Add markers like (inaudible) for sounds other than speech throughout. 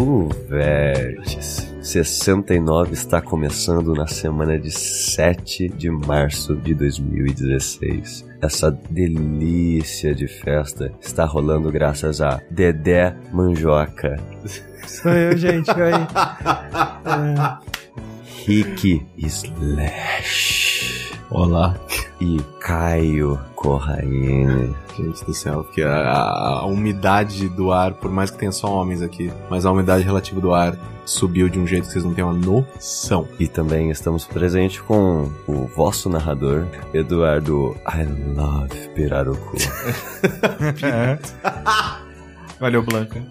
O Vértice 69 está começando na semana de 7 de março de 2016. Essa delícia de festa está rolando graças a Dedé Manjoca, Sou eu, gente. Oi. É, (laughs) Rick Slash Olá. E Caio Corraine. Gente do céu, porque a, a- a umidade do ar, por mais que tenha só homens aqui, mas a umidade relativa do ar subiu de um jeito que vocês não têm uma noção. E também estamos presentes com o vosso narrador, Eduardo I Love Pirarucu. (laughs) Valeu, Blanca.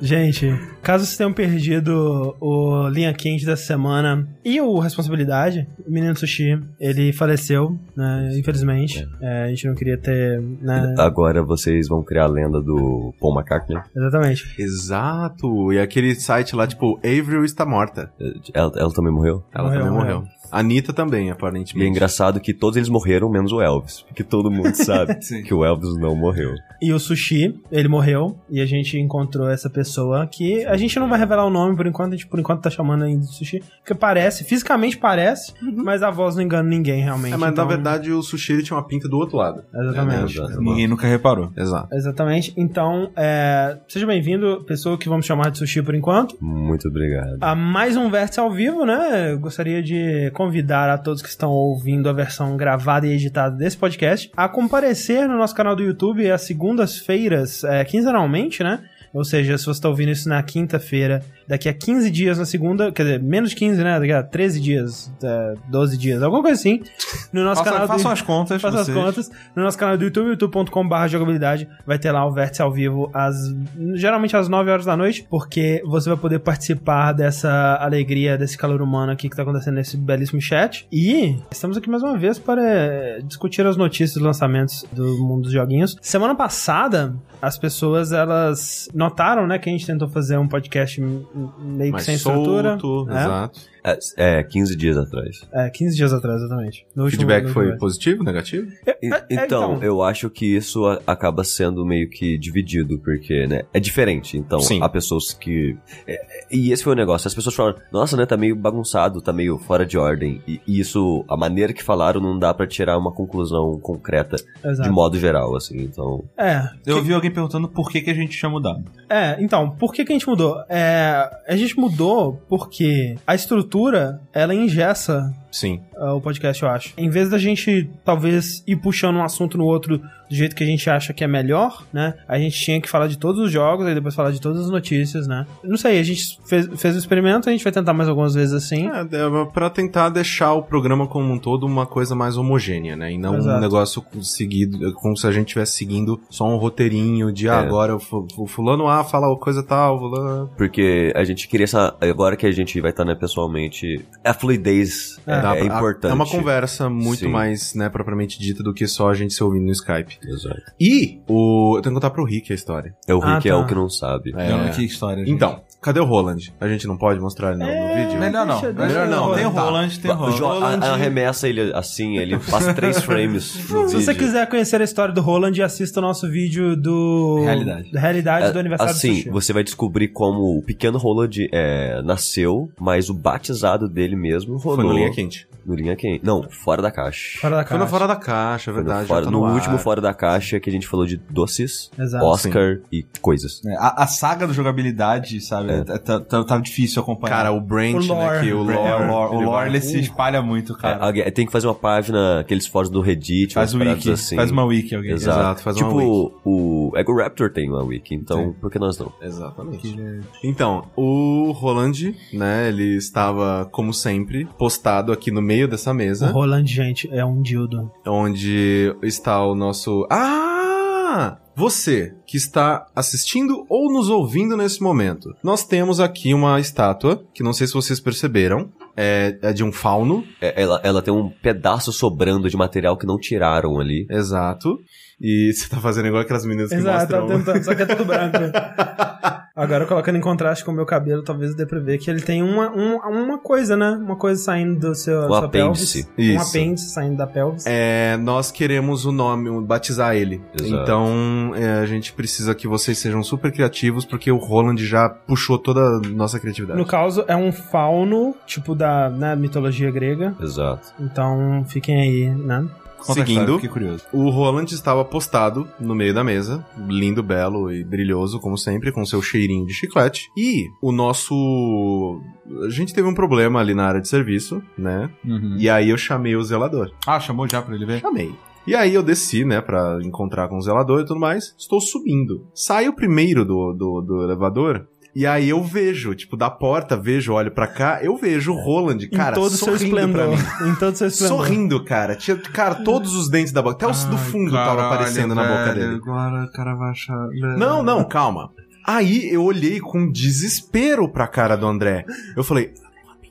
Gente, caso vocês tenham perdido o linha quente dessa semana e o responsabilidade, o menino Sushi, ele faleceu, né? Infelizmente. É, a gente não queria ter. Né? Agora vocês vão criar a lenda do Paul McCartney. Exatamente. Exato! E aquele site lá, tipo, Avril está morta. Ela, ela também morreu? Ela Morreu, também morreu. morreu. Anitta também, E é aparentemente. engraçado que todos eles morreram, menos o Elvis. Porque todo mundo (laughs) sabe que o Elvis não morreu. E o Sushi, ele morreu e a gente encontrou essa pessoa que a gente não vai revelar o nome por enquanto, a gente por enquanto tá chamando ainda de Sushi, porque parece, fisicamente parece, mas a voz não engana ninguém realmente. É, mas então- na verdade o sushi ele tinha uma pinta do outro lado. Exatamente. É, né? Ninguém nunca reparou. Exato. Exatamente. Então, é, seja bem-vindo, pessoa que vamos chamar de Sushi por enquanto. Muito obrigado. A mais um Vértice ao vivo, né? Eu gostaria de convidar a todos que estão ouvindo a versão gravada e editada desse podcast a comparecer no nosso canal do YouTube às segundas-feiras, é, quinzenalmente, né? Ou seja, se você está ouvindo isso na quinta-feira, daqui a 15 dias na segunda, quer dizer, menos de 15, né? Daqui a 13 dias, é, 12 dias, alguma coisa assim, no nosso Faça- canal façam as contas. Faça as contas. No nosso canal do YouTube, youtube.com.br jogabilidade, vai ter lá o Vértice ao vivo, às, geralmente às 9 horas da noite, porque você vai poder participar dessa alegria, desse calor humano aqui que tá acontecendo nesse belíssimo chat. E estamos aqui mais uma vez para eh, discutir as notícias e lançamentos do mundo dos joguinhos. Semana passada, as pessoas, elas notaram, né, que a gente tentou fazer um podcast meio que sem estrutura. solto, né? exato. É, é 15 dias atrás. É, 15 dias atrás, exatamente. No O último- feedback no foi positivo, negativo? E- É, é, então, eu acho que isso a- acaba sendo meio que dividido, porque, né, é diferente. Então, Sim. há pessoas que. é- é- e esse foi o negócio. As pessoas falam, nossa, né, tá meio bagunçado, tá meio fora de ordem. E, e isso, a maneira que falaram, não dá pra tirar uma conclusão concreta Exato. de modo geral, assim. Então, É, Eu ouvi alguém perguntando por que, que a gente tinha mudado. É, então, por que, que a gente mudou? É, a gente mudou porque a estrutura, ela engessa Sim. uh, o podcast, eu acho. Em vez da gente, talvez, ir puxando um assunto no outro do jeito que a gente acha que é melhor, né? A gente tinha que falar de todos os jogos, aí depois falar de todas as notícias, né? Não sei, a gente fez, fez um experimento, a gente vai tentar mais algumas vezes assim. É, é, pra tentar deixar o programa como um todo uma coisa mais homogênea, né? E não Exato. um negócio seguido, como se a gente estivesse seguindo só um roteirinho de, ah, É. agora o o fulano A fala coisa tal, fulano... porque a gente queria essa. Agora que a gente vai estar, né, pessoalmente. A fluidez é, Dá é pra- importante. É uma conversa muito Sim. mais, né, propriamente dita do que só a gente se ouvindo no Skype. Exato. E o... eu tenho que contar pro Rick a história. É o Ah, Rick é tá. o que não sabe. É. Não, que história, gente. Então, cadê o Roland? A gente não pode mostrar ele no, no É, vídeo? Melhor não. Deixa- deixa Melhor não. eu- Tem o Tá. Roland, tem o Roland. a- arremessa ele assim, ele passa três frames (laughs) no Se você vídeo. quiser conhecer a história do Roland, assista o nosso vídeo do... Realidade. Da realidade do É, aniversário do assim, Sushi. você vai descobrir como o pequeno Roland é, nasceu, mas o batizado dele mesmo Foi rolou no Linha Quente. No linha quente. Não, fora da caixa. Fora da Foi caixa. no Fora da Caixa, é Foi no verdade. fora- tá no ar. último fora da caixa que a gente falou de doces, Exato. Oscar e coisas. É, A, a saga da jogabilidade, sabe? É. Tá, tá- tá difícil acompanhar. Cara, o Brand, O né, que o É, lore... o lore, o ele lore, ele se espalha muito, É, cara. alguém- tem que fazer uma página, aqueles fóruns do Reddit, faz wiki, assim. faz uma wiki alguém. Exato. Exato, faz uma tipo, o Ego Raptor tem uma wiki, então Sim. por que nós não? Exatamente. Então, o Roland, né, ele estava, como sempre, postado aqui no meio dessa O mesa, Roland, gente, é um dildo. onde está o nosso... Ah! Você que está assistindo ou nos ouvindo nesse momento, nós temos aqui uma estátua, que não sei se vocês perceberam, é, é de um fauno, É, ela, ela tem um pedaço sobrando de material que não tiraram ali. exato, e (laughs) você tá fazendo igual aquelas meninas que Exato, tá mostram... tentando, só que é tudo branco. (laughs) Agora, colocando em contraste com o meu cabelo, talvez dê pra ver que ele tem uma, um- uma coisa, né? Uma coisa saindo do seu Um da sua apêndice. pelvis. Um Isso. apêndice saindo da pelvis. É, nós queremos o nome, o- batizar ele. Exato. Então, é, a gente precisa que vocês sejam super criativos, porque o Roland já puxou toda a nossa criatividade. No caso, é um fauno, tipo da né, mitologia grega. Exato. Então, fiquem aí, né? Seguindo, Fiquei curioso. o Roland estava postado no meio da mesa, lindo, belo e brilhoso, como sempre, com seu cheirinho de chiclete. E o nosso. A gente teve um problema ali na área de serviço, né? Uhum. E aí eu chamei o zelador. Ah, chamou já pra ele ver? Chamei. E aí eu desci, né, pra encontrar com o zelador e tudo mais. Estou subindo. Saio primeiro do, do, do elevador. E aí eu vejo, tipo, da porta, vejo, olho pra cá, eu vejo o Roland, cara, em todo seu sorrindo pra esplendor. mim. (laughs) Em todo seu esplendor. Sorrindo, cara. Tinha, cara, todos os dentes da boca. Até os do Ai, fundo tava caralho, aparecendo na boca velho, dele. Agora o cara vai achar. Não, não, calma. Aí eu olhei com desespero pra cara do André. Eu falei.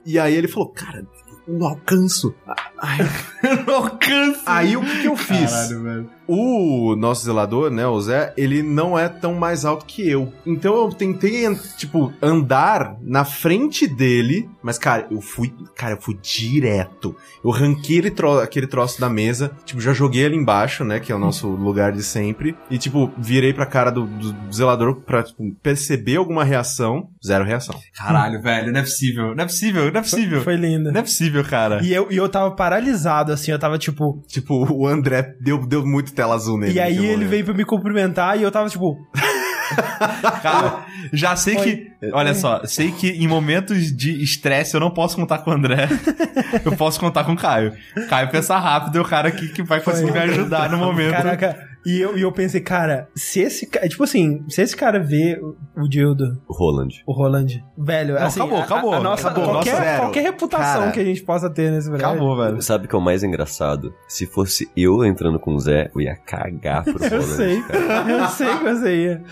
E aí ele falou, cara, não alcanço. Ai. (laughs) não alcanço. Aí o que, que eu fiz? Caralho, velho. O nosso zelador, né, o Zé, ele não é tão mais alto que eu. Então eu tentei, tipo, andar na frente dele, mas, cara, eu fui, cara, eu fui direto. Eu ranquei ele tro- aquele troço da mesa, tipo, já joguei ele embaixo, né, que é o nosso lugar de sempre, e, tipo, virei pra cara do, do zelador pra, tipo, perceber alguma reação. Zero reação. Caralho, velho, não é possível. Não é possível, não é possível. Foi linda. Não é possível, cara. E eu, e eu tava paralisado, assim, eu tava tipo. Tipo, o André deu, deu muito tela azul nele. e aí ele momento. veio pra me cumprimentar e eu tava tipo. (laughs) Cara, já sei que. Olha só, sei que em momentos de estresse eu não posso contar com o André. (laughs) eu posso contar com o Caio. Caio pensa rápido, é o cara que, que vai conseguir me ajudar no momento. Caraca. E eu, e eu pensei, cara, se esse cara. Tipo assim, se esse cara vê o, o Dildo, Roland. o Roland, velho, Não, assim. acabou, a- a- acabou, A, nossa, acabou, qualquer, nossa, qualquer reputação Cara, que a gente possa ter nesse prédio. Acabou, velho. Sabe o que é o mais engraçado? Se fosse eu entrando com o Zé, eu ia cagar pro (laughs) Roland. Eu sei. cara. Eu sei que você ia.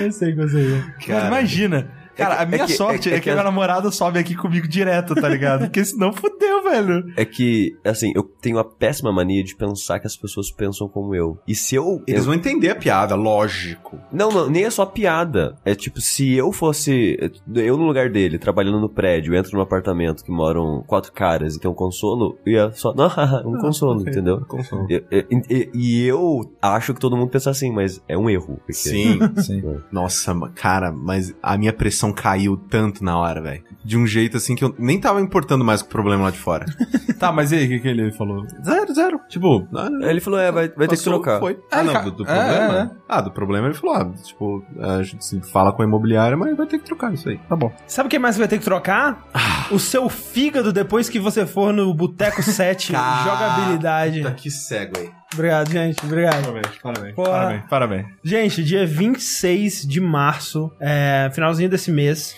Eu sei que você ia. Mas imagina. Cara, que- a minha é que- sorte é é, que- que, a minha namorada sobe aqui comigo direto, tá ligado? Porque senão fudeu, velho. É que, assim, eu tenho a péssima mania de pensar que as pessoas pensam como eu. E se eu. Eles eu- vão entender a piada, lógico. Não, não, nem é só piada. É tipo, se eu fosse. Eu no lugar dele, trabalhando no prédio, entro num apartamento que moram quatro caras e tem um consolo, ia só. Não, (laughs) um consolo, ok. entendeu? Consolo. E, e- e- eu acho que todo mundo pensa assim, mas é um erro. porque- Sim. (laughs) Sim. Nossa, ma- cara, mas a minha pressão caiu tanto na hora, velho. De um jeito assim que eu nem tava importando mais com o problema lá de fora. (laughs) Tá, mas e aí, o que, que ele falou? zero, zero. Tipo, ah, ele falou: é, vai, vai ter que passou, trocar. Foi. É, Ah, não, do, do é, problema? é, é. Ah, do problema ele falou, ah, tipo, a gente se fala com a imobiliária, mas vai ter que trocar isso aí. Tá bom. Sabe o que mais vai ter que trocar? O seu fígado depois que você for no Boteco 7 (laughs) jogabilidade. Puta, que cego aí. Obrigado, gente. Obrigado. Parabéns, parabéns. Porra. Parabéns, parabéns. Gente, dia 26 de março, é, finalzinho desse mês,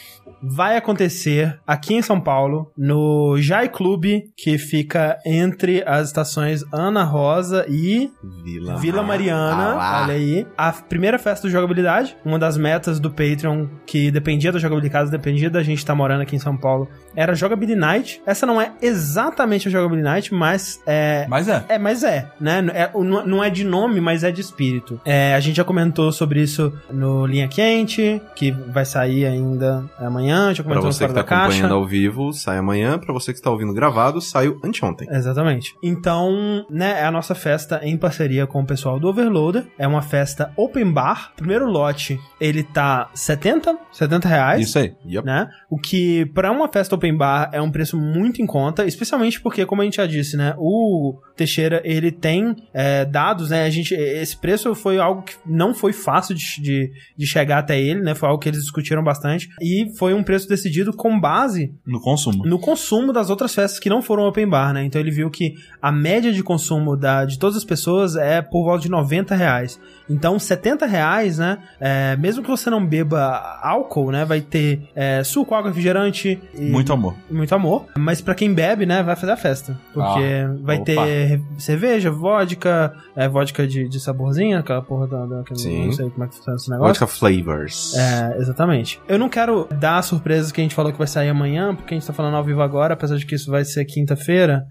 vai acontecer aqui em São Paulo, no Jai Clube, que fica entre as estações Ana Rosa e Vila, Vila Mariana. Ah olha aí. A primeira festa do jogabilidade, uma das metas do Patreon que dependia da jogabilidade, dependia da gente estar morando aqui em São Paulo, era Jogabilidade Night. Essa não é exatamente a Jogabilidade Night, mas é, Mas é. é, mas é, né? É, não é de nome, mas é de espírito. É, a gente já comentou sobre isso no Linha Quente, que vai sair ainda amanhã, já Pra comentou no você que Fora tá da Caixa. acompanhando ao vivo, sai amanhã. Pra você que está ouvindo gravado, saiu anteontem. Exatamente. Então, né, é a nossa festa em parceria com o pessoal do Overloader. É uma festa open bar. Primeiro lote, ele tá 70, 70 reais. Isso aí. Yep. Né? O que, pra uma festa open bar, é um preço muito em conta, especialmente porque, como a gente já disse, né? O Teixeira, ele tem é, dados, né? A gente, esse preço foi algo que não foi fácil de, de, de chegar até ele, né? Foi algo que eles discutiram bastante. E foi um preço decidido com base No consumo. no consumo das outras festas que não foram open bar, né? Então ele viu que a média de consumo da, de todas as pessoas é por volta de 90 reais. Então 70 reais, né? É, mesmo que você não beba álcool, né? Vai ter é, suco, água, refrigerante e Muito amor. muito amor. Mas pra quem bebe, né? Vai fazer a festa. Porque Ah, vai opa. ter cerveja, vodka, é, vodka de, de saborzinho, aquela porra da... da Sim. Não sei como é que funciona esse negócio. Vodka Flavors. É, exatamente. Eu não quero dar das surpresas que a gente falou que vai sair amanhã, porque a gente tá falando ao vivo agora, apesar de que isso vai ser quinta-feira.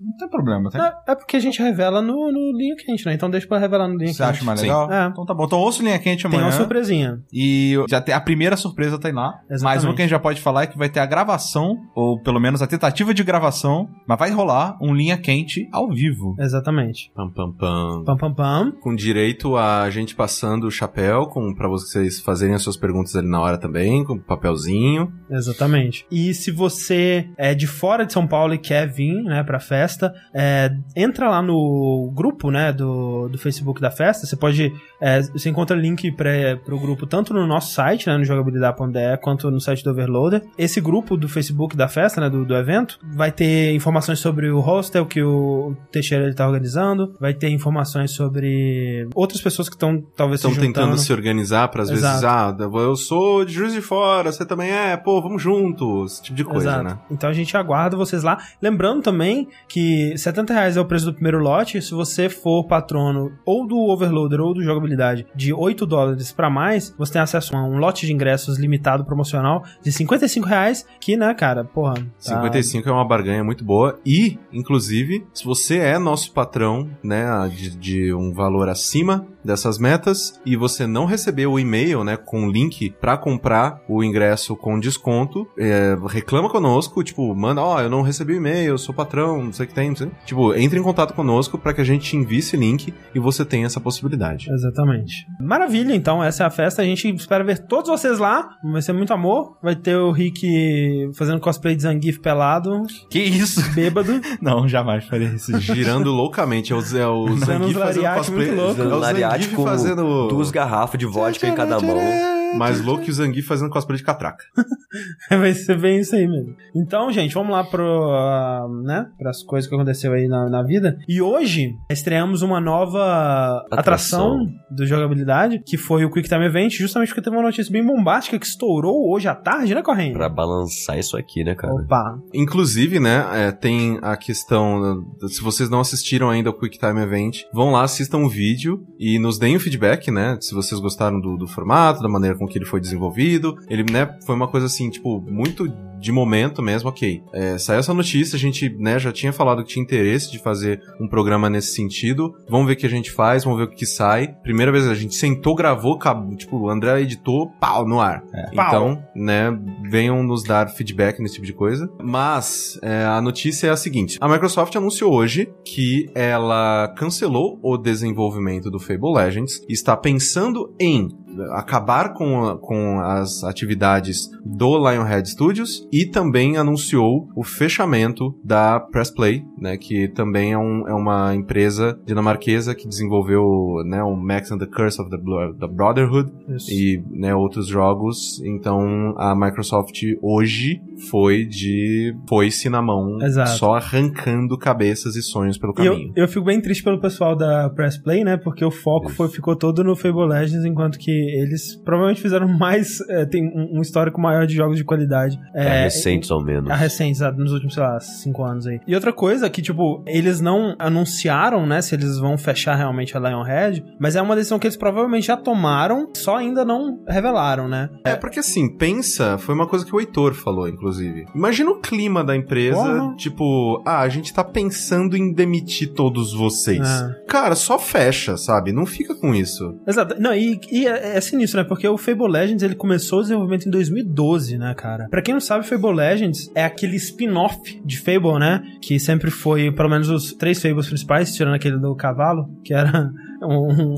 Não tem problema, tá? É, é porque a gente revela no, no linha quente, né? Então deixa pra revelar no linha Você quente. acha mais legal? É. Então tá bom. Então ouço linha quente Tem amanhã. uma surpresinha. E já tem, a primeira surpresa tá aí lá. Exatamente. Mas uma que a gente já pode falar é que vai ter a gravação, ou pelo menos a tentativa de gravação, mas vai rolar um linha quente ao vivo. Exatamente. Pam, pam, pam. Pam, pam, pam. Com direito a gente passando o chapéu, com, pra vocês fazerem as suas perguntas ali na hora também, com papelzinho. Exatamente. E se você é de fora de São Paulo e quer vir, né, pra festa, é, entra lá no grupo, né, do, do Facebook da festa. Você pode, é, você encontra link pra, pro grupo tanto no nosso site, né, no jogabilidade.de, quanto no site do Overloader. Esse grupo do Facebook da festa, né, do, do evento, vai ter informações sobre o hostel que o Teixeira ele tá organizando, vai ter informações sobre outras pessoas que estão talvez Estão tentando se organizar pra às vezes, ah, eu sou de Juiz de Fora, você também é, pô, vamos juntos, esse tipo de coisa, Exato. né? Então a gente aguarda vocês lá. Lembrando também que 70 reais é o preço do primeiro lote. Se você for patrono ou do Overloader ou do Jogabilidade de 8 dólares pra mais, você tem acesso a um lote de ingressos limitado promocional de 55 reais. Que, né, cara, porra. tá- 55 é uma barganha muito boa. E, inclusive, se você é nosso patrão, né, de, de um valor acima dessas metas e você não recebeu o e-mail, né, com o link pra comprar o ingresso com desconto, é, reclama conosco, tipo, manda, ó, eu não recebi o e-mail, eu sou patrão, não sei o que tem, não sei. Tipo, entre em contato conosco pra que a gente te envie esse link e você tenha essa possibilidade. Exatamente. Maravilha, então, essa é a festa. A gente espera ver todos vocês lá. Vai ser muito amor. Vai ter o Rick fazendo cosplay de Zangief pelado, Que isso? (laughs) bêbado. Não, jamais faria isso. (laughs) Girando loucamente, é o, é o Zangief fazendo cosplay. muito louco. É o Zangief com fazendo... duas garrafas de vodka em cada mão. Mais louco que o Zangief fazendo cosplay de catraca. (laughs) Vai ser bem isso aí mesmo. Então, gente, vamos lá pro, ah, né, pras coisas que aconteceu aí na, na vida. E hoje estreamos uma nova atração, Atração. do jogabilidade, que foi o Quick Time Event, justamente porque teve uma notícia bem bombástica que estourou hoje à tarde, né, Correndo? Pra balançar isso aqui, né, cara? Opa. Inclusive, né, é, tem a questão. Se vocês não assistiram ainda ao Quick Time Event, vão lá, assistam o vídeo e nos deem o feedback, né? Se vocês gostaram do, do formato, da maneira com que ele foi desenvolvido. Ele, né, foi uma coisa assim, tipo, muito de momento mesmo, ok. É, saiu essa notícia, a gente, né, já tinha falado que tinha interesse de fazer um programa nesse sentido. Vamos ver o que a gente faz, vamos ver o que sai. Primeira vez a gente sentou, gravou, acabou, tipo, o André editou, pau, no ar. Então, né, venham nos dar feedback nesse tipo de coisa. Mas é, a notícia é a seguinte: a Microsoft anunciou hoje que ela cancelou o desenvolvimento do Fable Legends e está pensando em acabar com, a- com as atividades do Lionhead Studios e também anunciou o fechamento da Press Play, né, que também é, um- é uma empresa dinamarquesa que desenvolveu né, o Max and the Curse of the, Blo- the Brotherhood Isso. e né, outros jogos. Então a Microsoft hoje foi de foice na mão, Exato. só arrancando cabeças e sonhos pelo E eu, caminho. eu fico bem triste pelo pessoal da Press Play, né? Porque o foco Isso. foi, ficou todo no Fable Legends, enquanto que eles provavelmente fizeram mais. é, tem um, um histórico maior de jogos de qualidade. É, recentes ao menos. A recentes, sabe, nos últimos, sei lá, cinco anos aí. E outra coisa que, tipo, eles não anunciaram, né, se eles vão fechar realmente a Lionhead, mas é uma decisão que eles provavelmente já tomaram, só ainda não revelaram, né? É, porque assim, pensa, foi uma coisa que o Heitor falou, inclusive. Imagina o clima da empresa, Porra. tipo, ah, a gente tá pensando em demitir todos vocês. É. Cara, só fecha, sabe? Não fica com isso. Exato. Não, e, e é, é sinistro, né? Porque o Fable Legends, ele começou o desenvolvimento em 2012, né, cara? Pra quem não sabe, Fable Legends é aquele spin-off de Fable, né? Que sempre foi, pelo menos, os três Fables principais, tirando aquele do cavalo, que era (laughs) um,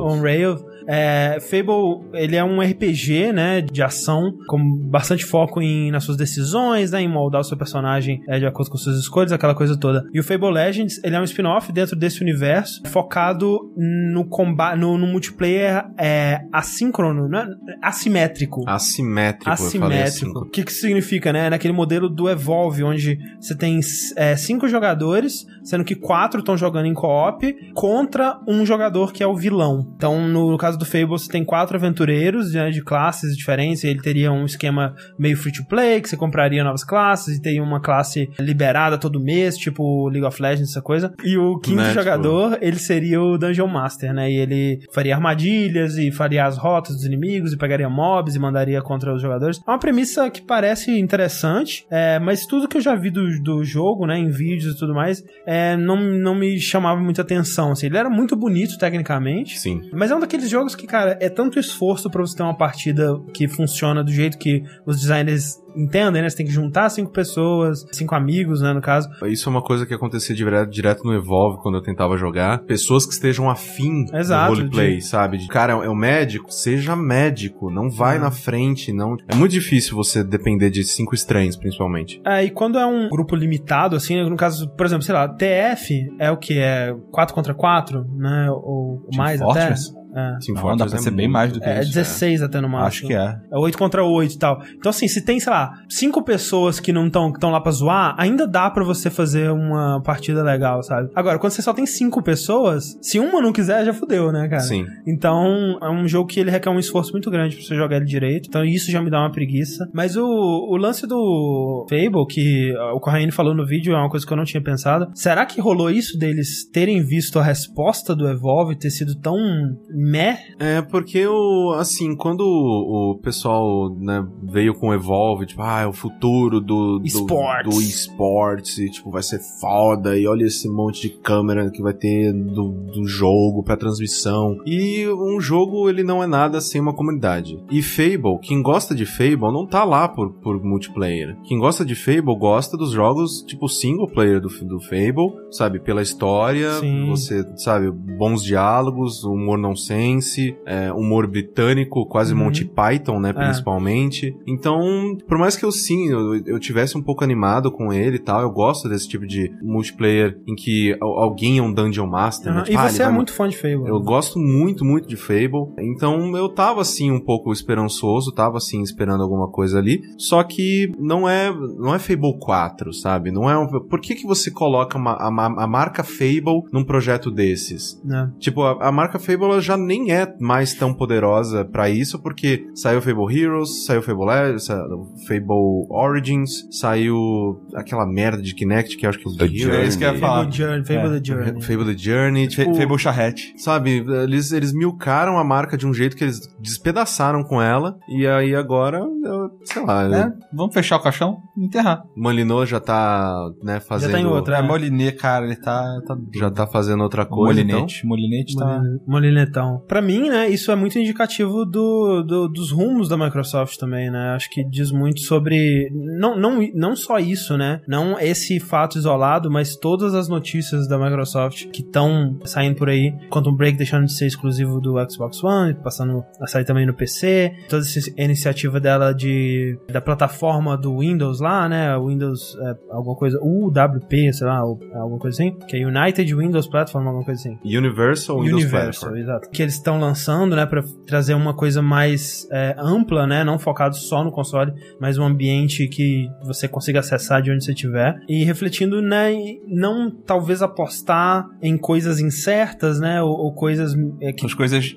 O On Rail. É, Fable, ele é um RPG, né, de ação, com bastante foco em, nas suas decisões, né, em moldar o seu personagem é, de acordo com suas escolhas, aquela coisa toda. E o Fable Legends, ele é um spin-off dentro desse universo, focado no combate, no, no multiplayer é, assíncrono, né, assimétrico. Assimétrico, Assimétrico. assim. O que que significa, né? Naquele modelo do Evolve, onde você tem é, cinco jogadores, sendo que quatro estão jogando em co-op, contra um jogador que é o vilão. Então, no caso do Fable, você tem quatro aventureiros né, de classes diferentes, ele teria um esquema meio free to play, que você compraria novas classes, e teria uma classe liberada todo mês, tipo League of Legends, essa coisa. E o quinto Né, tipo- jogador, ele seria o Dungeon Master, né? E ele faria armadilhas e faria as rotas dos inimigos, e pegaria mobs e mandaria contra os jogadores. É uma premissa que parece interessante, é, mas tudo que eu já vi do, do jogo, né, em vídeos e tudo mais, é, não, não me chamava muita atenção. Assim, ele era muito bonito tecnicamente. Sim. Mas é um daqueles jogos que, cara, é tanto esforço pra você ter uma partida que funciona do jeito que os designers entendem, né? Você tem que juntar cinco pessoas, cinco amigos, né, no caso. Isso é uma coisa que acontecia direto, direto no Evolve quando eu tentava jogar. Pessoas que estejam afim Exato, do roleplay, de- sabe? De, cara, é o médico, seja médico, não vai Uhum. na frente, não. É muito difícil você depender de cinco estranhos, principalmente. É, e quando é um grupo limitado, assim, no caso, por exemplo, sei lá, TF é o que? É 4 contra 4, né? Ou Team mais Fortress? até? É. Team Não, dá pra é ser bem mais do que É isso. 16 até no máximo. Acho que é. É 8 contra 8 e tal. Então, assim, se tem, sei lá, cinco pessoas que não estão lá pra zoar, ainda dá pra você fazer uma partida legal, sabe? Agora, quando você só tem cinco pessoas, se uma não quiser, já fudeu, né, cara? Sim. Então, é um jogo que ele requer um esforço muito grande pra você jogar ele direito. Então, isso já me dá uma preguiça. Mas o, o lance do Fable, que ó, o Corraine falou no vídeo, é uma coisa que eu não tinha pensado. Será que rolou isso deles terem visto a resposta do Evolve ter sido tão meh? É, porque o, assim, quando o, o pessoal, né, veio com o Evolve, tipo, ah, é o futuro do, do, Esportes. do esportes, e tipo, vai ser foda, e olha esse monte de câmera que vai ter do, do jogo pra transmissão. E um jogo, ele não é nada sem uma comunidade. E Fable, quem gosta de Fable não tá lá por, por multiplayer. Quem gosta de Fable gosta dos jogos, tipo, single player do, do Fable, sabe, pela história, Sim. você, sabe, bons diálogos, humor nonsense, é, humor britânico, quase Uhum. Monty Python, né, É. principalmente. Então, por mais que eu sim, eu, eu tivesse um pouco animado com ele e tal, eu gosto desse tipo de multiplayer em que al- alguém é um Dungeon Master, né? Aham. Tipo, E ah, você ele é muito fã de Fable. eu gosto muito, muito de Fable. Então eu tava assim um pouco esperançoso, tava assim esperando alguma coisa ali. Só que não é, não é Fable 4, sabe? Não é um, Por que que você coloca uma- a, a marca Fable num projeto desses? né? Tipo, a, a marca Fable ela já nem é mais tão poderosa pra isso, porque saiu Fable Heroes, saiu Fable, Le- sa- Fable Origins, saiu aquela merda de Kinect que eu acho que é o The. É isso que eu ia falar. Fable Journey, Fable É. the Journey. Fable The Journey, tipo, Fable Charrete. Sabe, eles, eles milcaram a marca de um jeito que eles despedaçaram com ela. E aí agora, eu- sei lá, Né? Vamos fechar o caixão e enterrar. Molinô já tá, né, fazendo. tá em outra. É, É. Molinet, cara, ele tá. tá Já tá fazendo outra coisa. Então. Molinete. Molinete tá. Molin- Molinetão. Pra mim, né, isso é muito indicativo do, do- dos rumos da Microsoft também, né? Acho que diz muito sobre. Não, não, não só isso, né? Não esse fato isolado, mas todas as notícias da Microsoft que estão saindo por aí. Quantum Break deixando de ser exclusivo do Xbox One, passando a sair também no PC. Toda essa iniciativa dela de da plataforma do Windows lá, né? Windows, é, alguma coisa, UWP, sei lá, alguma coisa assim. Que é United Windows Platform, alguma coisa assim. Universal Windows Universal, Platform. exato. Que eles estão lançando, né, para trazer uma coisa mais é, ampla, né, não focado só no console, mas um ambiente que você consiga acessar de onde você estiver e refletindo, né, em não talvez apostar em coisas incertas, né, ou, ou coisas é, que As coisas.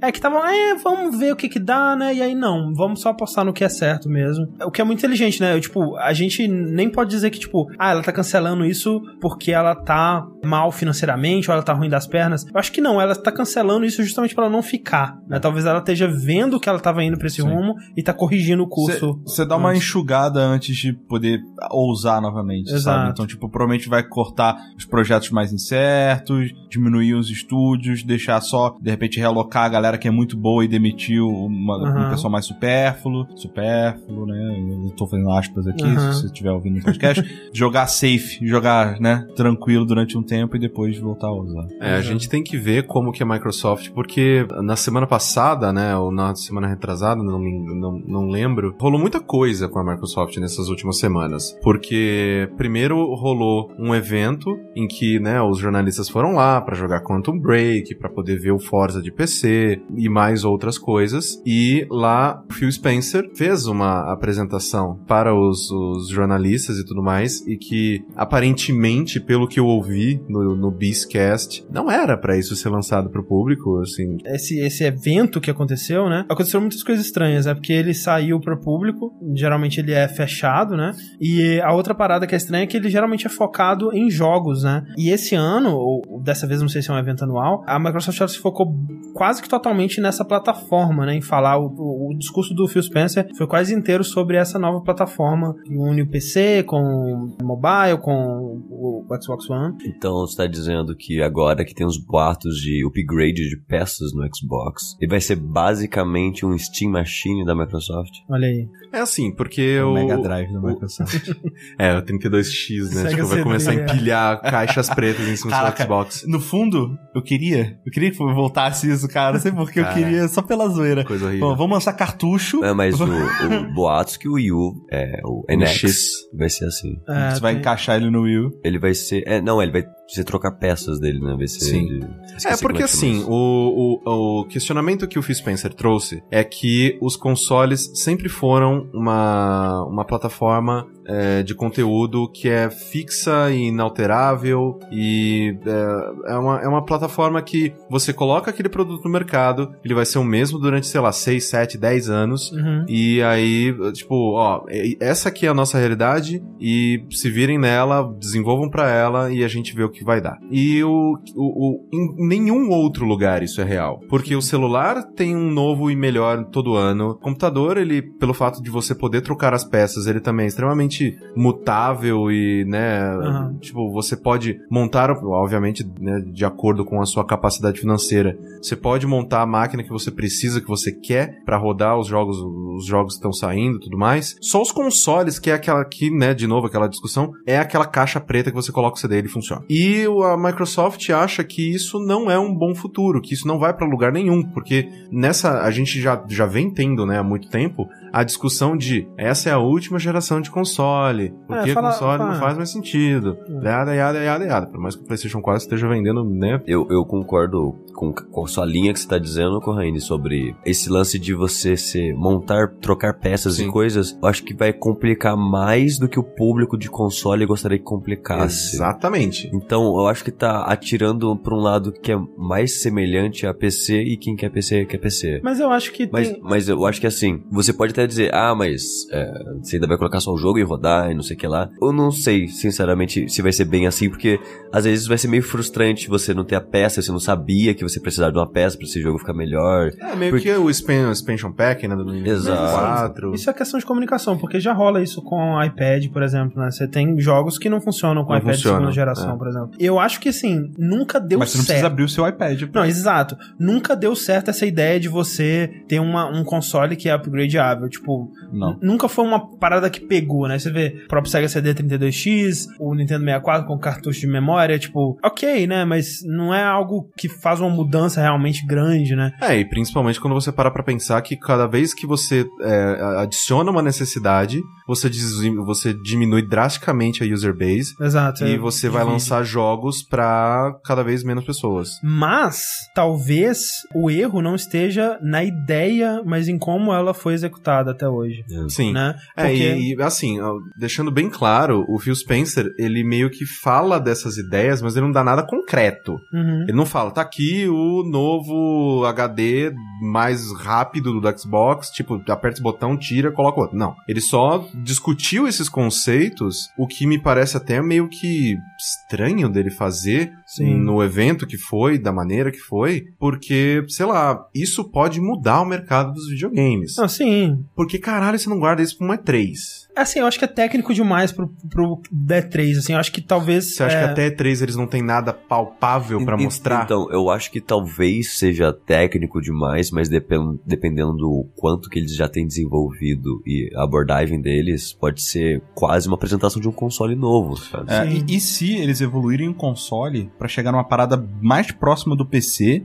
é que estavam, é, vamos ver o que que dá, né? E aí não, vamos só apostar no que é certo mesmo. O que é muito inteligente, né? Eu, tipo, a gente nem pode dizer que, tipo, ah, ela tá cancelando isso porque ela tá mal financeiramente ou ela tá ruim das pernas. Eu acho que não, ela tá cancelando isso justamente pra ela não ficar, né? Talvez ela esteja vendo que ela tava indo pra esse Sim. rumo e tá corrigindo o curso. Você dá uma antes. enxugada antes de poder ousar novamente, Exato. sabe? Então, tipo, provavelmente vai cortar os projetos mais incertos, diminuir os estúdios, deixar só, de repente, realocar a galera que é muito boa e demitir uma, Aham. um pessoal mais supérfluo, supérfluo, né? Eu tô fazendo aspas aqui, Aham. se você estiver ouvindo no podcast. (laughs) jogar safe, jogar, né, tranquilo durante um tempo e depois voltar a usar. É, a gente tem que ver como que a Microsoft, porque na semana passada, né, ou na semana retrasada, não, não, não lembro, rolou muita coisa com a Microsoft nessas últimas semanas. Porque primeiro rolou um evento em que, né, os jornalistas foram lá pra jogar Quantum Break, pra poder ver o Forza de PC, e mais outras coisas. E lá o Phil Spencer fez uma apresentação para os, os jornalistas e tudo mais, e que aparentemente, pelo que eu ouvi no, no Beastcast, não era para isso ser lançado pro público, assim. Esse, esse evento que aconteceu, né? Aconteceram muitas coisas estranhas, né? Porque ele saiu pro público, geralmente ele é fechado, né? E a outra parada que é estranha é que ele geralmente é focado em jogos, né? E esse ano, ou dessa vez não sei se é um evento anual, a Microsoft se focou quase que totalmente nessa plataforma, né? Em falar. O, o, o discurso do Phil Spencer foi quase inteiro sobre essa nova plataforma que une o PC com o mobile, com o, Xbox One. Então você tá dizendo que agora que tem os boatos de upgrade de peças no Xbox, ele vai ser basicamente um Steam Machine da Microsoft? Olha aí. É assim, porque O o. Mega Drive da Microsoft. (laughs) É, o 32X, né? Sega tipo, vai CD, começar a é. empilhar (laughs) caixas pretas em cima do Caraca, seu Xbox. No fundo, eu queria. Eu queria que voltasse isso, cara. Não sei porque eu Cara. queria, só pela zoeira. Coisa horrível. Bom, vamos lançar cartucho. É, mas o, (laughs) o boatos que o Wii U, é, o NX, X. vai ser assim. É, Você vai tem- encaixar ele no Wii U. Ele vai ser. É, não, ele vai você trocar peças dele, né? Vai ser Sim. de- É, porque que assim, o, o, o questionamento que o Phil Spencer trouxe é que os consoles sempre foram uma, uma plataforma é, de conteúdo que é fixa e inalterável e é, é, uma, é uma plataforma que você coloca aquele produto no mercado, ele vai ser o mesmo durante, sei lá, 6, 7, 10 anos Uhum. e aí, tipo, ó, é- essa aqui é a nossa realidade e se virem nela, desenvolvam pra ela e a gente vê o que vai dar. E o, o, o- em nenhum outro lugar isso é real, porque o celular tem um novo e melhor todo ano. O computador, ele, pelo fato de você poder trocar as peças, ele também é extremamente mutável e, né, Aham. tipo, você pode montar, obviamente, né, de acordo com a sua capacidade financeira, você pode montar a máquina que você precisa, que você quer pra rodar os jogos, os jogos que estão saindo e tudo mais. Só os consoles, que é aquela aqui, né, de novo, aquela discussão, é aquela caixa preta que você coloca o CD e ele funciona. E a Microsoft acha que isso não é um bom futuro, que isso não vai pra lugar nenhum, porque nessa a gente já, já vem tendo, né, há muito tempo, a discussão de essa é a última geração de console, porque É, fala- console fala- não faz mais sentido. Yada, yada, yada, yada. Por mais que o PlayStation 4 esteja vendendo, né? Eu, eu concordo com, com a sua linha que você tá dizendo, Corraine, sobre esse lance de você se montar, trocar peças Sim. e coisas. Eu acho que vai complicar mais do que o público de console gostaria que complicasse. Exatamente. Então, eu acho que tá atirando pra um lado que é mais semelhante a PC e quem quer PC quer PC. Mas eu acho que Mas, tem. mas eu acho que assim, você pode até dizer, ah, mas é, você ainda vai colocar só o jogo e rodar e não sei o que lá. Eu não sei, sinceramente, se vai ser bem assim, porque às vezes vai ser meio frustrante você não ter a peça, você não sabia que você precisava de uma peça pra esse jogo ficar melhor. É meio Porque- que o expan- o expansion pack, né? Do Exato. 4. Isso é questão de comunicação, porque já rola isso com o iPad, por exemplo, né? Você tem jogos que não funcionam com Não iPad de segunda funciona, geração, é. por exemplo. Eu acho que, assim, nunca deu Mas você não certo. precisa abrir o seu iPad. Não, exato. Nunca deu certo essa ideia de você ter uma, um console que é upgradeável. Tipo, Não. nunca foi uma parada que pegou, né? Você vê o próprio Sega CD 32X, o Nintendo 64 com cartucho de memória, tipo, ok, né? Mas não é algo que faz uma mudança realmente grande, né? É, e principalmente quando você para pra pensar que cada vez que você é, adiciona uma necessidade, você, diz- você diminui drasticamente a user base Exato. e é, você vai lançar jogos pra cada vez menos pessoas. Mas talvez o erro não esteja na ideia, mas em como ela foi executada até hoje, Sim. né? É, Porque- e, e, assim, deixando bem claro, o Phil Spencer, ele meio que fala dessas ideias, mas ele não dá nada concreto. Uhum. Ele não fala, tá aqui o novo HD mais rápido do Xbox, tipo, aperta esse botão, tira, coloca outro. Não. Ele só discutiu esses conceitos, o que me parece até meio que estranho dele fazer Sim. no evento que foi, da maneira que foi, porque, sei lá, isso pode mudar o mercado dos videogames. Não, sim. Porque caralho, você não guarda isso pra um E3. Assim, eu acho que é técnico demais pro, pro D3, assim, eu acho que talvez... Você acha é, que até E3 eles não têm nada palpável pra En- mostrar? Então, eu acho que talvez seja técnico demais, mas depen- dependendo do quanto que eles já têm desenvolvido e a abordagem deles, pode ser quase uma apresentação de um console novo, sabe? É, e, e se eles evoluírem o console pra chegar numa parada mais próxima do PC,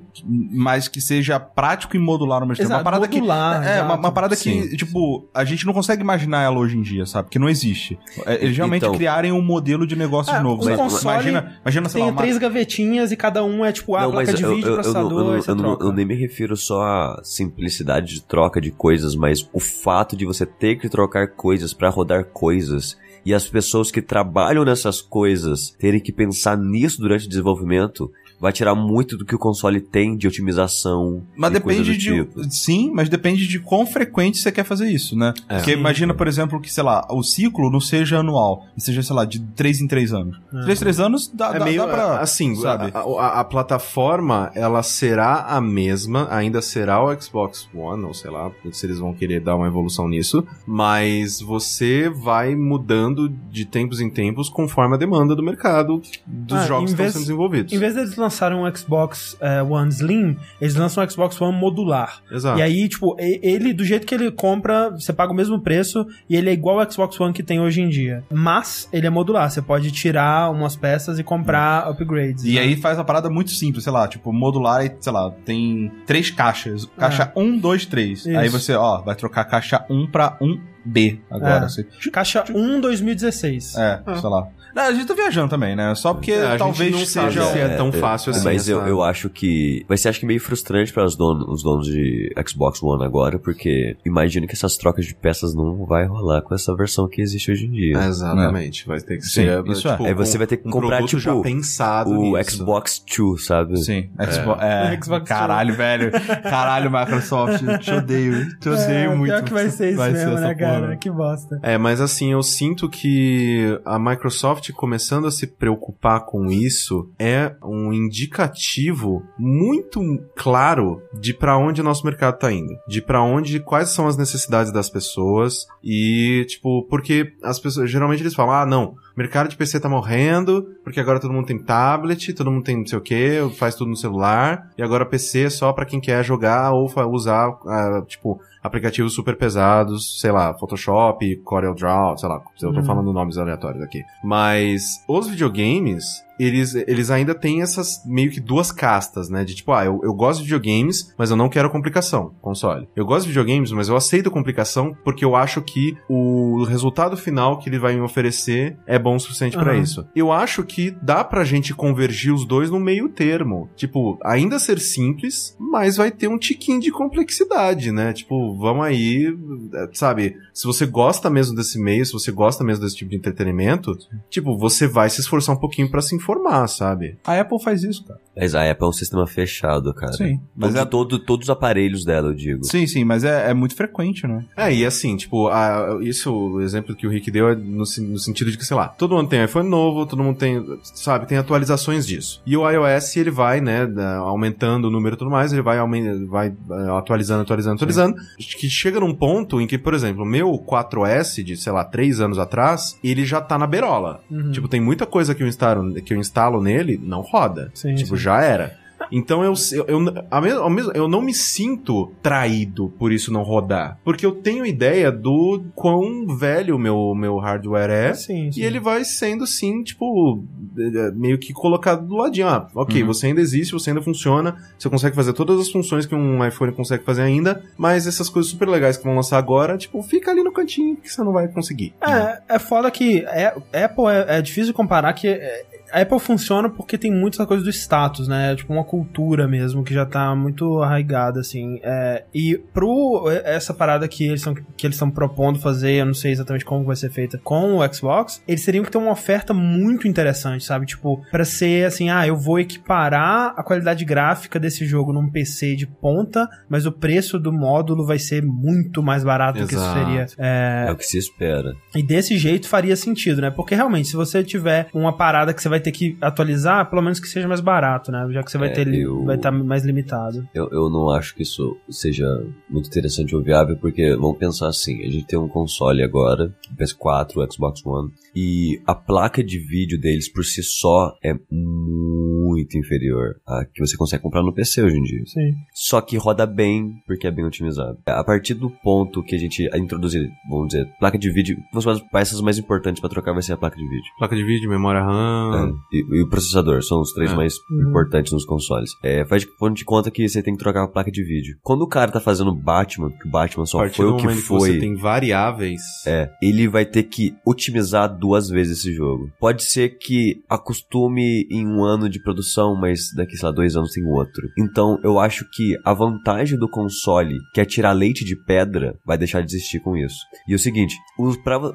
mas que seja prático e modular ao mesmo tempo? Exato, Uma parada modular, que. É, uma, uma parada Sim. que, tipo, a gente não consegue imaginar ela hoje em dia. sabe? Que não existe. É, Eles realmente Então- criarem um modelo de negócio É, novo. um console imagina, imagina, sei lá, Tem uma... três gavetinhas e cada um é tipo a placa de eu- vídeo, eu- eu processador, não- eu, não- eu não- nem me refiro só à simplicidade de troca de coisas, mas o fato de você ter que trocar coisas pra rodar coisas e as pessoas que trabalham nessas coisas terem que pensar nisso durante o desenvolvimento vai tirar muito do que o console tem de otimização. Mas e coisa depende do de. tipo. Sim, mas depende de quão frequente você quer fazer isso, né? É. Porque imagina, por exemplo, que, sei lá, o ciclo não seja anual, seja, sei lá, de 3 em 3 anos. É. 3 em 3 anos dá, É dá, meio dá pra. assim, sabe? A, a- a plataforma ela será a mesma, ainda será o Xbox One, ou sei lá, se eles vão querer dar uma evolução nisso, mas você vai mudando de tempos em tempos conforme a demanda do mercado dos Ah, jogos que vez- estão sendo desenvolvidos. Em vez deles lançarem um Xbox eh, One Slim, eles lançam um Xbox One modular. Exato. E aí, tipo, ele, do jeito que ele compra, você paga o mesmo preço e ele é igual ao Xbox One que tem hoje em dia. Mas ele é modular, você pode tirar umas peças e comprar upgrades. E né? aí faz a parada muito simples, sei lá, tipo, modular e, sei lá, tem três caixas. Caixa 1, 2, 3. É. Isso. Aí você, ó, vai trocar a caixa 1 pra 1B agora. É. Você- Caixa 1 2016. É, sei lá. Não, a gente tá viajando também, né? Só porque É, talvez não seja. se é tão fácil assim. Mas eu, eu acho que vai ser acho que meio frustrante para os donos, os donos de Xbox One agora, porque imagino que essas trocas de peças não vai rolar com essa versão que existe hoje em dia. Exatamente, vai ter que Sim, ser. isso é. tipo, Aí você vai ter que um comprar, tipo, já pensado o nisso. Xbox Two, sabe? Sim, Xbox. É, Xbox caralho, velho. Caralho, Microsoft. Te odeio. Te odeio é, muito. Pior que vai ser isso mesmo, essa né, cara? porra. Que bosta. É, mas assim, eu sinto que a Microsoft começando a se preocupar com isso é um indicativo muito claro de pra onde o nosso mercado tá indo, de pra onde quais são as necessidades das pessoas e tipo, porque as pessoas geralmente eles falam: "Ah, não, mercado de PC tá morrendo, porque agora todo mundo tem tablet, todo mundo tem não sei o que, faz tudo no celular, e agora PC é só pra quem quer jogar ou usar, ah, tipo, aplicativos super pesados, sei lá, Photoshop, Corel Draw, sei lá, eu tô Uhum. falando nomes aleatórios aqui. Mas os videogames, eles, eles ainda têm essas meio que duas castas, né? De tipo, ah, eu, eu gosto de videogames, mas eu não quero complicação, console. Eu gosto de videogames, mas eu aceito complicação porque eu acho que o resultado final que ele vai me oferecer é bom o suficiente pra Aham. isso. Eu acho que dá pra gente convergir os dois no meio termo. Tipo, ainda ser simples, mas vai ter um tiquinho de complexidade, né? Tipo, vamos aí, eh, sabe? Se você gosta mesmo desse meio, se você gosta mesmo desse tipo de entretenimento, tipo, você vai se esforçar um pouquinho pra se informar, sabe? A Apple faz isso, cara. Mas a Apple é um sistema fechado, cara. Sim. Mas Todo, é... todo- todos os aparelhos dela, eu digo. Sim, sim, mas é, é muito frequente, né? É, e assim, tipo, a- isso, o exemplo que o Rick deu é no, no sentido de que, sei lá, todo mundo tem iPhone novo, todo mundo tem, sabe, tem atualizações disso. E o iOS, ele vai, né, aumentando o número e tudo mais, ele vai, aumen- vai atualizando, atualizando, atualizando, que chega num ponto em que, por exemplo, o meu 4S de, sei lá, 3 anos atrás, ele já tá na berola. Uhum. Tipo, tem muita coisa que eu instalo, que eu instalo nele, não roda. Sim, tipo, sim. já era. Então eu, eu, eu, mesmo- eu não me sinto traído por isso não rodar. Porque eu tenho ideia do quão velho o meu, meu hardware é. Sim, sim. E ele vai sendo, sim, tipo, eh, meio que colocado do ladinho. Ah, ok, Uhum. você ainda existe, você ainda funciona, você consegue fazer todas as funções que um iPhone consegue fazer ainda, mas essas coisas super legais que vão lançar agora, tipo, fica ali no cantinho que você não vai conseguir. É, é foda que é, Apple é, é difícil comparar que é, a Apple funciona porque tem muita coisa do status, né? Tipo uma cultura mesmo que já tá muito arraigada, assim. É, e pro essa parada que eles estão propondo fazer, eu não sei exatamente como vai ser feita com o Xbox, eles teriam que ter uma oferta muito interessante, sabe? Tipo, pra ser assim, ah, eu vou equiparar a qualidade gráfica desse jogo num PC de ponta, mas o preço do módulo vai ser muito mais barato do que isso Exato. seria. É, É o que se espera. e desse jeito faria sentido, né? Porque realmente, se você tiver uma parada que você vai ter que atualizar, pelo menos que seja mais barato, né? Já que você vai É, ter eu- vai estar mais limitado. Eu, eu não acho que isso seja muito interessante ou viável, porque vamos pensar assim: a gente tem um console agora, o PS4, o Xbox One, e a placa de vídeo deles por si só é muito inferior à que você consegue comprar no PC hoje em dia. Sim. Só que roda bem, porque é bem otimizado. A partir do ponto que a gente introduzir, vamos dizer, placa de vídeo, uma das peças mais importantes pra trocar vai ser a placa de vídeo. Placa de vídeo, memória RAM, e, e o processador são os três É. mais Uhum. importantes nos consoles. É, faz de conta que você tem que trocar a placa de vídeo. Quando o cara tá fazendo Batman, que o Batman só foi o que momento que foi. você tem variáveis. É, ele vai ter que otimizar duas vezes esse jogo. Pode ser que acostume em um ano de produção, mas daqui, sei lá, dois anos tem outro. Então, eu acho que a vantagem do console, que é tirar leite de pedra, vai deixar de existir com isso. E é o seguinte,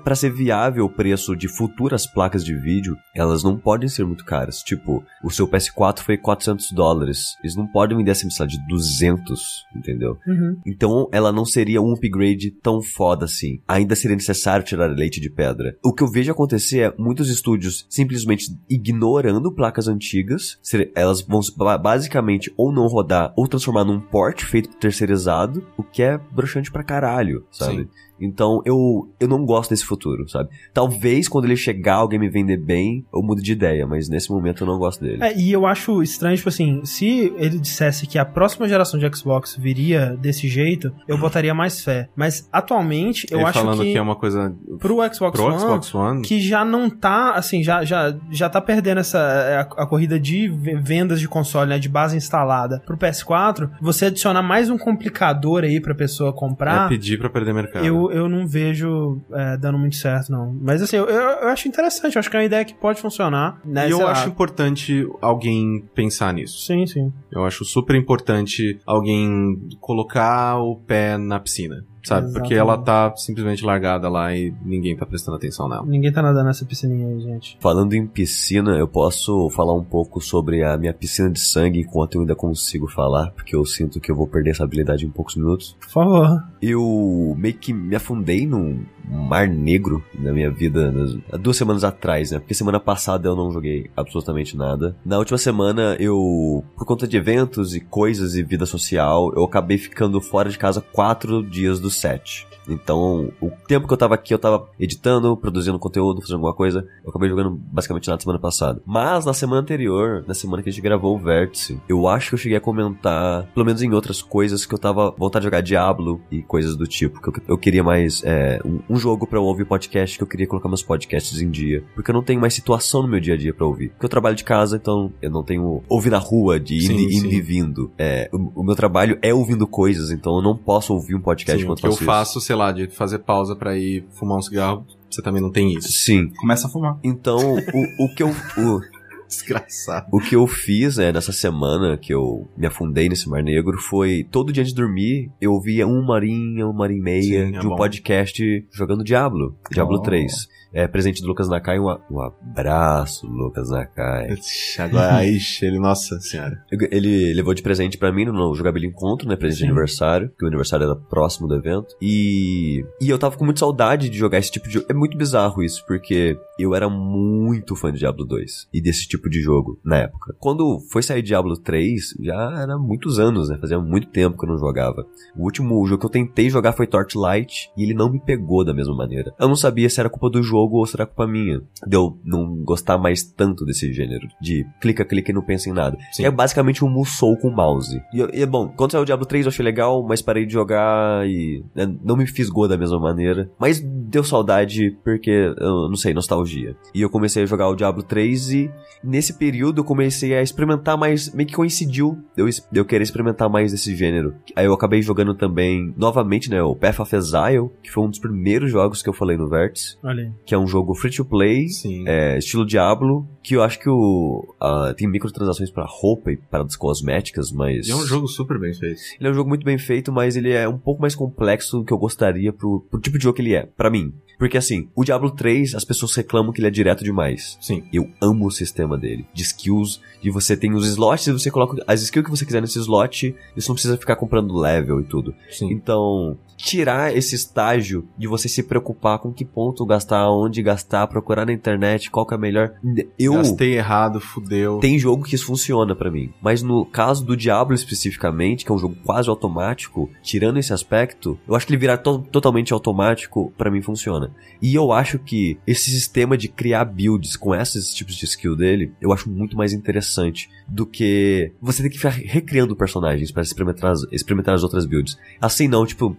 pra ser viável o preço de futuras placas de vídeo, elas não podem ser muito caras. Tipo, o seu PS4 foi 400 dólares. Eles não podem vender sei lá, de 200, entendeu? Uhum. Então ela não seria um upgrade tão foda assim. Ainda seria necessário tirar leite de pedra. O que eu vejo acontecer é muitos estúdios simplesmente ignorando placas antigas. Elas vão ba- basicamente ou não rodar ou transformar num port feito terceirizado, o que é broxante pra caralho, sabe? Sim. Então eu, eu não gosto desse futuro, sabe? Talvez quando ele chegar, alguém me vender bem, eu mude de ideia, mas nesse momento eu não gosto dele. É, e eu acho estranho, tipo assim, se ele dissesse que a próxima geração de Xbox viria desse jeito, eu botaria mais fé. Mas atualmente, eu Ele acho falando que, que é uma coisa pro Xbox pro One, Xbox One. que já não tá, assim, já, já, já tá perdendo essa a, a corrida de ve- vendas de console, né, de base instalada pro PS4, você adicionar mais um complicador aí pra pessoa É comprar, pedir pra perder mercado. eu, eu não vejo é, dando muito certo, não. Mas assim, eu, eu, acho interessante, eu acho que é uma ideia que pode funcionar, né, E eu lá. acho importante alguém pensar nisso. Sim, sim. Eu acho super importante alguém colocar o pé na piscina, sabe? Porque ela tá simplesmente largada lá e ninguém tá prestando atenção nela. Ninguém tá nadando nessa piscininha aí, gente. Falando em piscina, eu posso falar um pouco sobre a minha piscina de sangue enquanto eu ainda consigo falar, porque eu sinto que eu vou perder essa habilidade em poucos minutos. Por favor. Eu meio que me afundei num mar negro na minha vida há duas semanas atrás, né? Porque semana passada eu não joguei absolutamente nada. Na última semana eu, por conta de eventos e coisas e vida social, eu acabei ficando fora de casa quatro dias dos sete. Então, o tempo que eu tava aqui, eu tava editando, produzindo conteúdo, fazendo alguma coisa. Eu acabei jogando basicamente nada semana passada. Mas na semana anterior, na semana que a gente gravou o Vértice, eu acho que eu cheguei a comentar, pelo menos em outras coisas, que eu tava vontade de jogar Diablo e coisas do tipo. Que eu, eu queria mais é, um, um jogo pra eu ouvir podcast, que eu queria colocar meus podcasts em dia. Porque eu não tenho mais situação no meu dia a dia pra ouvir. Porque eu trabalho de casa, então eu não tenho ouvir na rua, de ir Sim, indo sim. e vindo. É, o, o meu trabalho é ouvindo coisas, então eu não posso ouvir um podcast Sim, o enquanto que eu faço isso. faço, sei lá, de fazer pausa pra ir fumar um cigarro, você também não tem isso. Sim. Começa a fumar. Então, o, o que eu. O, (laughs) Desgraçado. o que eu fiz, né, nessa semana que eu me afundei nesse Mar Negro foi todo dia antes de dormir, eu ouvia uma horinha, uma hora e meia Sim, é de um bom. podcast jogando Diablo. Diablo Oh. 3. É presente do Lucas Nakai, um, um abraço, Lucas Nakai. (laughs) Agora, ixi, ele, nossa senhora. Ele levou de presente pra mim no Jogabilia Encontro, né? Presente de Sim. aniversário, que o aniversário era próximo do evento. E, e eu tava com muita saudade de jogar esse tipo de jogo. É muito bizarro isso, porque eu era muito fã de Diablo 2 e desse tipo de jogo na época. Quando foi sair Diablo 3, já era muitos anos, né? Fazia muito tempo que eu não jogava. O último jogo que eu tentei jogar foi Torchlight e ele não me pegou da mesma maneira. Eu não sabia se era culpa do jogo ou se era culpa minha. De eu não gostar mais tanto desse gênero. De clica, clica e não pensa em nada. Sim. É basicamente um Musou com mouse. E, e é bom, quando saiu o Diablo 3 eu achei legal, mas parei de jogar e né, não me fisgou da mesma maneira. Mas deu saudade porque, eu não sei, nostalgia. E eu comecei a jogar o Diablo 3 e nesse período eu comecei a experimentar mais, meio que coincidiu eu, eu querer experimentar mais desse gênero. Aí eu acabei jogando também, novamente, né, o Path of Exile, que foi um dos primeiros jogos que eu falei no Vértice, Olha aí. Que é um jogo free to play, é, estilo Diablo, que eu acho que o ah, tem microtransações pra roupa e paradas cosméticas, mas é um jogo super bem feito. ele é um jogo muito bem feito, mas ele é um pouco mais complexo do que eu gostaria pro, pro tipo de jogo que ele é, pra mim. Porque assim, o Diablo 3, as pessoas reclamam que ele é direto demais. Sim. Eu amo o sistema dele, de skills, de você tem os slots e você coloca as skills que você quiser nesse slot, e você não precisa ficar comprando level e tudo. Sim. Então, tirar esse estágio de você se preocupar com que ponto gastar, onde gastar, procurar na internet, qual que é melhor. Eu Gastei errado, fudeu. tem jogo que isso funciona pra mim, mas no caso do Diablo especificamente, que é um jogo quase automático, tirando esse aspecto, eu acho que ele virar to- totalmente automático pra mim funciona. E eu acho que esse sistema de criar builds com esses tipos de skill dele, eu acho muito mais interessante do que você ter que ficar recriando personagens pra experimentar as, experimentar as outras builds. Assim não, tipo,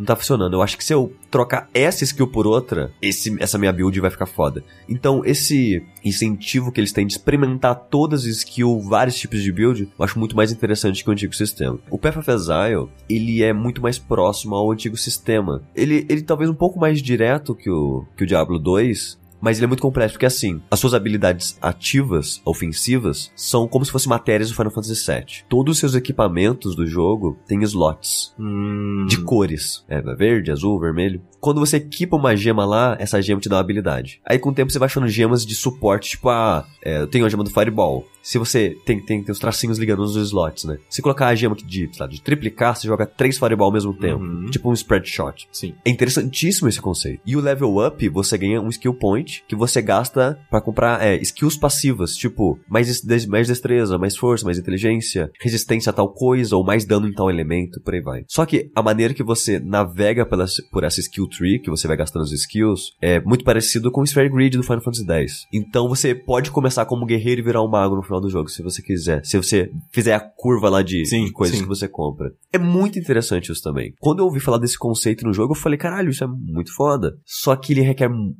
não tá funcionando. Eu acho que se eu trocar essa skill por outra, esse, essa minha build vai ficar foda. Então, esse incentivo que eles têm de experimentar todas as skills, vários tipos de build, eu acho muito mais interessante que o antigo sistema. O Path of Exile, ele é muito mais próximo ao antigo sistema. Ele, ele talvez um pouco mais direto que o, que o Diablo 2, mas ele é muito complexo, porque assim, as suas habilidades ativas, ofensivas, são como se fossem matérias do Final Fantasy VII. Todos os seus equipamentos do jogo têm slots Hum, de cores. É, verde, azul, vermelho. Quando você equipa uma gema lá, essa gema te dá uma habilidade. Aí com o tempo você vai achando gemas de suporte, tipo, ah, é, eu tenho a gema do Fireball. Se você tem, tem, tem os tracinhos ligando nos slots, né? Se colocar a gema de, sei lá, de triplicar, você joga três Fireball ao mesmo tempo. Uhum. Tipo um spread shot. Sim. É interessantíssimo esse conceito. E o level up, você ganha um skill point que você gasta pra comprar é, skills passivas, tipo mais, mais destreza, mais força, mais inteligência, resistência a tal coisa, ou mais dano em tal elemento, por aí vai. Só que a maneira que você navega pela, por essa skill tree, que você vai gastando as skills, é muito parecido com o Sphere Grid do Final Fantasy X. Então você pode começar como guerreiro e virar um mago no final do jogo, se você quiser. Se você fizer a curva lá de, Sim, de coisas sim. que você compra. É muito interessante isso também. Quando eu ouvi falar desse conceito no jogo, eu falei, caralho, isso é muito foda. Só que ele requer um,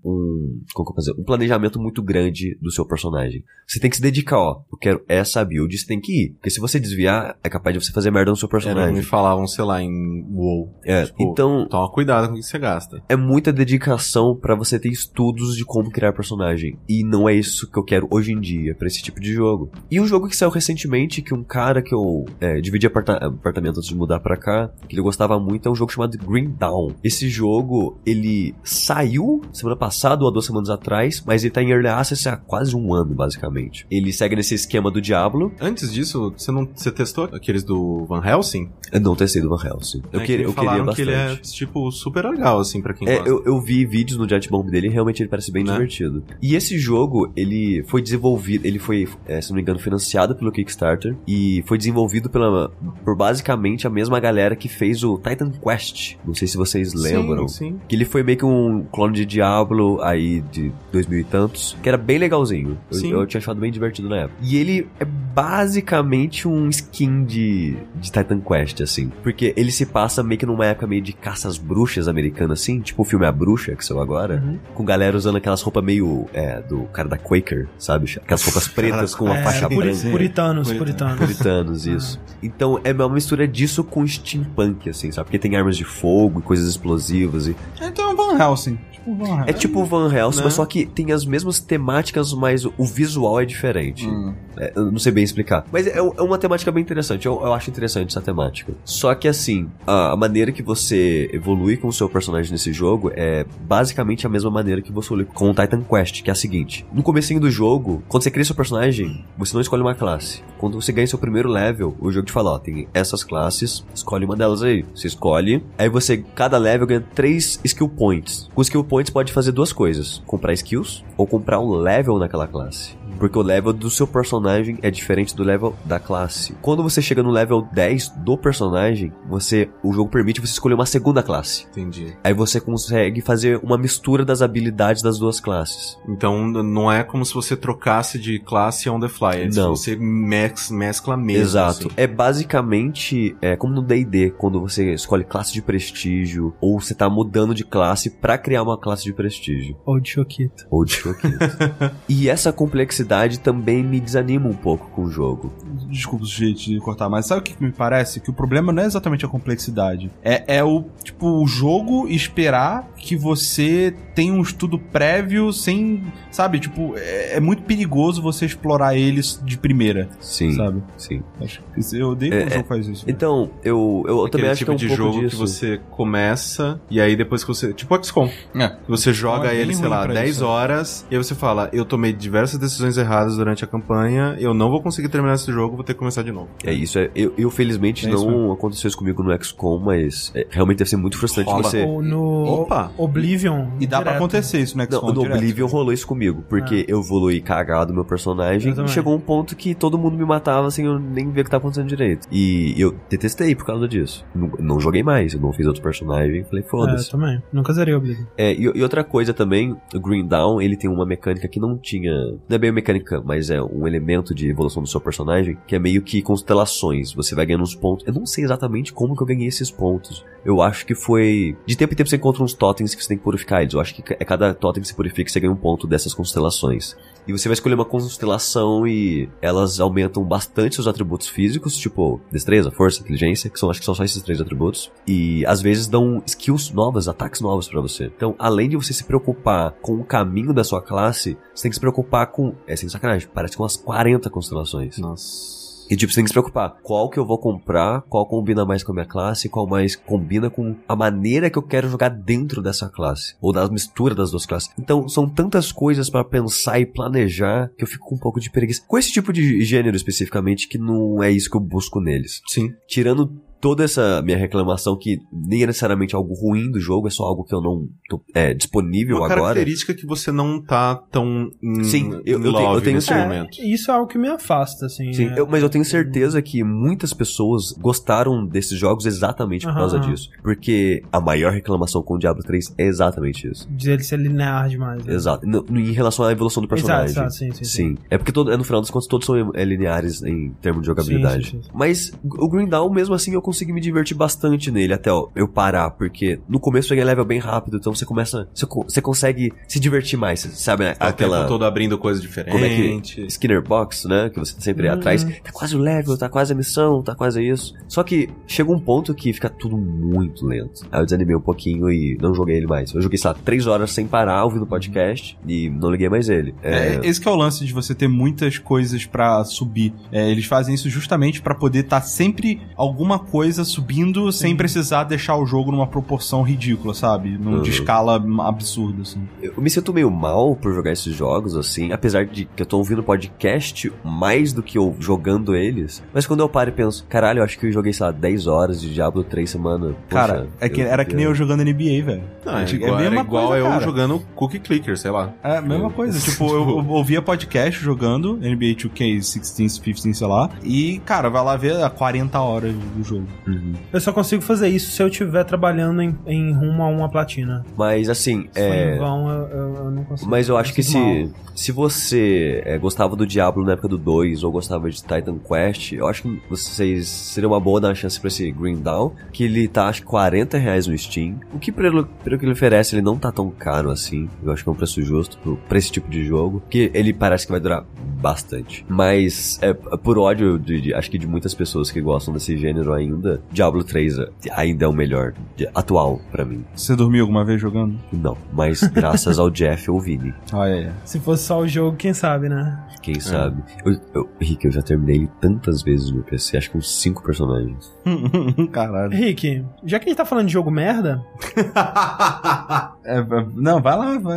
como que eu dizer, um planejamento muito grande do seu personagem. Você tem que se dedicar, ó, eu quero essa build, você tem que ir. Porque se você desviar, é capaz de você fazer merda no seu Era, me personagem. falavam, sei lá, em WoW. É, Tipo, então, Toma cuidado com o que você gasta. é muita dedicação pra você ter estudos de como criar personagem. E não é isso que eu quero hoje em dia pra esse tipo de jogo. E um jogo que saiu recentemente, que um cara que eu é, dividi aparta apartamento antes de mudar pra cá, que ele gostava muito, é um jogo chamado Green Dawn. Esse jogo, ele saiu semana passada ou há duas semanas atrás, mas ele tá em Early Access há quase um ano, basicamente. Ele segue nesse esquema do Diablo. Antes disso, você não você testou aqueles do Van Helsing? Eu não testei do Van Helsing. Eu, É, queria, que eu queria bastante. que ele é, tipo, super legal, assim, pra quem É, gosta. eu, eu vi vídeos no Giant Bomb dele e realmente ele parece bem Né? divertido. E esse jogo, ele foi desenvolvido, ele foi, é, se não me engano, financiado pelo Kickstarter e foi desenvolvido pela, por basicamente a mesma galera que fez o Titan Quest. Não sei se vocês lembram. Sim, sim. Que ele foi meio que um clone de Diablo aí de 2000 e tantos, que era bem legalzinho. Eu, eu tinha achado bem divertido na época. E ele é basicamente um skin de, de Titan Quest, assim. Porque ele se passa meio que numa época meio de caça às bruxas americana, assim. Tipo o filme A Bruxa, que saiu agora. Uhum. Com galera usando aquelas roupas meio, é, do cara da Quaker, sabe? Aquelas roupas (laughs) pretas com uma É, faixa puri- branca. puritanos, Puritano. puritanos. Puritanos, isso. Então é uma mistura disso com steampunk, assim, sabe? Porque tem armas de fogo e coisas explosivas. E... Então é um Van Helsing. Tipo Van Helsing. É tipo Van Helsing, né? mas só que tem as mesmas temáticas, mas o visual é diferente. Hum. É, eu não sei bem explicar. Mas é, é uma temática bem interessante. Eu, eu acho interessante essa temática. Só que assim, a, a maneira que você evolui com o seu personagem nesse jogo é basicamente a mesma maneira que você evolui com o Titan Quest, que é a seguinte. No comecinho do jogo, quando você cria seu personagem, você não escolhe uma classe. Quando você ganha seu primeiro level, o jogo te fala, ó, tem essas classes, escolhe uma delas aí. Você escolhe, aí você, cada level ganha três skill points. Com skill points pode fazer duas coisas. Comprar skills ou comprar um level naquela classe. Porque o level do seu personagem é diferente do level da classe. Quando você chega no level 10 do personagem, você o jogo permite você escolher uma segunda classe. Entendi. Aí você consegue fazer uma mistura das habilidades das duas classes. Então não é como se você trocasse de classe on the fly. É Não. Você mex, mescla mesmo. Exato. assim. É basicamente é como no D&D, quando você escolhe classe de prestígio ou você tá mudando de classe pra criar uma classe de prestígio. Ou de Choquito. Ou de choquito. (laughs) e essa complexidade também me desanima um pouco com o jogo. Desculpa o jeito de cortar, mas sabe o que me parece? Que o problema não é exatamente a complexidade. É, é o, tipo, o jogo esperar que você tenha um estudo prévio sem. Sabe? Tipo, é, é muito perigoso você explorar eles de primeira. Sim. Sabe? Sim. Acho que eu odeio quando É, o jogo faz isso. Então, eu, eu Aquele também acho tipo que é um de pouco jogo disso. que você começa e aí depois que você. Tipo XCOM. É. Você joga Então é ele, sei lá, pra 10 isso, é. horas e aí você fala: Eu tomei diversas decisões erradas durante a campanha, eu não vou conseguir terminar esse jogo, vou ter que começar de novo. É isso, é, eu, eu felizmente É isso não aconteceu isso comigo no XCOM, mas é, realmente deve ser muito frustrante Rola. você. Ou no Opa! Oblivion. E dá pra acontecer isso no Não, XCOM no direto. Oblivion rolou isso comigo, porque eu evoluí cagado meu personagem e chegou um ponto que todo mundo me matava sem eu nem ver o que tava acontecendo direito. E eu detestei por causa disso. Não, não joguei mais, eu não fiz outro personagem, falei, É, eu foda-se. também. Nunca zerei Oblivion. É, e, e outra coisa também, o Green Down, ele tem uma mecânica que não tinha. Não é bem mecânica, mas é um elemento de evolução do seu personagem, que é meio que constelações. Você vai ganhando uns pontos. Eu não sei exatamente como que eu ganhei esses pontos. Eu acho que foi. De tempo em tempo você encontra uns totens que você tem que purificar eles. Eu acho que é cada totem que você purifica, você ganha um ponto dessas constelações. E você vai escolher uma constelação e elas aumentam bastante seus atributos físicos, tipo destreza, força, inteligência, que são acho que são só esses três atributos. E às vezes dão skills novas, ataques novos pra você. Então, além de você se preocupar com o caminho da sua classe, você tem que se preocupar com. É sem sacanagem, parece com umas 40 constelações. Nossa. E tipo, você tem que se preocupar. Qual que eu vou comprar, qual combina mais com a minha classe, qual mais combina com a maneira que eu quero jogar dentro dessa classe. Ou da mistura das duas classes. Então, são tantas coisas pra pensar e planejar que eu fico com um pouco de preguiça. Com esse tipo de gênero especificamente, que não é isso que eu busco neles. Sim. Tirando toda essa minha reclamação que nem é necessariamente algo ruim do jogo, é só algo que eu não tô é, disponível Uma agora. característica que você não tá tão em, Sim, eu- eu tenho- eu tenho nesse certeza. momento. Isso é algo que me afasta, assim. Sim, é- eu- mas eu tenho certeza que muitas pessoas gostaram desses jogos exatamente por causa disso. Porque a maior reclamação com o Diablo 3 é exatamente isso. De ele ser linear demais. né? Exato. No- em relação à evolução do personagem. Exato, exato, sim, sim, sim. É porque todo, é, no final das contas todos são é, lineares em termos de jogabilidade. Sim, sim, sim. Mas o Green Dawn, mesmo assim, eu consegui me divertir bastante nele até ó, eu parar, porque no começo eu ganhei level bem rápido, então você começa. Você, você consegue se divertir mais, sabe? né? Tá Aquela. todo abrindo coisa Como é que. diferente. Skinner Box, né? Que você tá sempre Uhum. atrás. Tá quase o level, tá quase a missão, tá quase isso. Só que chega um ponto que fica tudo muito lento. Aí eu desanimei um pouquinho e não joguei ele mais. Eu joguei, sei lá, três horas sem parar, ouvindo podcast e não liguei mais ele. É, É, esse que é o lance de você ter muitas coisas pra subir. É, eles fazem isso justamente pra poder estar sempre alguma coisa subindo sem precisar deixar o jogo numa proporção ridícula, sabe? Num Uhum. de escala absurda, assim. Eu me sinto meio mal por jogar esses jogos, assim, apesar de que eu tô ouvindo podcast mais do que eu jogando eles. Mas quando eu paro e penso, caralho, eu acho que eu joguei, sei lá, 10 horas de Diablo 3 semana. Cara, é que, era que nem eu jogando NBA, velho. Não, é É igual, a mesma era igual coisa, eu cara. jogando Cookie Clicker, sei lá. É a mesma coisa. Tipo, eu, (laughs) eu ouvia podcast jogando NBA 2K16, 15, sei lá. E, cara, vai lá ver a 40 horas do jogo. Uhum. Eu só consigo fazer isso se eu estiver trabalhando em, em rumo a uma platina. Mas assim, Se é. vão, eu, eu- eu não consigo. Mas eu acho que mal. se, se você é, gostava do Diablo na época do 2 ou gostava de Titan Quest, eu acho que vocês seria uma boa dar uma chance pra esse Green Dawn, que ele tá acho que 40 reais no Steam. O que pelo, pelo que ele oferece, ele não tá tão caro assim. Eu acho que é um preço justo pro, pra esse tipo de jogo. Porque ele parece que vai durar bastante. Mas é, por ódio de, de- acho que de muitas pessoas que gostam desse gênero ainda, Diablo 3 é- ainda é o melhor atual pra mim. Você dormiu alguma vez jogando? Não, mas graças ao Jeff ou Vini. (laughs) Olha aí. Se fosse só o jogo, quem sabe, né? Quem sabe? Eu, eu, Rick, eu já terminei ele tantas vezes no PC, acho que uns 5 personagens. (laughs) Caralho. Rick, já que a gente tá falando de jogo merda, (laughs) É, é, não, vai lá, vai.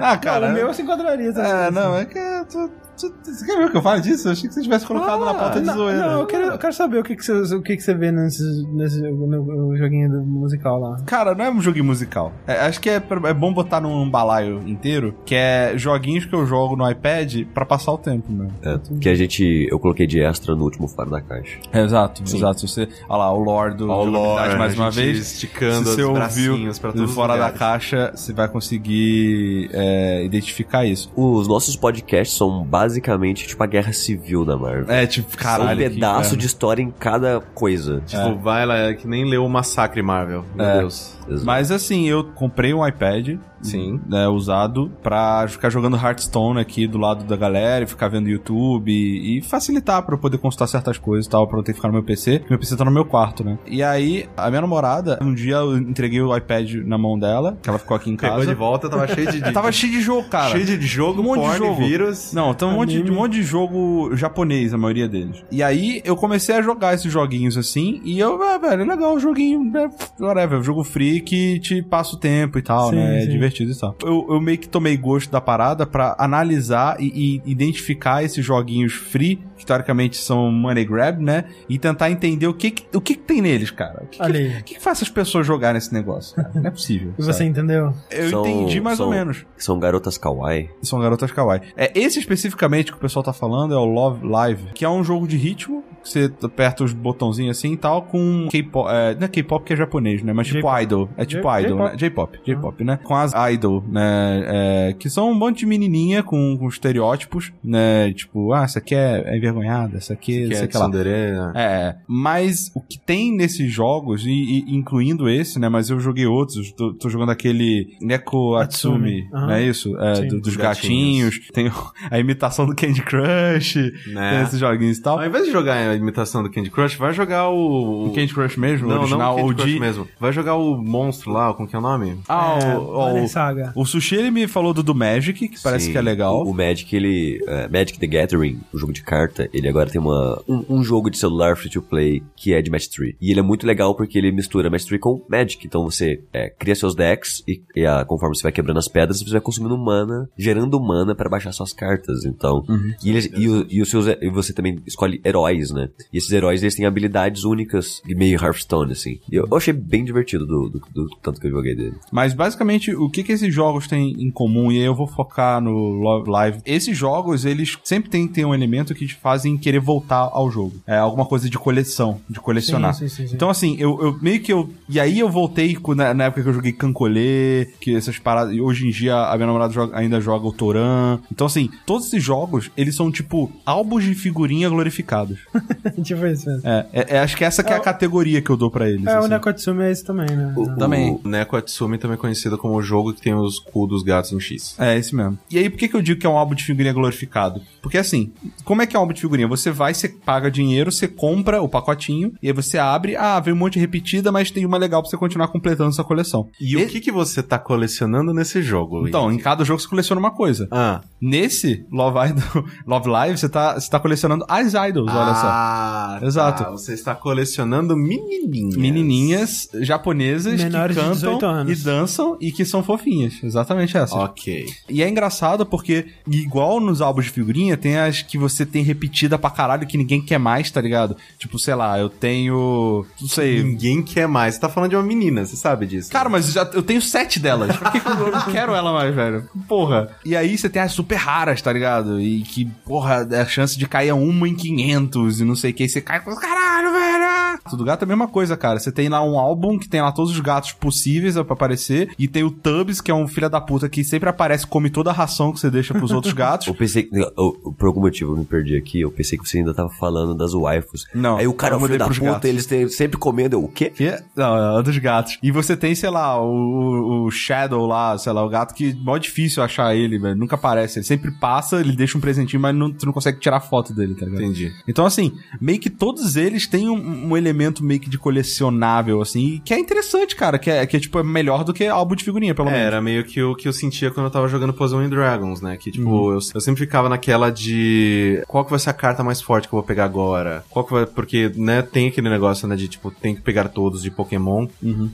Ah, cara. o meu se enquadraria. também. É, não, é que. tu- tu- Você quer ver que eu falo disso? Eu achei que você tivesse colocado na pauta de não, zoeira. não, eu quero, eu quero saber o que, que, você, o que, que você vê nesse, nesse no, no joguinho do musical lá. Cara, não é um joguinho musical. É, acho que é, é bom botar num balaio inteiro, que é joguinhos que eu jogo no iPad pra passar o tempo, né? É, que a gente. Eu coloquei de extra no último fora da caixa. É, exato, exato. Você, olha lá, o lore do o lore, mais a uma vez. esticando se você os ouviu pra todos os fora da lugares. caixa, você vai conseguir é, identificar isso. Os nossos podcasts são basicamente tipo a guerra civil da Marvel. É, tipo, caralho. São um pedaço de história em cada coisa. Tipo, vai lá, é que nem leu o Massacre Marvel. Meu É. Deus. Exato. Mas assim, eu comprei um iPad. Sim. Né, usado pra ficar jogando Hearthstone aqui do lado da galera e ficar vendo YouTube e, e facilitar pra eu poder consultar certas coisas e tal, pra eu ter que ficar no meu PC. Meu PC tá no meu quarto, né? E aí, a minha namorada, um dia eu entreguei o iPad na mão dela, que ela ficou aqui em casa. Pegou de volta, tava cheio de... (laughs) Tava cheio de jogo, cara. cheio de jogo, Um monte de porn, jogo. vírus. Não, tem um monte, de, um monte de jogo japonês, a maioria deles. E aí eu comecei a jogar esses joguinhos assim, e eu, ah, velho, é legal o joguinho, é, whatever, jogo free que te passa o tempo e tal, Sim, né? É sim. divertido e tal. Eu, eu meio que tomei gosto da parada pra analisar e, e identificar esses joguinhos free, que teoricamente são money grab, né? E tentar entender o que, que- o que, que tem neles, cara. O que, que, Olha aí. o que, que faz essas pessoas jogarem esse negócio, cara? Não é possível. (laughs) E você sabe? entendeu? Eu São- entendi mais ou são- menos. São garotas kawaii. São garotas kawaii. É, esse especificamente que o pessoal tá falando é o Love Live, que é um jogo de ritmo você aperta os botãozinhos assim e tal, com K-pop. É, não é K-pop que é japonês, né? Mas tipo idol. É tipo J- idol, né? J-pop. J-pop, né? Com as idol, né? É, que são um monte de menininha com, com estereótipos, né? Tipo, ah, essa aqui é, é envergonhada, essa aqui, essa é aqui lá. tsundere, né? É, mas o que tem nesses jogos, e, e incluindo esse, né? Mas eu joguei outros, tô, tô jogando aquele Neko Atsumi, Atsumi, não é isso? É, Sim. do- dos gatinhos. gatinhos. Tem (laughs) a imitação do Candy Crush, tem Né? esses joguinhos e tal. Ao invés de jogar a imitação do Candy Crush, vai jogar o... O Candy Crush mesmo, o Não, original, não o Candy OG. Crush mesmo. Vai jogar o monstro lá, como que é o nome? Ah, É, o, Banner o, Saga. o Sushi ele me falou do do Magic, que parece Sim, que é legal. O, o Magic, ele. é, Magic the Gathering, o jogo de carta, ele agora tem uma, um, um jogo de celular free to play que é de Match 3. E ele é muito legal porque ele mistura Match 3 com Magic. Então você é, cria seus decks e, e, ah, conforme você vai quebrando as pedras, você vai consumindo mana, gerando mana para baixar suas cartas. Então. E, eles, e, o- e os seus, e você também escolhe heróis, né? E esses heróis eles têm habilidades únicas, de meio Hearthstone, assim. E eu, eu achei bem divertido do, do, do tanto que eu joguei dele. Mas basicamente, o que que esses jogos têm em comum? E aí eu vou focar no Love Live. Esses jogos, eles sempre têm, têm um elemento que te fazem querer voltar ao jogo. É alguma coisa de coleção, de colecionar. Sim, sim, sim, sim. Então, assim, eu, eu meio que eu. E aí eu voltei na, na época que eu joguei Cancolê, que essas paradas. E hoje em dia a minha namorada joga- ainda joga o Toran. Então, assim, todos esses jogos, eles são tipo álbuns de figurinha glorificados. (laughs) (laughs) tipo isso mesmo. É, é- é- acho que essa que é a categoria que eu dou pra eles. É, o assim. Nekotsumi é esse também, né? O- Também. O Neko Atsumi também é conhecido como o jogo que tem os cu dos gatos em X. É, esse mesmo. E aí, por que, que eu digo que é um álbum de figurinha glorificado? Porque assim, como é que é um álbum de figurinha? Você vai, você paga dinheiro, você compra o pacotinho, e aí você abre, ah, vem um monte repetida, mas tem uma legal pra você continuar completando sua coleção. E o que que você tá colecionando nesse jogo? Então, em cada jogo você coleciona uma coisa. Ah, Nesse Love, Idol, (laughs) Love Live, você tá, você tá colecionando as idols, olha só. Ah, tá. Exato. Você está colecionando menininhas. Menininhas japonesas Menores que cantam 18 anos. e dançam e que são fofinhas. Exatamente essa. Ok. E é engraçado porque, igual nos álbuns de figurinha, tem as que você tem repetida pra caralho que ninguém quer mais, tá ligado? Tipo, sei lá, eu tenho. Não sei. Ninguém quer mais. Você tá falando de uma menina, você sabe disso. Cara, mas já, eu tenho sete delas. Por que, que eu não quero ela mais, velho? Porra. E aí você tem as super raras, tá ligado? E que, porra, a chance de cair é uma em 500 e não sei o que. Você cai com caralho, velho. Tudo gato é a mesma coisa, cara. Você tem lá um álbum que tem lá todos os gatos possíveis pra aparecer. E tem o Tubbs, que é um filho da puta que sempre aparece, come toda a ração que você deixa pros outros gatos. (laughs) Eu pensei que. eu- eu- por algum motivo eu me perdi aqui. Eu pensei que você ainda tava falando das waifus. Não, Aí o cara, o filho da pros puta, gatos. eles têm, sempre comendo. O quê? Que? Não, é dos gatos. E você tem, sei lá, o, o- o Shadow lá, sei lá, o gato que é mó difícil achar ele, velho. Nunca aparece. Ele sempre passa, ele deixa um presentinho, mas não, tu não consegue tirar foto dele, tá ligado? Entendi. Então, assim, meio que todos eles têm um, um elemento meio que de colecionável, assim, que é interessante, cara. Que é, que é tipo, é melhor do que álbum de figurinha, pelo É, menos. era meio que o que eu sentia quando eu tava jogando Puzzle and Dragons, né? Que, tipo, eu, eu sempre ficava naquela de... Qual que vai ser a carta mais forte que eu vou pegar agora? Qual que vai... Porque, né, tem aquele negócio, né, de, tipo, tem que pegar todos de Pokémon.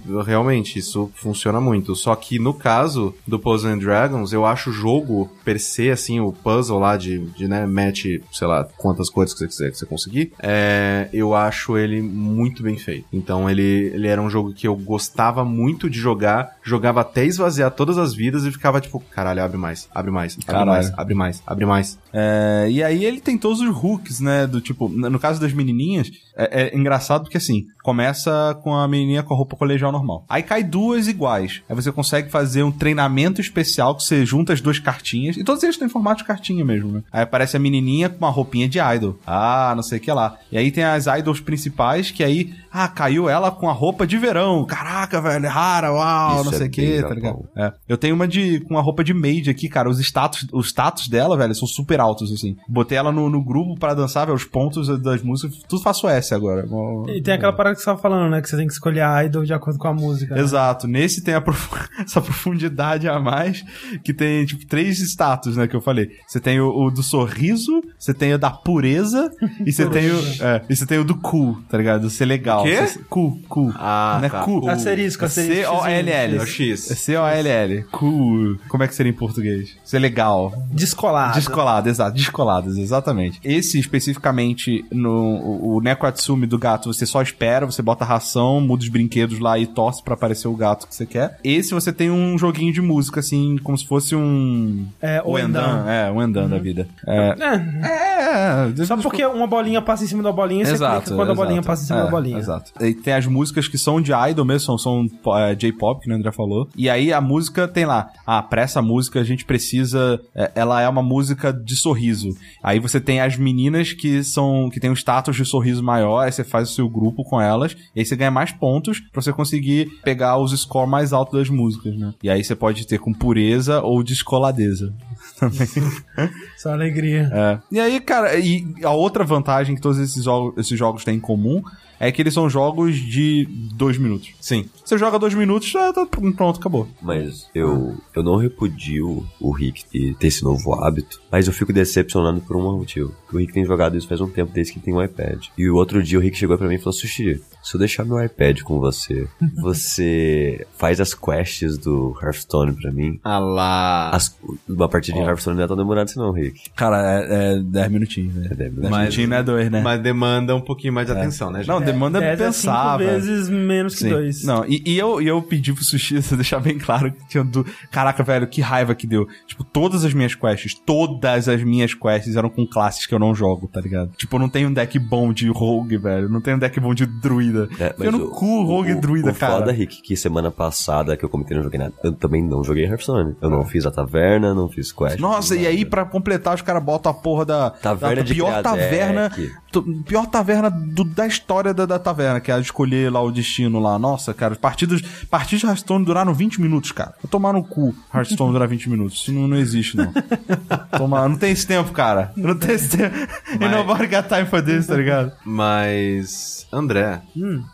Eu, Realmente, isso funciona muito. Só que, no caso do Puzzle and Dragons, eu acho o jogo, per se, assim, o puzzle lá de, de né, match, sei lá, quantas cores que você quiser que você conseguir, é, eu acho ele muito bem feito. Então, ele, ele era um jogo que eu gostava muito de jogar, jogava até esvaziar todas as vidas e ficava tipo, caralho, abre mais, abre mais, abre Caralho. mais, abre mais, abre mais. É, e aí ele tem todos os hooks, né? Do tipo, no caso das menininhas, é, é engraçado porque assim, começa com a menininha com a roupa colegial normal. Aí cai duas iguais. Aí você consegue fazer um treinamento especial que você junta as duas cartinhas. E todos eles têm formato de cartinha mesmo, né? Aí aparece a menininha com uma roupinha de idol. Ah, não sei o que lá. E aí tem as idols principais que aí, ah, caiu ela com a roupa de verão. Caraca, velho, é rara, uau, Isso não é sei o que, tá ligado? É. Eu tenho uma de com a roupa de maid aqui, cara. Os status, os status dela, velho, são super altos, assim. Botei ela no, no grupo pra dançar, velho, os pontos das músicas. Tudo faço S agora. E tem aquela parada que você tava falando, né? Que você tem que escolher a idol de acordo com a música. né? Exato. Nesse tem a profu- (laughs) essa profundidade a mais, que tem, tipo, três status, né, que eu falei. Você tem o, o do sorriso, você tem o da pureza, (laughs) e você tem o, é, e você tem o do cool, tá ligado? Do ser legal. quê? Cool, cool. Ah, Não é tá. cool. Asterisco, asterisco. C-O-L-L. É o X. É C-O-L-L. Cool. Como é que seria em português? Ser legal. Descolado. Descolado, exato. Descoladas, exatamente. Esse especificamente no o, o Neko Atsumi do gato, você só espera, você bota ração, muda os brinquedos lá e torce pra aparecer o gato que você quer. Esse você tem um joguinho de música, assim, como se fosse um. É, o Endan. É, o Endan da vida. É, É, É, é. Só porque uma bolinha passa em cima da bolinha, você clica quando a bolinha exato. passa em cima É, bolinha. Exato. E tem as músicas que são de idol mesmo, são, são é, J-pop, que o André falou. E aí a música tem lá, ah, pra essa música a gente precisa. é, ela é uma música de sorriso. Aí você tem as meninas que são. que tem um status de sorriso maior, aí você faz o seu grupo com elas, e aí você ganha mais pontos pra você conseguir pegar os scores mais altos das músicas, né? E aí você pode ter com pureza ou descoladeza. (laughs) Só alegria. É. E aí, cara, e a outra vantagem que todos esses jogos, esses jogos têm em comum é que eles são jogos de dois minutos. Sim. Você joga dois minutos, já tá pronto, acabou. Mas eu, eu não repudio o Rick de ter esse novo hábito, mas eu fico decepcionado por um motivo. O Rick tem jogado isso faz um tempo desde que tem um iPad. E o outro dia o Rick chegou pra mim e falou: Sushi, se eu deixar meu iPad com você, (laughs) você faz as quests do Hearthstone pra mim. Ah lá. As, uma partida de Hearthstone não é tão demorada assim não, Rick. Cara, é, é 10 minutinhos, né? É, deve- 10 Mas- minutinhos não é dois, né? Mas demanda um pouquinho mais de atenção, né, gente? Não, demanda é pensar, cinco velho. vezes menos que Sim. dois. Não, e, e eu, e eu pedi pro Sushi (laughs) deixar bem claro que tinha do. Caraca, velho, que raiva que deu. Tipo, todas as minhas quests, todas as minhas quests eram com classes que eu não jogo, tá ligado? Tipo, eu não tenho um deck bom de rogue, velho. Não tenho um deck bom de druida. É, eu no cu, rogue e druida, o cara. foda, Rick, que semana passada que eu comentei não joguei nada. Eu também não joguei Hearthstone. Eu não fiz a taverna, não fiz quest. Nossa, não e aí pra completar os caras botam a porra da, Taverna da de pior taverna, to- pior taverna do- da história da, da taverna, que é a de escolher lá o destino lá. Nossa, cara, os partidos, partidas de Hearthstone duraram 20 minutos, cara. Vou tomar no cu Hearthstone durar 20 minutos. Isso não, não existe, não. (laughs) Tomar, não tem esse tempo, cara. Não tem esse tempo. E nobody got time for this, tá ligado? Mas, André,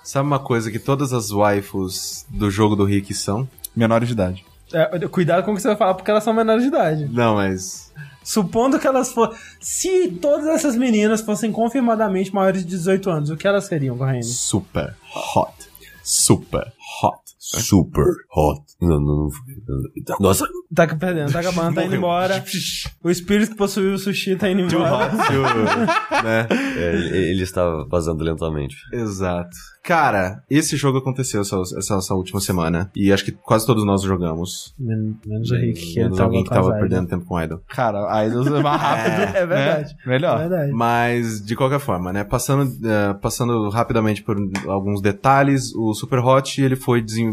sabe uma coisa que todas as waifus do jogo do Rick são? Menores de idade. É, cuidado com o que você vai falar, porque elas são menores de idade. Não, mas. Supondo que elas fossem. Se todas essas meninas fossem confirmadamente maiores de 18 anos, o que elas seriam, Corrêne? Super hot. Super hot. Super hot. Não, não, não. Nossa, Tá perdendo, tá acabando, tá indo embora. (laughs) O espírito que possuiu o sushi tá indo Too embora. hot, too, (laughs) né? é, ele, ele está vazando lentamente. Exato. Cara, esse jogo aconteceu essa, essa, essa última semana. E acho que quase todos nós jogamos. Men- Menos o Rick, que Menos alguém que tava Idol. perdendo tempo com Idol. Cara, Idols é mais rápido. (laughs) É verdade. né? Melhor. É verdade. Mas, de qualquer forma, né? Passando, eh, passando rapidamente por alguns detalhes, o Super Hot ele foi desenvolvido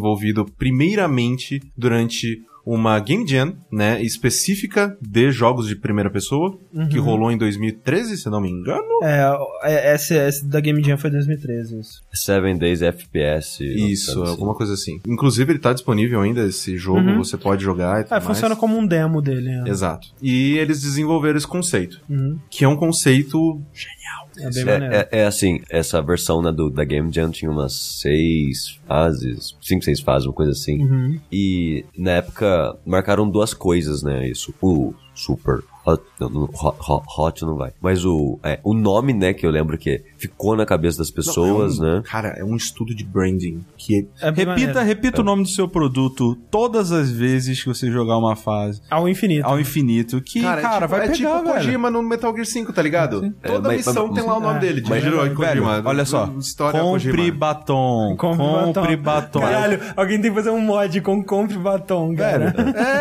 primeiramente durante uma Game Jam, né? Específica de jogos de primeira pessoa, que rolou em 2013, se não me engano. É, é, esse, esse da Game Jam foi 2013, isso. Seven Days FPS. Isso, sabe assim. alguma coisa assim. Inclusive, ele tá disponível ainda, esse jogo, Uhum. você pode jogar e tudo É, funciona mais. como um demo dele. É, Exato. E eles desenvolveram esse conceito, Uhum. que é um conceito é maneiro. É, é, é assim, essa versão né, do, da Game Jam tinha umas seis fases, cinco, seis fases, uma coisa assim. Uhum. E na época marcaram duas coisas, né? Isso, o Super Hot, não, hot, hot não vai. Mas o, é, o nome, né, que eu lembro que ficou na cabeça das pessoas, Não, é um- né? Cara, é um estudo de branding que É bem Repita, maneiro. repita o nome do seu produto todas as vezes que você jogar uma fase Ao infinito. ao infinito. Que, cara, é tipo, vai é pegar, tipo velho. Kojima no Metal Gear 5, tá ligado? Toda É, mas- missão mas- tem lá o nome é. dele. Mas- Digiro Velho, Kojima. olha só. História compre Kojima. batom. Compre, batom. Caralho, alguém tem que fazer um mod com compre batom, cara.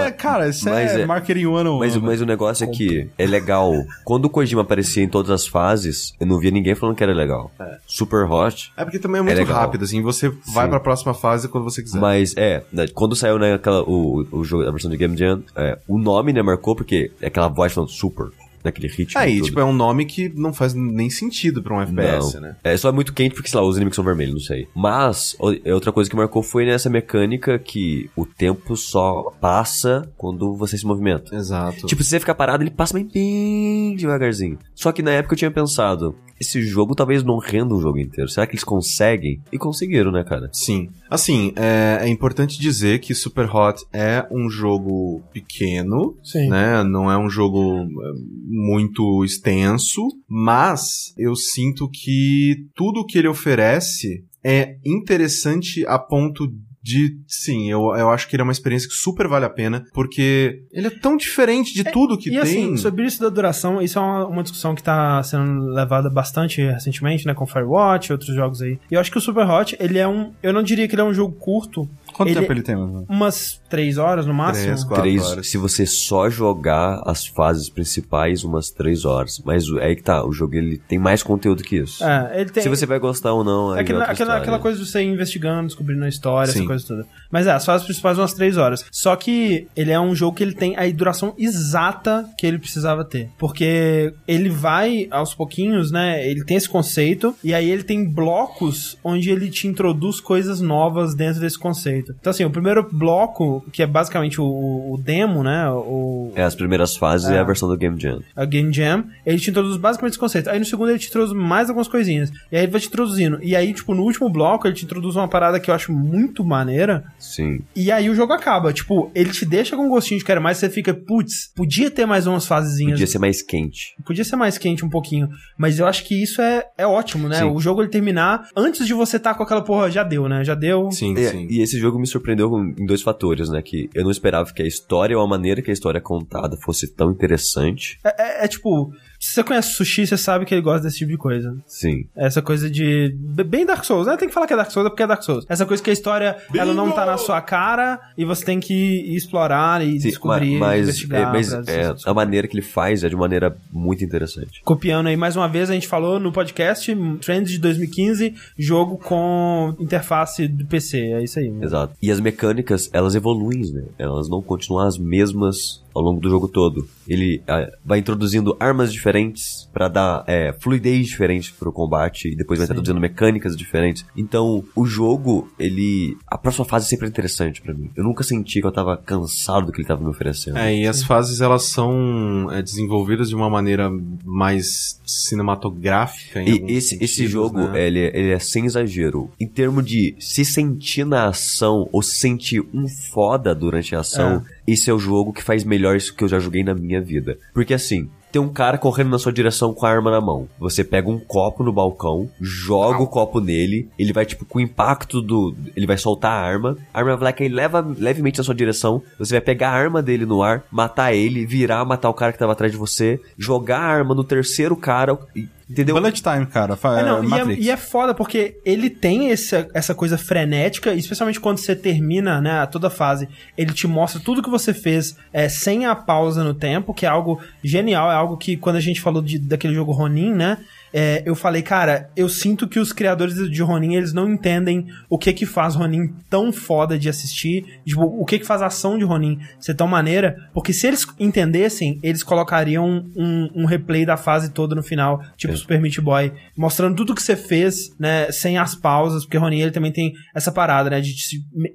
É, (laughs) cara, isso Mas é, é- marketing one Mas, mas o negócio é que é legal. Quando o Kojima aparecia em todas as fases, eu não via ninguém falando que era legal. Super Hot, É porque também é muito legal. rápido, assim. Você vai Sim. pra próxima fase quando você quiser. Mas é, né, quando saiu né, o, o jogo, a versão de Game Jam, é, o nome né, marcou porque é aquela voz falando super, naquele ritmo. Aí, tudo. tipo, é um nome que não faz nem sentido pra um FPS, não. né? É só é muito quente porque, sei lá, os inimigos são vermelhos, não sei. Mas, o- é outra coisa que marcou foi nessa mecânica que o tempo só passa quando você se movimenta. Exato. Tipo, se você ficar parado, ele passa bem, bem devagarzinho. Só que na época eu tinha pensado, esse jogo talvez não renda um jogo inteiro. Será que eles conseguem? E conseguiram, né, cara? Sim. Assim, é, é importante dizer que Super Hot é um jogo pequeno, Sim. né? Não é um jogo é, muito extenso, mas eu sinto que tudo que ele oferece é interessante a ponto de, sim, eu, eu acho que ele é uma experiência que super vale a pena, porque ele é tão diferente de tudo que e tem. assim, sobre isso da duração, isso é uma, uma discussão que tá sendo levada bastante recentemente, né, com Firewatch e outros jogos aí. E eu acho que o Super Hot, ele é um, eu não diria que ele é um jogo curto, Quanto Ele- tempo ele tem, mano? Umas três horas no máximo. Três, quatro Três, horas. se você só jogar as fases principais, umas três horas. Mas o- é aí que tá, o jogo ele tem mais conteúdo que isso. É, ele tem. Se você vai gostar ou não, É é aquela, outra aquela, aquela coisa de você ir investigando, descobrindo a história, Sim. essa coisa toda. Mas é, as fases principais umas três horas. Só que ele é um jogo que ele tem a duração exata que ele precisava ter. Porque ele vai, aos pouquinhos, né? Ele tem esse conceito, e aí ele tem blocos onde ele te introduz coisas novas dentro desse conceito. Então, assim, o primeiro bloco, que é basicamente o, o demo, né? O, É, as primeiras fases é, É. a versão do Game Jam. a Game Jam, ele te introduz basicamente esse conceito. Aí no segundo ele te introduz mais algumas coisinhas. E aí ele vai te introduzindo. E aí, tipo, no último bloco ele te introduz uma parada que eu acho muito maneira. Sim. E aí o jogo acaba. Tipo, ele te deixa com um gostinho de quero mais. Você fica, putz, podia ter mais umas fasezinhas. Podia ser mais quente. Podia ser mais quente um pouquinho. Mas eu acho que isso é, é ótimo, né? Sim. O jogo ele terminar antes de você estar com aquela porra, já deu, né? Já deu. Sim, É, sim. e esse jogo me surpreendeu em dois fatores, né? Que eu não esperava que a história ou a maneira que a história é contada fosse tão interessante. É, é- é tipo, se você conhece sushi, você sabe que ele gosta desse tipo de coisa. Sim. Essa coisa de. Bem Dark Souls, né? Tem que falar que é Dark Souls, é porque é Dark Souls. Essa coisa que a história, ela não tá na sua cara e você tem que explorar e Sim, descobrir, ma- mas, investigar. é, mas é, a maneira que ele faz é de maneira muito interessante. Copiando aí mais uma vez, a gente falou no podcast Trends de 2015, jogo com interface do PC. É isso aí. Exato. E as mecânicas, elas evoluem, né? Elas não continuam as mesmas ao longo do jogo todo. Ele ah, vai introduzindo armas diferentes pra dar é, fluidez diferente pro combate e depois vai Sim. introduzindo mecânicas diferentes. Então, o jogo, ele... A próxima fase sempre é interessante pra mim. Eu nunca senti que eu tava cansado do que ele tava me oferecendo. É, e as fases elas são é, desenvolvidas de uma maneira mais cinematográfica. em E esse, esse sentidos, jogo, né? ele, é- ele é sem exagero. Em termos de se sentir na ação ou se sentir um foda durante a ação, esse é o jogo que faz melhor isso que eu já joguei na minha vida. Porque assim, tem um cara correndo na sua direção com a arma na mão. Você pega um copo no balcão, joga o copo nele, ele vai, tipo, com o impacto do. Ele vai soltar a arma, a arma vai cair leva, levemente na sua direção. Você vai pegar a arma dele no ar, matar ele, virar, matar o cara que tava atrás de você, jogar a arma no terceiro cara. e- Entendeu? Bullet time, cara. É, não, e, é, e é foda porque ele tem essa, essa coisa frenética, especialmente quando você termina né, toda a fase. Ele te mostra tudo que você fez é, sem a pausa no tempo, que é algo genial. É algo que, quando a gente falou de, daquele jogo Ronin, né? É, eu falei, cara, eu sinto que os criadores de Ronin, eles não entendem o que que faz Ronin tão foda de assistir, tipo, o que que faz a ação de Ronin ser tão maneira, porque se eles entendessem, eles colocariam um, um replay da fase toda no final, tipo Super Meat Boy, mostrando tudo que você fez, né, sem as pausas, porque Ronin, ele também tem essa parada, né, de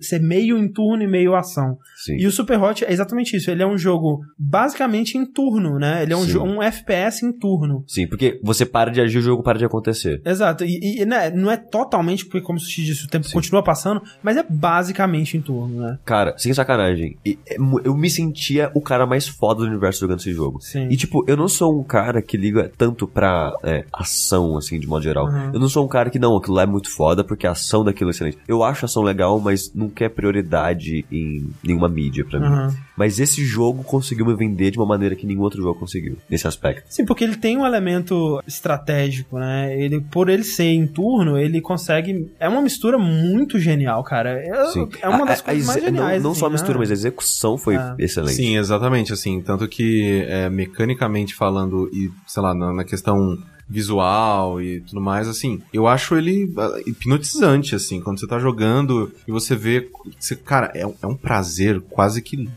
ser meio em turno e meio ação. Sim. E o Super Hot é exatamente isso, ele é um jogo basicamente em turno, né, ele é um, um FPS em turno. Sim, porque você para de agir, o jogo para de acontecer. Exato, e, e, né, não é totalmente, porque como o Sushi disse, o tempo Sim. continua passando, mas é basicamente em turno, né? Cara, sem sacanagem, é eu me sentia o cara mais foda do universo jogando esse jogo. Sim. E tipo, eu não sou um cara que liga tanto pra é, ação, assim, de modo geral. Uhum. Eu não sou um cara que, não, aquilo lá é muito foda porque a ação daquilo é excelente. Eu acho a ação legal, mas nunca é prioridade em nenhuma mídia pra mim. Uhum. Mas esse jogo conseguiu me vender de uma maneira que nenhum outro jogo conseguiu, nesse aspecto. Sim, porque ele tem um elemento estratégico, né? Ele, por ele ser em turno, ele consegue. É uma mistura muito genial, cara. É, Sim. é uma das A- coisas a mais exe- não- geniais. Não, assim, só a mistura, né? mas a execução foi É. excelente. Sim, exatamente, assim, tanto que é, mecanicamente falando e, sei lá, na, na questão visual e tudo mais, assim, eu acho ele ah, hipnotizante, assim, quando você tá jogando e você vê, você, cara, é, um- é um prazer quase que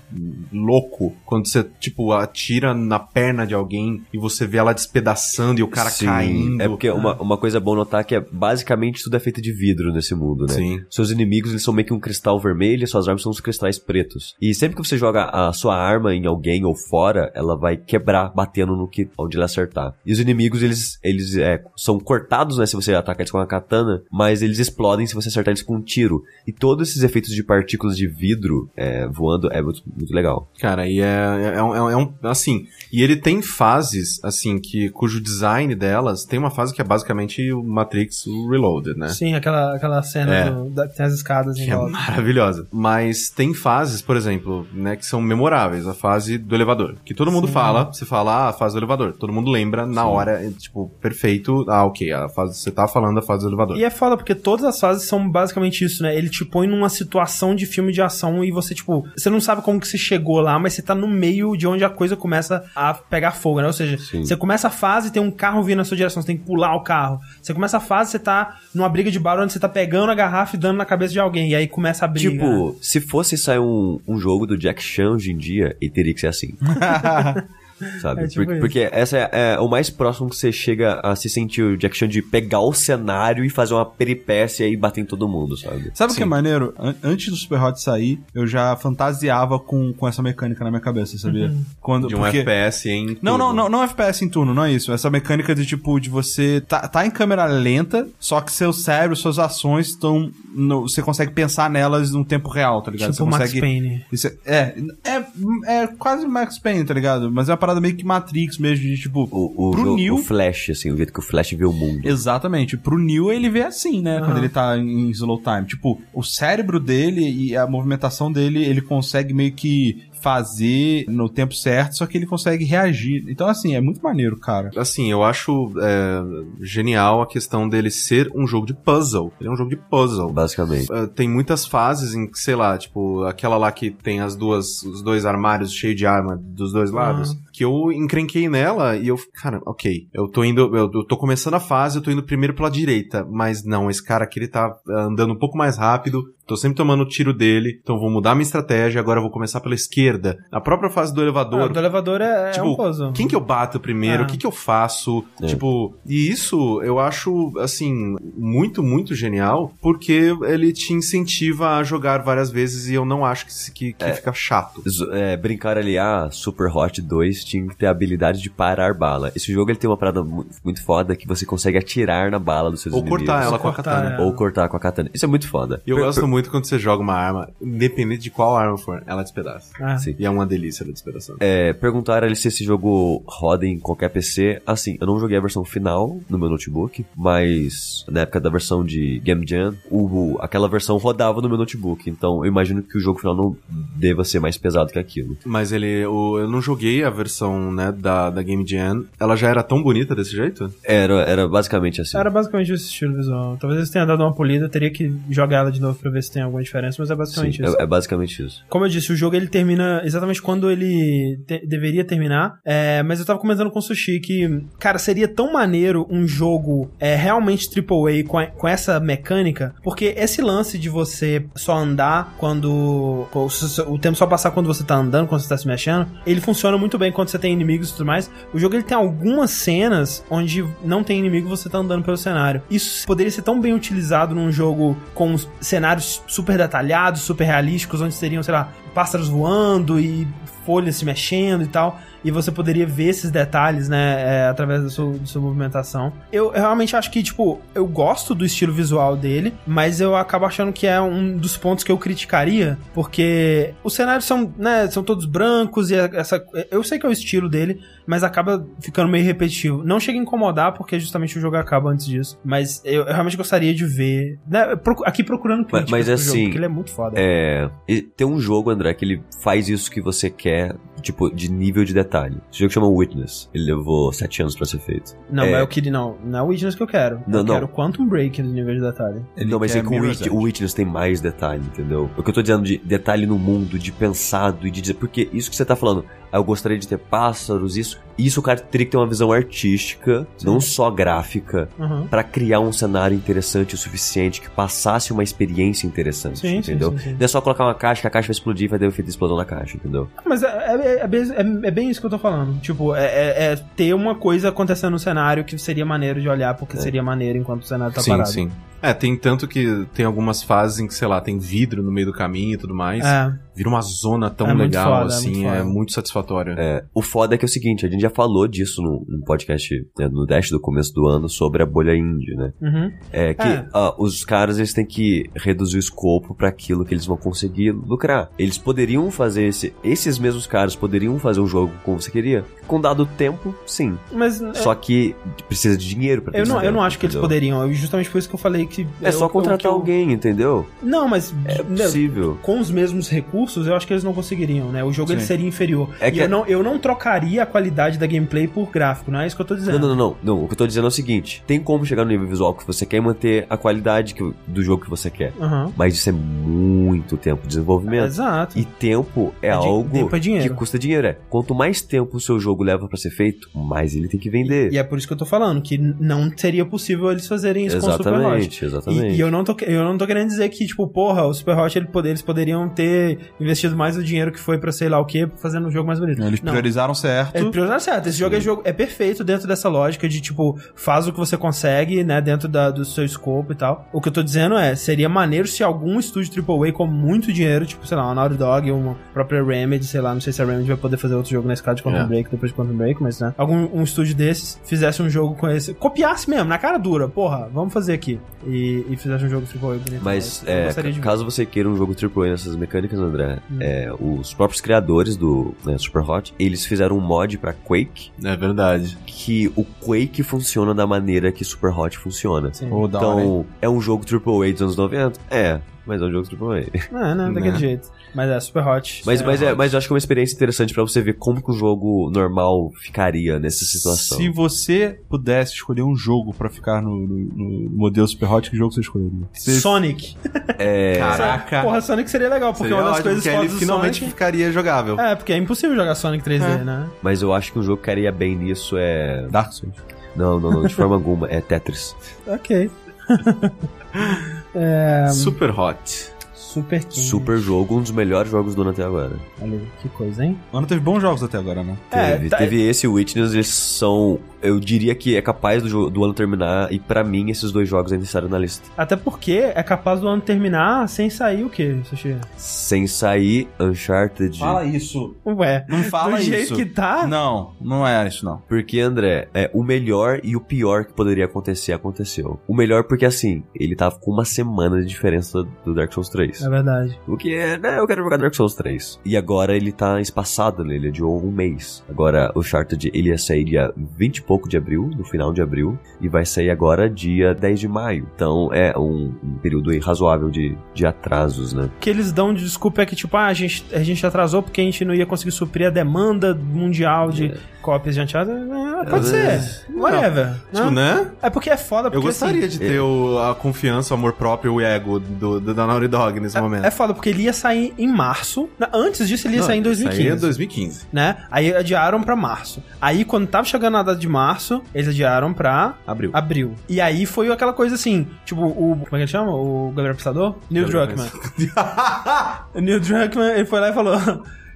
louco quando você, tipo, atira na perna de alguém e você vê ela despedaçando e o cara Sim, caindo. É porque uma, uma coisa boa notar que é basicamente tudo é feito de vidro nesse mundo, né? Sim. Seus inimigos eles são meio que um cristal vermelho e suas armas são os cristais pretos. E sempre que você joga a sua arma em alguém ou fora, ela vai quebrar batendo no que onde ele acertar. E os inimigos eles eles é, são cortados, né, se você atacar eles com uma katana, mas eles explodem se você acertar eles com um tiro. E todos esses efeitos de partículas de vidro é, voando é muito, muito legal. Cara, e é, é, um- é um. Assim. E ele tem fases, assim, que cujo design delas tem uma fase que é basicamente o Matrix Reloaded, né? Sim, aquela, aquela cena É. do- da, que tem as escadas em Que é volta. maravilhosa. Mas tem fases, por exemplo, né, que são memoráveis. A fase do elevador. Que todo mundo Sim. fala, você fala, ah, a fase do elevador. Todo mundo lembra na Sim. hora, é, tipo, perfeito. Ah, ok, a fase, você tá falando da fase do elevador. E é foda, porque todas as fases são basicamente isso, né? Ele te põe numa situação de filme de ação e você, tipo, você não sabe como que você chegou lá, mas você tá no meio de onde a coisa começa a pegar fogo, né? Ou seja, Sim. você começa a fase e tem um carro vindo na sua direção, você tem que pular o carro. Você começa a fase, você tá numa briga de bar onde você tá pegando a garrafa e dando na cabeça de alguém, e aí começa a briga. Tipo, se fosse sair um, um jogo do Jack Chan hoje em dia, ele teria que ser assim. (laughs) Sabe? É tipo Por- isso. porque essa é, é o mais próximo que você chega a se sentir o Jack Chan de pegar o cenário e fazer uma peripécia e bater em todo mundo, sabe? Sabe o que é maneiro? An- antes do Super Hot sair, eu já fantasiava com, com essa mecânica na minha cabeça, sabia? Quando, De um porque- FPS em. Não, não, turno. não, não FPS em turno, não é isso. Essa mecânica de tipo, de você tá, tá em câmera lenta, só que seu cérebro, suas ações estão. No- Você consegue pensar nelas num tempo real, tá ligado? tipo você Max consegue. Payne. Isso é, é, é, é quase Max Payne, tá ligado? Mas é uma parada meio que Matrix mesmo, de tipo. O, o, pro jo- Neo. o Flash, assim, o jeito que o Flash vê o mundo. Exatamente. Pro Neo ele vê assim, né? Quando Aham. ele tá em slow time. Tipo, o cérebro dele e a movimentação dele, ele consegue meio que fazer no tempo certo, só que ele consegue reagir. Então, assim, é muito maneiro, cara. Assim, eu acho é, genial a questão dele ser um jogo de puzzle. Ele é um jogo de puzzle. Basicamente. Uh, tem muitas fases em que, sei lá, tipo, aquela lá que tem as duas, os dois armários cheios de arma dos dois lados, que eu encrenquei nela e eu, cara, ok, eu tô indo, eu, eu tô começando a fase, eu tô indo primeiro pela direita, mas não, esse cara aqui ele tá uh, andando um pouco mais rápido, tô sempre tomando o tiro dele, então vou mudar minha estratégia, agora eu vou começar pela esquerda. A própria fase do Ah, elevador, o do elevador é, é Tipo, um puzzle. quem que eu bato primeiro? Ah. O que que eu faço? É. Tipo, e isso eu acho, assim, muito, muito genial, porque ele te incentiva a jogar várias vezes e eu não acho que, que, que fica chato. É, brincar ali, ah, Super Hot 2 tinha que ter a habilidade de parar bala. Esse jogo ele tem uma parada mu- muito foda que você consegue atirar na bala dos seus Ou inimigos. cortar ela com a katana. ela. Ou cortar com a katana. Isso é muito foda. E eu Per- gosto muito quando você joga uma arma, independente de qual arma for, ela despedaça. Ah. Sim. E é uma delícia da despedação. É, perguntaram ali se esse jogo roda em qualquer PC. Assim, eu não joguei a versão final no meu notebook, mas na época da versão de Game Jam, o, aquela versão rodava no meu notebook. Então eu imagino que o jogo final não deva ser mais pesado que aquilo. Mas ele, o- eu não joguei a versão, né, da, da Game Jam. Ela já era tão bonita desse jeito? Era, era basicamente assim. Era basicamente esse estilo visual. Talvez eles tenham dado uma polida, eu teria que jogar ela de novo pra ver se tem alguma diferença, mas é basicamente Sim, isso. é, é basicamente isso. Como eu disse, o jogo ele termina exatamente quando ele te- deveria terminar. É, mas eu tava comentando com o Sushi que, cara, seria tão maneiro um jogo é, realmente AAA com, a- com essa mecânica, porque esse lance de você só andar quando. o, o tempo só passar quando você tá andando, quando você tá se mexendo, ele funciona muito bem quando você tem inimigos e tudo mais. O jogo ele tem algumas cenas onde não tem inimigo você tá andando pelo cenário. Isso poderia ser tão bem utilizado num jogo com cenários super detalhados, super realísticos, onde teriam, sei lá, pássaros voando e folhas se mexendo e tal. E você poderia ver esses detalhes, né, é, através da sua, da sua movimentação. Eu, eu realmente acho que, tipo, eu gosto do estilo visual dele, mas eu acabo achando que é um dos pontos que eu criticaria, porque os cenários são, né, são todos brancos e essa. Eu sei que é o estilo dele, mas acaba ficando meio repetitivo. Não chega a incomodar, porque justamente o jogo acaba antes disso. Mas eu, eu realmente gostaria de ver. Né, aqui procurando críticas mas pro assim, jogo, porque ele é muito foda. É. Tem um jogo, André, que ele faz isso que você quer, tipo, de nível de detalhe. Esse jogo chama Witness. Ele levou sete anos pra ser feito. Não, é- mas eu queria. Não, não é o Witness que eu quero. Não, eu não. quero Quantum Break no nível de detalhe. Ele não, mas é que o, Mirror's Wit- Edge. o Witness tem mais detalhe, entendeu? O que eu tô dizendo de detalhe no mundo, de pensado e de dizer. Porque isso que você tá falando, eu gostaria de ter pássaros, isso. Isso o cara teria que ter uma visão artística, não só gráfica, Uhum. pra criar um cenário interessante o suficiente que passasse uma experiência interessante, Sim, sim, entendeu? sim, sim. Não é só colocar uma caixa que a caixa vai explodir e vai ter o efeito de explosão na caixa, entendeu? Mas é, é, é bem, é- é bem isso que eu tô falando. Tipo, é, é- é ter uma coisa acontecendo no cenário que seria maneiro de olhar, porque seria maneiro enquanto o cenário tá sim, parado. sim. É, tem tanto que tem algumas fases em que, sei lá, tem vidro no meio do caminho e tudo mais. É. Vira uma zona tão É legal, foda, é assim, muito é muito satisfatório. É, o foda é que é o seguinte, a gente já falou disso no, no podcast, né, no Dash do começo do ano, sobre a bolha indie, né? Uhum. É que É. ah, os caras eles têm que reduzir o escopo pra aquilo que eles vão conseguir lucrar. Eles poderiam fazer esse, esses mesmos caras poderiam fazer um jogo como você queria. Com dado tempo, sim. Mas é, Só que precisa de dinheiro pra ter eu, não, eu tempo, não acho que eles entendeu? poderiam. Eu- Justamente por isso que eu falei que. É eu- só eu- contratar que eu- alguém, entendeu? Não, mas. É né, possível. com os mesmos recursos, recursos, eu acho que eles não conseguiriam, né? O jogo ele seria inferior. É e que- eu, não, eu não trocaria a qualidade da gameplay por gráfico, não é isso que eu tô dizendo. Não, não, não, não. O que eu tô dizendo é o seguinte: tem como chegar no nível visual que você quer e manter a qualidade que- do jogo que você quer. Aham. Mas isso é muito tempo de desenvolvimento. Exato. E tempo é, É algo tempo é que custa dinheiro. É. Quanto mais tempo o seu jogo leva pra ser feito, mais ele tem que vender. E é por isso que eu tô falando, que não seria possível eles fazerem isso com o Super Hot. exatamente, exatamente. E, e eu, não tô, eu não tô querendo dizer que, tipo, porra, o Super Hot ele eles poderiam ter investido mais o dinheiro que foi pra sei lá o que, fazendo um jogo mais bonito. Eles não. priorizaram certo. É prioridade certa. Esse jogo é, jogo é perfeito dentro dessa lógica de, tipo, faz o que você consegue, né, dentro da- do seu escopo e tal. O que eu tô dizendo é, seria maneiro se algum estúdio AAA com muito dinheiro, tipo, sei lá, uma Naughty Dog ou uma própria Remedy, sei lá, não sei se a Remedy vai poder fazer outro jogo nesse caso de Quantum É. Break, depois de Quantum Break, mas, né, algum um estúdio desses fizesse um jogo com esse, copiasse mesmo, na cara dura, porra, vamos fazer aqui. E, e fizesse um jogo AAA bonito. Mas eu é, gostaria de ver. caso você queira um jogo AAA nessas mecânicas, André, Hum. é, os próprios criadores do né, Super Hot, eles fizeram um mod pra Quake, É verdade. que o Quake funciona da maneira que Super Hot funciona. Sim. Então, é um jogo AAA dos anos 90? É, mas é um jogo AAA. É, né, daquele Né. jeito. Mas é Super Hot. Mas, é, mas, é, mas eu acho que é uma experiência interessante pra você ver como que um jogo normal ficaria nessa situação. Se você pudesse escolher um jogo pra ficar no, no- no modelo Super Hot, que jogo você escolheria? Você- (laughs) Sonic. É, Caraca. Porra, Sonic seria legal, porque Seria uma das ótimo, coisas fodas ele do finalmente Sonic... ficaria jogável. É, porque é impossível jogar Sonic 3D, É. né? mas eu acho que um jogo que caria bem nisso é. Dark Souls. Não, não, não, de forma (laughs) alguma. É Tetris. Ok. (laughs) é, Super Hot. Super King. Super jogo, um dos melhores jogos do ano até agora. Olha que coisa, hein? O ano teve bons jogos até agora, né? É, Teve, tá- teve esse e o Witness, eles são. Eu diria que é capaz do, do ano terminar, e pra mim esses dois jogos ainda estarem na lista. Até porque é capaz do ano terminar sem sair o quê, Sushi? Sem sair Uncharted. isso. Ué, Não fala do isso. jeito que tá... Não, não é isso, não. Porque, André, é, o melhor e o pior que poderia acontecer, aconteceu. O melhor porque, assim, ele tava com uma semana de diferença do Dark Souls 3. É verdade. O que é, né? Eu quero jogar Dark Souls 3. E agora ele tá espaçado, né? Ele adiou um mês. Agora, o Uncharted, ele ia sair dia 20 e pouco de abril, no final de abril, e vai sair agora dia 10 de maio. Então, é um, um período aí razoável de, de atrasos, né? O que eles dão de desculpa é que, tipo, ah, a gente, a gente atrasou porque a gente não ia conseguir suprir a demanda mundial de cópias de Uncharted. É, pode Às ser. vezes. Whatever. Tipo, né? né? É porque é foda, porque Eu gostaria assim, de ter o- a confiança, o amor próprio, o ego do, do, da Naughty Dog nesse momento. É foda, porque ele ia sair em março. Antes disso, ele ia Não, sair em isso aí 2015. é 2015. Né? Aí adiaram pra março. Aí, quando tava chegando a data de março, eles adiaram pra Abril. abril. E aí foi aquela coisa assim, tipo, o. Como é que ele chama? O Gabriel Pensador? Neil Druckmann. (laughs) Neil Druckmann, ele foi lá e falou: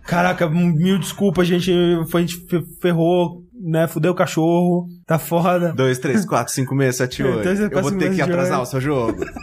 Caraca, mil desculpas, gente. Foi, a gente fe- ferrou, né? Fudeu o cachorro. Tá foda. 2, 3, 4, 5, 6, 7, 8. Dois, três, Eu vou ter que atrasar oito. o seu jogo. (laughs)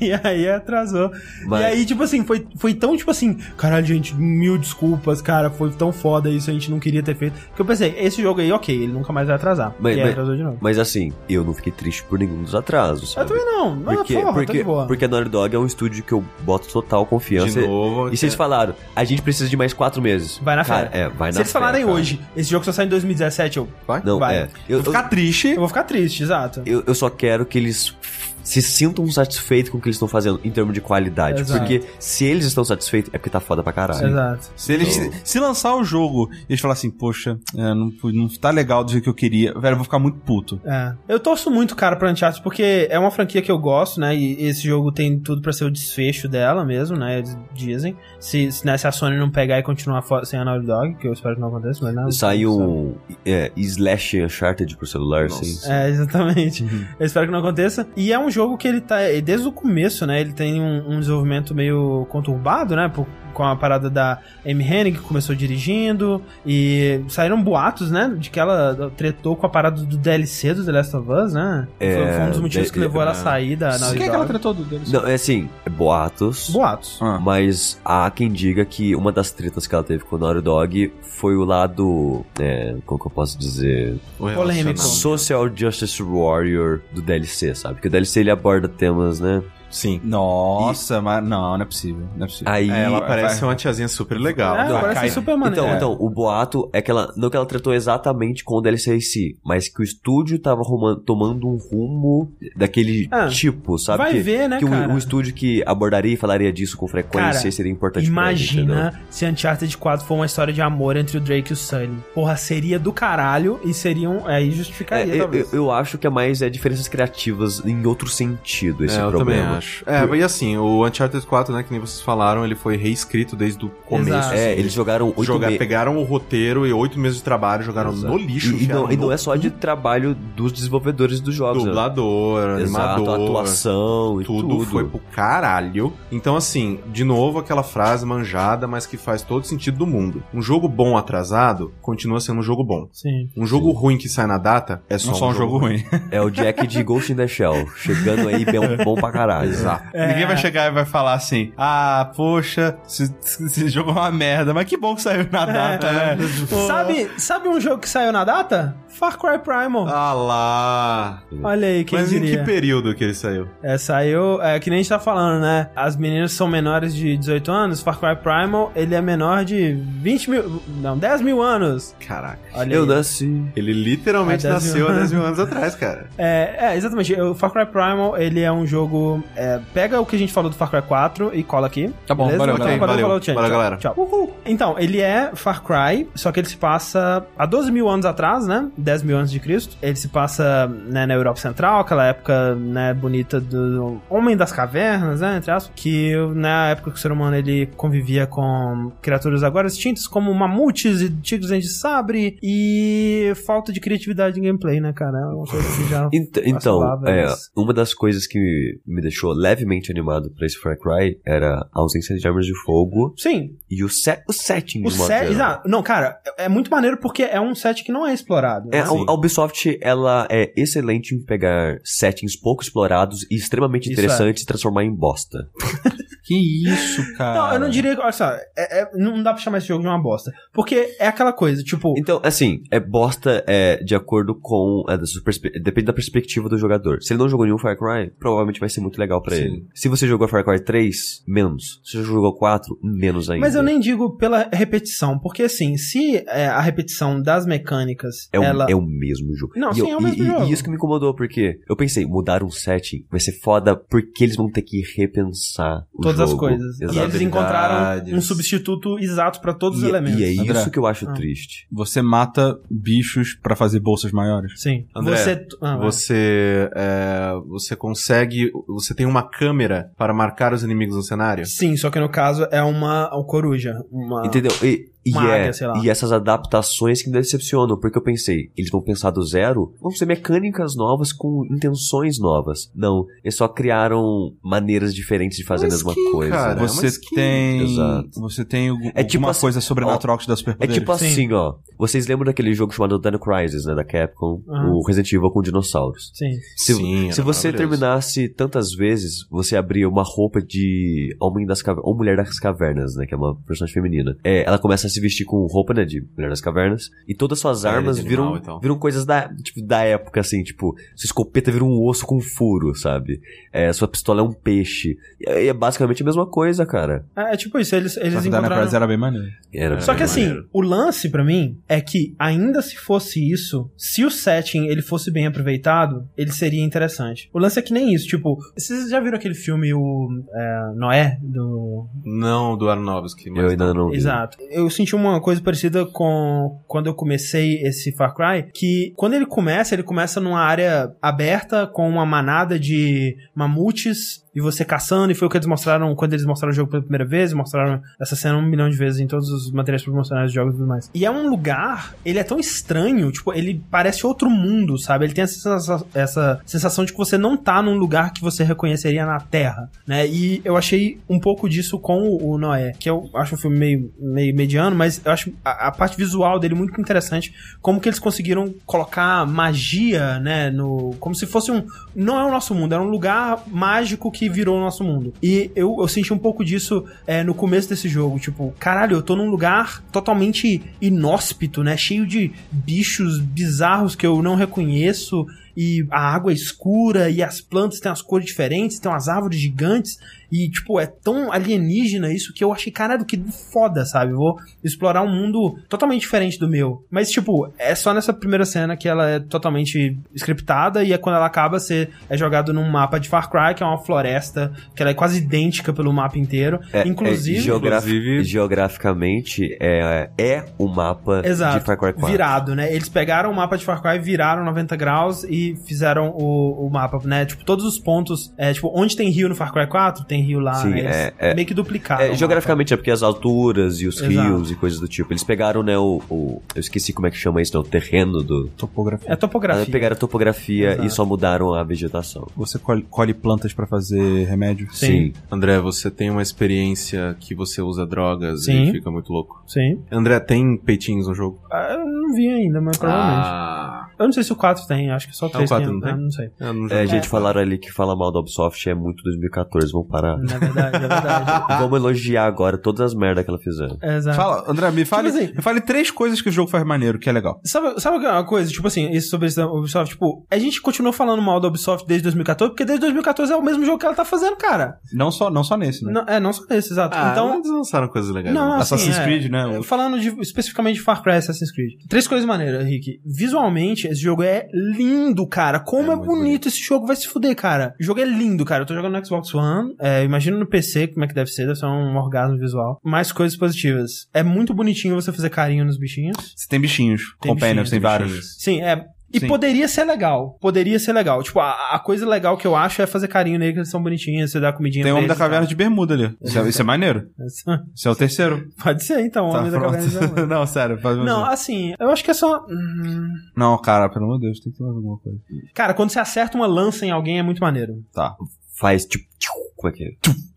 E aí atrasou. Mas- E aí, tipo assim, foi, foi tão, tipo assim, caralho, gente, mil desculpas, cara, foi tão foda isso, a gente não queria ter feito. Que eu pensei, esse jogo aí, ok, ele nunca mais vai atrasar. Mas- e aí mas- atrasou de novo. Mas assim, eu não fiquei triste por nenhum dos atrasos, Eu sabe? também não. Não, Porque, porra, tá porque, de boa. porque a Naughty Dog é um estúdio que eu boto total confiança. De novo. E vocês falaram, a gente precisa de mais quatro meses. Vai na Cara, fé. É, vai Se na eles fé, falarem cara. hoje, esse jogo só sai em 2017, eu, Vai? Não, Vai. é. Eu, Vou ficar triste. eu vou ficar triste, exato. eu, eu só quero que eles se sintam satisfeitos com o que eles estão fazendo em termos de qualidade. Exato. Porque se eles estão satisfeitos, é porque tá foda pra caralho. Exato. Se eles se, se lançar o jogo e eles falar assim, poxa, é, não, não tá legal do jeito que eu queria, velho, eu vou ficar muito puto. É. Eu torço muito, cara, pra Uncharted, porque é uma franquia que eu gosto, né? E esse jogo tem tudo pra ser o desfecho dela mesmo, né? Eles dizem. Se, se, né, se a Sony não pegar e continuar sem a Naughty Dog, que eu espero que não aconteça, mas não. Saiu um é, Slash Uncharted pro celular, Nossa. assim. É, exatamente. Eu espero que não aconteça. E é um jogo que ele tá, desde o começo, né? Ele tem um, um desenvolvimento meio conturbado, né? Por, com a parada da Amy Hennig, que começou dirigindo. E saíram boatos, né? De que ela tretou com a parada do DLC do The Last of Us, né? É, foi, foi um dos motivos de- que levou ela a é. sair da Por que, que ela Dog. tratou do deles? Não, é assim, boatos. Boatos. Ah. Mas há quem diga que uma das tretas que ela teve com o Naughty Dog foi o lado. É, como que eu posso dizer? Polêmico. Social Justice Warrior do DLC, sabe? Porque o DLC ele aborda temas, né? Sim. Nossa, mas não, não é possível. Não é possível. Aí É, ela parece vai- uma tiazinha super legal. É, Não, parece super maneiro. Então, É. então, o boato é que ela. Não que ela tratou exatamente com o DLC em si, mas que o estúdio tava arrumando- tomando um rumo daquele Ah, tipo, sabe? vai que, ver, né, que o- cara? o, estúdio que abordaria e falaria disso com frequência Cara, seria importante pra ele? Imagina se Uncharted 4 for uma história de amor entre o Drake e o Sully. Porra, seria do caralho e seriam. Aí É, justificaria, eu, eu, eu acho que é mais é, diferenças criativas em outro sentido esse é, eu problema. Acho. É, e assim, o Uncharted 4, né, que nem vocês falaram, ele foi reescrito desde o começo. Exato. É, eles jogaram oito Jogar, meses. pegaram o roteiro e oito meses de trabalho, jogaram Exato. no lixo. E, e não, e não é só de trabalho dos desenvolvedores dos jogos. né? dublador, Exato, animador, atuação e tudo, tudo. foi pro caralho. Então, assim, de novo aquela frase manjada, mas que faz todo sentido do mundo. Um jogo bom atrasado continua sendo um jogo bom. Sim. Um jogo ruim que sai na data é só, Não só um jogo ruim. É o Jack de Ghost in the Shell, chegando aí bem (laughs) bom pra caralho. Exato. Ninguém vai chegar e vai falar assim: Ah, poxa, esse, esse jogo é uma merda, mas que bom que saiu na data, né? (laughs) Pô. Sabe, sabe um jogo que saiu na data? Far Cry Primal. Ah lá. Olha aí, quem Mas em diria. que período que ele saiu? É, saiu, é que nem a gente tá falando, né? As meninas são menores de 18 anos, Far Cry Primal, ele é menor de 20 mil, não, 10 mil anos. Caraca. Olha Eu aí. nasci. Ele literalmente Há 10 mil nasceu há anos. 10 mil anos atrás, cara. É, é, exatamente. O Far Cry Primal, ele é um jogo. É, pega o que a gente falou do Far Cry 4 e cola aqui. Tá bom, beleza? valeu, Então, valeu. valeu, Valeu, tchau, valeu, galera. Tchau. Uhul. Então, ele é Far Cry, só que ele se passa há 12 mil anos atrás, né? 10 mil anos de Cristo. Ele se passa né, na Europa Central, aquela época né, bonita do Homem das Cavernas, né? Entre aspas. Que na época que o ser humano ele convivia com criaturas agora extintas, como mamutes e tigres de sabre e falta de criatividade em gameplay, né, cara? É uma coisa que já (laughs) Ent- então, é, mas- uma das coisas que me deixou levemente animado pra esse Far Cry era a ausência de armas de fogo Sim, e o, set, o setting o de set. Exato. Não, cara, é é muito maneiro porque é um set que não é explorado. É, né? a Ubisoft, ela é excelente em pegar settings pouco explorados e extremamente Isso interessantes e transformar em bosta. (laughs) Que isso, cara. Não, eu não diria. Olha só, é- é- não dá pra chamar esse jogo de uma bosta. Porque é aquela coisa, tipo. Então, assim, é bosta é, de acordo com. é, da sua perspe- depende da perspectiva do jogador. Se ele não jogou nenhum Far Cry, provavelmente vai ser muito legal pra Sim. ele. Se você jogou Far Cry 3, menos. Se você jogou 4, menos ainda. Mas eu nem digo pela repetição, porque assim, se é, a repetição das mecânicas, É o, ela. é o mesmo jogo. Não, e sim, eu- é o mesmo e, jogo. E isso que me incomodou, porque eu pensei, mudar um setting vai ser foda porque eles vão ter que repensar o Todas as jogo. coisas. Exato. E eles encontraram um substituto exato pra todos os E- elementos. E é André. isso que eu acho Ah. triste. Você mata bichos pra fazer bolsas maiores. Sim. André, você. Ah. Você, é, você consegue. Você tem uma câmera para marcar os inimigos no cenário? Sim, só que no caso é uma, uma coruja. Uma... Entendeu? E, e, Uma é- e essas adaptações que me decepcionam, porque eu pensei, eles vão pensar do zero, vão ser mecânicas novas com intenções novas. Não, eles só criaram maneiras diferentes de fazer Uma a mesma skin, coisa. cara. É uma Você skin. tem. Exato. Você tem algum- É tipo alguma assim- coisa sobrenatural que te dá É superpoderes. tipo Sim. assim, ó. Vocês lembram daquele jogo chamado Dino Crisis, né? Da Capcom? Aham. O Resident Evil com dinossauros. Sim. Se, Sim, se você terminasse tantas vezes, você abria uma roupa de Homem das Cavernas, ou Mulher das Cavernas, né? Que é uma personagem feminina. É, ela começa a se vestir com roupa, né? De Mulher das Cavernas. E todas as suas armas viram, animal e tal. viram coisas da, tipo, da época, assim. Tipo, sua escopeta vira um osso com furo, sabe? É, sua pistola é um peixe. E é, é basicamente a mesma coisa, cara. É, é tipo isso, eles, eles Só que encontraram... Era bem maneiro. Era Só que bem assim, maneiro. o lance pra mim é que ainda se fosse isso, se o setting ele fosse bem aproveitado, ele seria interessante. O lance é que nem isso, tipo, vocês já viram aquele filme o é, Noé do Não do Aronofsky, mas Eu ainda não vi. Exato. Eu senti uma coisa parecida com quando eu comecei esse Far Cry, que quando ele começa, ele começa numa área aberta com uma manada de mamutes e você caçando, e foi o que eles mostraram quando eles mostraram o jogo pela primeira vez, mostraram essa cena um milhão de vezes em todos os materiais promocionais de jogos e tudo mais. E é um lugar, ele é tão estranho, tipo, ele parece outro mundo, sabe? Ele tem essa, sensa- essa sensação de que você não tá num lugar que você reconheceria na Terra, né? E eu achei um pouco disso com o, Noé, que eu acho um filme meio, meio mediano, mas eu acho a, a parte visual dele muito interessante, como que eles conseguiram colocar magia, né, no como se fosse um não é o nosso mundo, era um lugar mágico que virou o nosso mundo. E eu, eu senti um pouco disso é, no começo desse jogo, tipo, caralho, eu tô num lugar totalmente inóspito, né, cheio de bichos bizarros que eu não reconheço. e a água é escura e as plantas têm as cores diferentes, tem umas árvores gigantes e, tipo, é tão alienígena isso que eu achei, caralho, que foda, sabe? Vou explorar um mundo totalmente diferente do meu. Mas, tipo, é só nessa primeira cena que ela é totalmente scriptada e é quando ela acaba, você é jogado num mapa de Far Cry, que é uma floresta, que ela é quase idêntica pelo mapa inteiro. É, inclusive, é, geografi- inclusive- geograficamente é, é o mapa Exato. de Far Cry 4. Virado, né? Eles pegaram o mapa de Far Cry, viraram 90 graus e fizeram o, o mapa, né? Tipo, todos os pontos. É, tipo, onde tem rio no Far Cry 4, tem rio lá, Sim, né? É- é- meio que duplicaram. É, geograficamente é porque as alturas e os Exato. rios e coisas do tipo. Eles pegaram, né, o, o- Eu esqueci como é que chama isso, né? O terreno do. Topografia. É topografia. Ah, Pegaram a topografia Exato. e só mudaram a vegetação. Você colhe, colhe plantas pra fazer remédio? Sim. André, você tem uma experiência que você usa drogas Sim. e fica muito louco. Sim. André, tem peitinhos no jogo? Ah, Eu não vi ainda, mas provavelmente. Ah, Eu não sei se o 4 tem, acho que só o 3 4 tem. não tem? Ah, não sei. eu não É, gente, falaram ali que falar mal da Ubisoft é muito 2014, vamos parar. Na verdade, é verdade. (laughs) Vamos elogiar agora todas as merdas que ela fizeram. Exato. Fala, André, me fale, Tipo assim- me fale três coisas que o jogo faz maneiro, que é legal. Sabe, sabe uma coisa, tipo assim, isso sobre isso da Ubisoft, tipo, a gente continuou falando mal da Ubisoft desde 2014, porque desde 2014 é o mesmo jogo que ela tá fazendo, cara. Não só, não só nesse, né? Não- é, não só esse, exato. Ah, então, eles lançaram coisas legais. Não, né? assim, Assassin's é. Creed, né? Falando de- especificamente de Far Cry Assassin's Creed. Três coisas maneiras, Rick. Visualmente, esse jogo é lindo, cara. Como É é, bonito, bonito. esse jogo, vai se fuder, cara. O jogo é lindo, cara. Eu tô jogando no Xbox One. É, imagina no PC como é que deve ser. Deve ser um orgasmo visual. Mais coisas positivas. É muito bonitinho você fazer carinho nos bichinhos. Você tem bichinhos, Tem companions, tem tem vários. Sim, é. E Sim. poderia ser legal. Poderia ser legal. Tipo, a, a coisa legal que eu acho é fazer carinho nele, que eles são bonitinhos, você dá comidinha Tem o Homem da Caverna de Bermuda ali. Isso é, isso é maneiro. (laughs) Isso é o terceiro. Pode ser, então, o Tá, Homem da pronto. Caverna de Bermuda. (laughs) não, sério. Faz Não, assim, eu acho que é só. Hum, Não, cara, pelo amor de Deus, tem que ter mais alguma coisa. Cara, quando você acerta uma lança em alguém é muito maneiro. Tá. Faz tipo. Como é que é?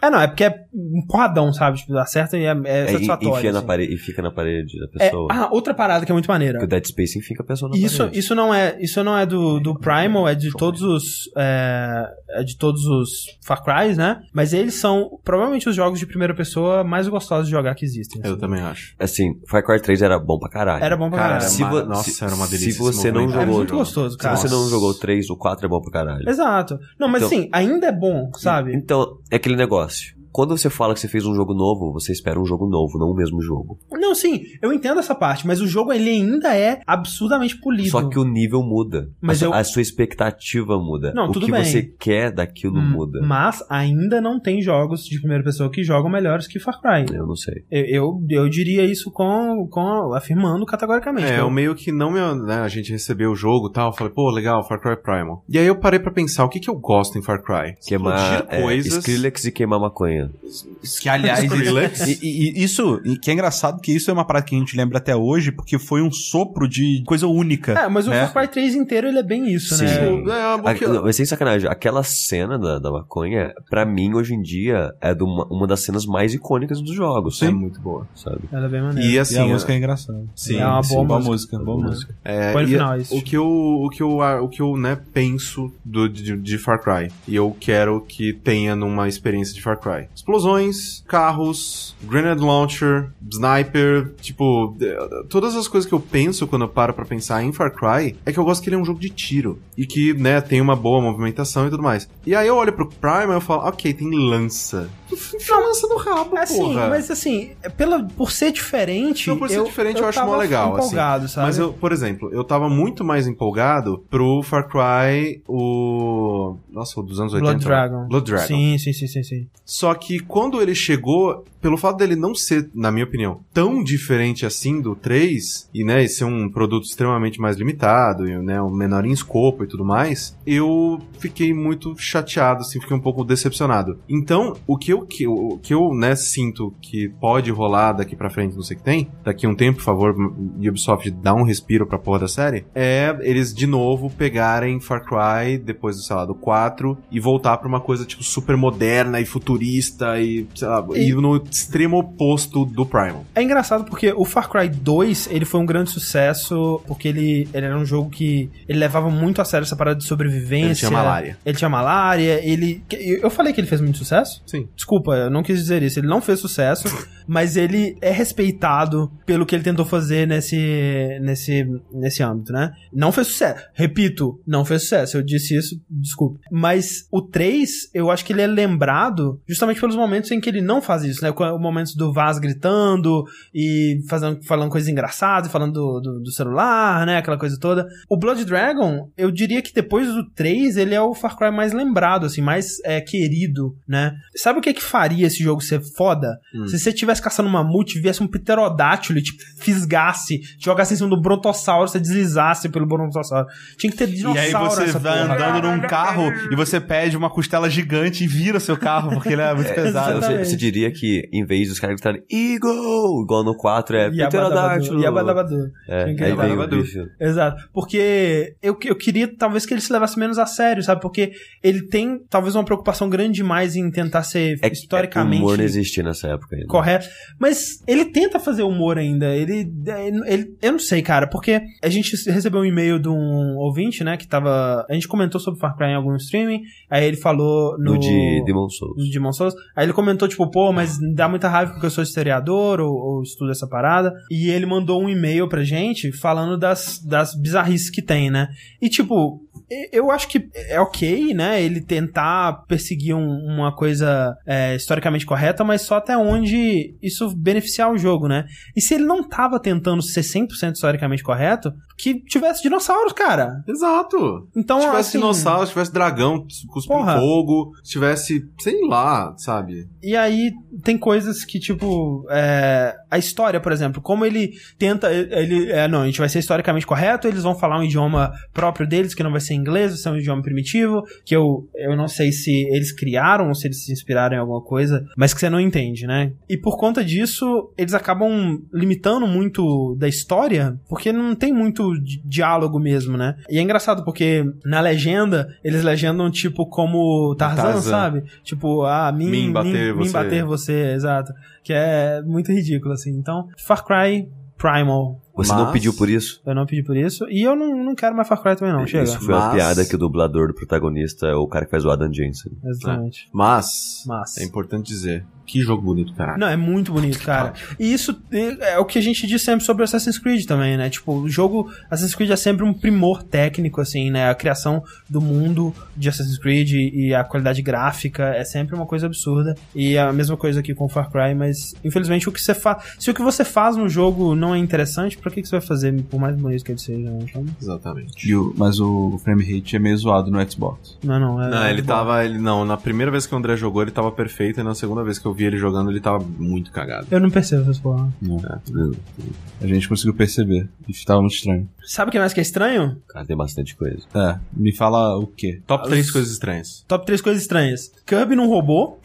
É, não, é porque é um porradão, sabe? Tipo, acerta e é, é É, satisfatório. enfia na assim. parede, e fica na parede da É, pessoa. ah, outra parada que é muito maneira. Porque o Dead Space enfia a pessoa na Isso, parede. isso não é, isso não é do, do Primal, é de todos os, é, é de todos os Far Cry, né? Mas eles são provavelmente os jogos de primeira pessoa mais gostosos de jogar que existem. assim. Eu também acho. Assim, Far Cry 3 era bom pra caralho. Era bom pra Cara, caralho. Se ma- vo- nossa, se- era uma delícia. se você não. É jogou- muito gostoso, cara. Se você não jogou o 3, o 4 é bom pra caralho. Exato. Não, mas Então- assim, ainda é bom, sabe? Então, é aquele negócio. Quando você fala que você fez um jogo novo, você espera um jogo novo, não o mesmo jogo. Não, sim, eu entendo essa parte, mas o jogo ele ainda é absurdamente polido. Só que o nível muda. Mas a, eu- a sua expectativa muda. Não, o tudo que bem. você quer daquilo Hum, muda. Mas ainda não tem jogos de primeira pessoa que jogam melhores que Far Cry. Eu não sei. Eu, eu, eu diria isso com, com afirmando categoricamente. É, eu- eu meio que não me. Né, a gente recebeu o jogo e tal. eu Falei, pô, legal, Far Cry Primal. E aí eu parei pra pensar, o que que eu gosto em Far Cry? Queimar é, coisas. Skrillex e queimar maconha. man is Que, aliás, Skrillex. e, e- e isso, e que é engraçado que isso é uma parada que a gente lembra até hoje, porque foi um sopro de coisa única. É, mas o né? Far Cry 3 inteiro ele é bem isso, Sim. né? Tipo, é, uma A- boca- não, mas sem sacanagem, aquela cena da, da maconha, pra mim, hoje em dia, é de uma, uma das cenas mais icônicas dos jogos. Sim. É muito boa, sabe? Ela é bem maneira. E E assim, a música é engraçada. sim, é uma sim. boa boa música. boa música. É, Põe no e final isso. O que eu, o que eu, o que eu, né, penso do, de, de Far Cry. E eu quero que tenha numa experiência de Far Cry. Explosões, carros, grenade launcher, sniper, tipo, todas as coisas que eu penso quando eu paro pra pensar em Far Cry é que eu gosto que ele é um jogo de tiro. E que, né, tem uma boa movimentação e tudo mais. E aí eu olho pro Prime e eu falo, ok, tem lança. A lança no rabo, Assim, porra. mas assim, pela, por ser diferente. Não, por ser diferente, eu acho tava mó legal, assim. empolgado, sabe? Mas eu, por exemplo, eu tava muito mais empolgado pro Far Cry, o. Nossa, o dos anos 80. Blood Dragon. Blood Dragon. Sim, sim, sim, sim, sim. Só que quando ele chegou, pelo fato dele não ser, na minha opinião, tão diferente assim do 3, e né, e ser um produto extremamente mais limitado, e né, um menor em escopo e tudo mais, eu fiquei muito chateado, assim, fiquei um pouco decepcionado. Então, o que eu, que, o que eu né, sinto que pode rolar daqui pra frente, não sei o que tem, daqui um tempo, por favor, Ubisoft dá um respiro pra porra da série, é eles de novo pegarem Far Cry, depois, sei lá, do 4, 4 e voltar pra uma coisa, tipo, super moderna e futurista e, sei lá, e, no extremo oposto do Primal. É engraçado porque o Far Cry 2, ele foi um grande sucesso porque ele, ele era um jogo que ele levava muito a sério essa parada de sobrevivência. Ele tinha malária. Ele tinha malária, ele... Eu falei que ele fez muito sucesso? Sim. Desculpa, eu não quis dizer isso. Ele não fez sucesso, (laughs) mas ele é respeitado pelo que ele tentou fazer nesse, nesse, nesse âmbito, né? Não fez sucesso. Repito, não fez sucesso. Eu disse isso, desculpa. Mas o 3, eu acho que ele é lembrado justamente pelos momentos em que ele não faz isso, né? O momentos do Vaz gritando e fazendo, falando coisas engraçadas, falando do, do, do celular, né? Aquela coisa toda. O Blood Dragon, eu diria que depois do 3, ele é o Far Cry mais lembrado, assim, mais é, querido, né? Sabe o que que faria esse jogo ser foda? Se você estivesse caçando um mamute, viesse um pterodátilo e te fisgasse, te jogasse em cima do brontossauro, você deslizasse pelo brontossauro. Tinha que ter E dinossauro aí você vai porra. andando num carro e você pede uma costela gigante e vira seu carro, porque ele é muito (laughs) pesado. Você, você diria que, em vez dos caras gritarem Eagle, igual no 4, é Pterodátilo. Yabadabadu. É, o Yabadabadu. Exato. Porque eu, eu queria talvez que ele se levasse menos a sério, sabe? Porque ele tem talvez uma preocupação grande demais em tentar ser É historicamente o humor não existia nessa época ainda. correto. Mas ele tenta fazer humor ainda. Ele, ele. Eu não sei, cara, porque a gente recebeu um e-mail de um ouvinte, né? Que tava. A gente comentou sobre Far Cry em algum streaming. Aí ele falou no. No de Demon Souls. no Demon Souls. Aí ele comentou, tipo, pô, mas dá muita raiva porque eu sou historiador ou, ou estudo essa parada. E ele mandou um e-mail pra gente falando das, das bizarrices que tem, né? E, tipo, eu acho que é ok, né? Ele tentar perseguir um- uma coisa é, historicamente correta, mas só até onde isso beneficiar o jogo, né? E se ele não tava tentando ser 100% historicamente correto, que tivesse dinossauros, cara. Exato. Então, se tivesse assim, dinossauro, se tivesse dragão, cuspindo Porra. fogo, se tivesse, sei lá, sabe? E aí tem coisas que, tipo, é, a história, por exemplo, como ele tenta. Ele. É, não, a gente vai ser historicamente correto, eles vão falar um idioma próprio deles, que não vai ser inglês, vai ser um idioma primitivo, que eu, eu não sei se eles criaram ou se eles se inspiraram em alguma coisa, mas que você não entende, né? E por conta disso, eles acabam limitando muito da história, porque não tem muito di- diálogo mesmo, né? E é engraçado porque na legenda, eles legendam tipo como Tarzan, Tarzan. sabe? Tipo, ah, mim, Mim bater mim você. bater você, exato. Que é muito ridículo, assim. Então, Far Cry Primal. Você Mas- não pediu por isso? Eu não pedi por isso. E eu não, não quero mais Far Cry também, não. Chega. Isso foi uma Mas- piada que o dublador do protagonista é o cara que faz o Adam Jensen. Exatamente. Mas, Mas. é importante dizer, que jogo bonito, caralho. Não, é muito bonito, cara. E isso é é o que a gente diz sempre sobre Assassin's Creed também, né? Tipo, o jogo Assassin's Creed é sempre um primor técnico, assim, né? A criação do mundo de Assassin's Creed e e a qualidade gráfica é sempre uma coisa absurda. E é a mesma coisa aqui com Far Cry, mas infelizmente o que você faz. Se o que você faz no jogo não é interessante, pra que, que você vai fazer, por mais bonito que ele seja? né? Então, Exatamente. E o- mas o frame rate é meio zoado no Xbox. não, não. É, Não, é ele bom. tava. Ele, não, na primeira vez que o André jogou, ele tava perfeito, e na segunda vez que eu vi ele jogando, ele tava muito cagado. Eu não percebo essas porra. A gente conseguiu perceber. E tava muito estranho. Sabe o que mais que é estranho? Cara, tem bastante coisa. É, me fala o quê? Top 3 coisas estranhas. Top 3 coisas estranhas. Kirby num robô.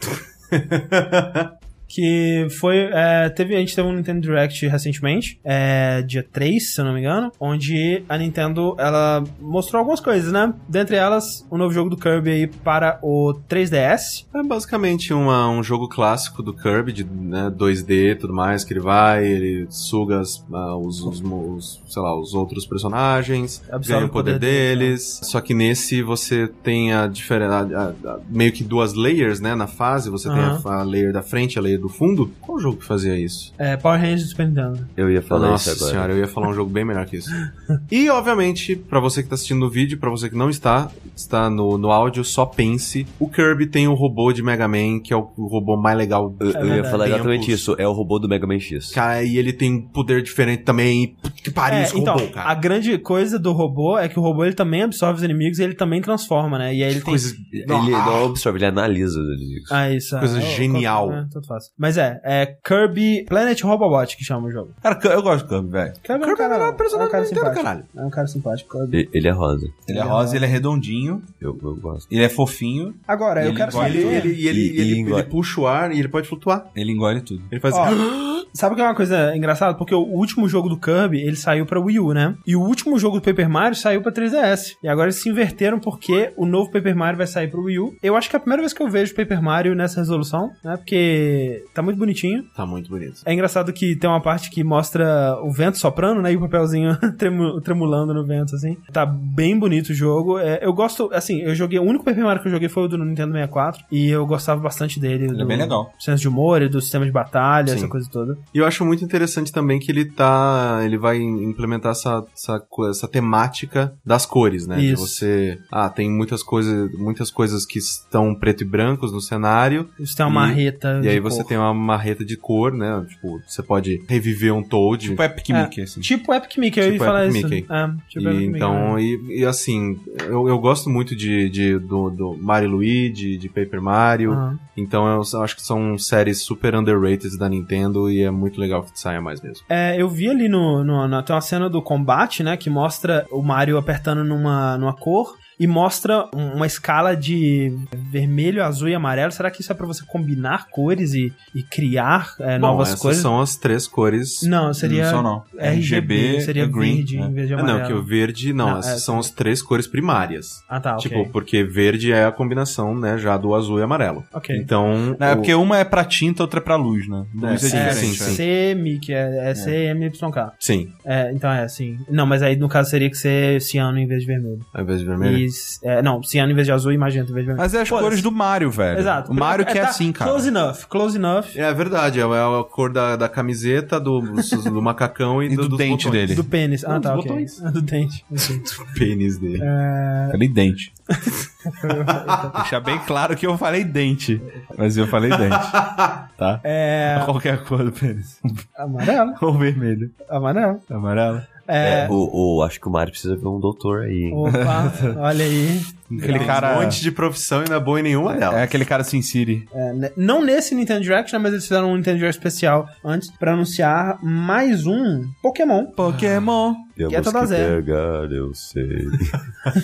(laughs) que foi. é, teve, a gente teve um Nintendo Direct recentemente, é, dia 3, se eu não me engano, onde a Nintendo ela mostrou algumas coisas, né? Dentre elas, o novo jogo do Kirby aí para o 3DS. É basicamente uma- um jogo clássico do Kirby, de né, 2D e tudo mais, que ele vai, ele suga as- ah, os, os, os, sei lá, os outros personagens, Absorve ganha o poder poder deles. Só que nesse você tem a diferença, meio que duas layers, né, na fase. Você tem a, a layer da frente, a layer do fundo. Qual jogo que fazia isso? É, Power Rangers do Super Nintendo. Eu ia falar Nossa isso agora. senhora, eu ia falar um jogo bem melhor que isso. (laughs) e, obviamente, pra você que tá assistindo no vídeo, pra você que não está, está no, no áudio, só pense. O Kirby tem o robô de Mega Man, que é o, o robô mais legal. Eu, eu ia verdade. falar exatamente Tempos. isso. É o robô do Mega Man X. Cara, e ele tem um poder diferente também. Que pariu É, esse então, robô, cara. a grande coisa do robô é que o robô ele também absorve os inimigos e ele também transforma, né? E aí ele tem. Coisa... Ele não absorve, ele analisa os inimigos. Ah, isso. é. Coisa É, genial. É, tanto faz. Mas é, é Kirby Planet Robobot que chama o jogo. Cara, eu gosto do Kirby, velho. Kirby, Kirby é o melhor personagem um cara simpático. caralho. É um cara simpático. Kirby. Ele é rosa. Ele é rosa, ele é redondinho, Eu, eu gosto. ele é fofinho, Agora, eu quero saber. Ele, ele, ele, ele, ele puxa o ar e ele pode flutuar. ele engole tudo. Ele faz Ó, assim. Sabe o que é uma coisa engraçada? Porque o último jogo do Kirby, ele saiu pra Wii U, né? E o último jogo do Paper Mario saiu pra 3DS. E agora eles se inverteram porque o novo Paper Mario vai sair pro Wii U. Eu acho que é a primeira vez que eu vejo Paper Mario nessa resolução, né? Porque tá muito bonitinho. Tá muito bonito. É engraçado que tem uma parte que mostra o vento soprando, né? E o papelzinho (laughs) tremu- tremulando no vento, assim. Tá bem bonito o jogo. É, eu gosto, assim, eu joguei. O único Paper Mario que eu joguei foi o do Nintendo 64. E eu gostava bastante dele. Ele é do bem legal. Senso de humor e do sistema de batalha, Sim. essa coisa toda. E eu acho muito interessante também que ele tá. Ele vai implementar essa, essa, essa temática das cores, né? De Isso. você. Ah, tem muitas coisas, muitas coisas que estão preto e brancos no cenário. Isso tem uma E- marreta. E aí de você cor. Tem uma marreta de cor, né? Tipo, você pode reviver um Toad. Tipo Epic É, Mickey, assim. Tipo Epic Mickey, eu ia Tipo falar Epic isso. Mickey. É, tipo E Epic Mickey, então, né? e, e assim, eu, eu gosto muito de, de- do, do Mario e Luigi, de Paper Mario. Aham. Então eu, eu acho que são séries super underrated da Nintendo e é muito legal que saia mais mesmo. É, eu vi ali no, no, na, tem uma cena do combate, né, que mostra o Mario apertando numa, numa cor e mostra um- uma escala de vermelho, azul e amarelo. Será que isso é pra você combinar cores e, e criar é, Bom, novas essas cores? são as três cores. Não, seria Não não. RGB, seria é green, verde né? em vez de Ah, amarelo. não, que o verde, não, Não, essas é, são as três cores primárias. Ah, tá. Tipo, porque verde é a combinação, né, já do azul e amarelo. Ok. Então, Não, é o- porque uma é pra tinta, outra é pra luz, né? Luz É, é, sim, diferente. sim, sim. CM, que é, é CMYK. sim, É, então é assim. Não, mas aí no caso seria que ser ciano em vez de vermelho. ao invés de vermelho. E, é, não, ciano em vez de azul e magenta em vez de vermelho. Mas é as Pô, cores do Mario, velho. Exato. O Mario que é, tá assim, cara. Close enough, close enough. É verdade, é a cor da, da camiseta, do, do macacão e, E do dos dente botões. dele. Do pênis. Ah, tá, ok. (laughs) Do dente. Ok. pênis dele. Falei dente. (laughs) Deixar bem claro que eu falei dente. Mas eu falei dente. Tá? É. Qualquer cor do pênis. Amarelo. Ou vermelho. Amarelo. Amarelo. É. O, o- acho que o Mario precisa ver um doutor aí. hein? Opa, (laughs) olha aí. Aquele Tem cara. um monte de profissão e não é boa em nenhuma delas. É aquele cara Sin City. É, né, não nesse Nintendo Direct, né, mas eles fizeram um Nintendo Direct especial antes pra anunciar mais um Pokémon. Pokémon. Temos Quieta da que zero. pegar, eu sei.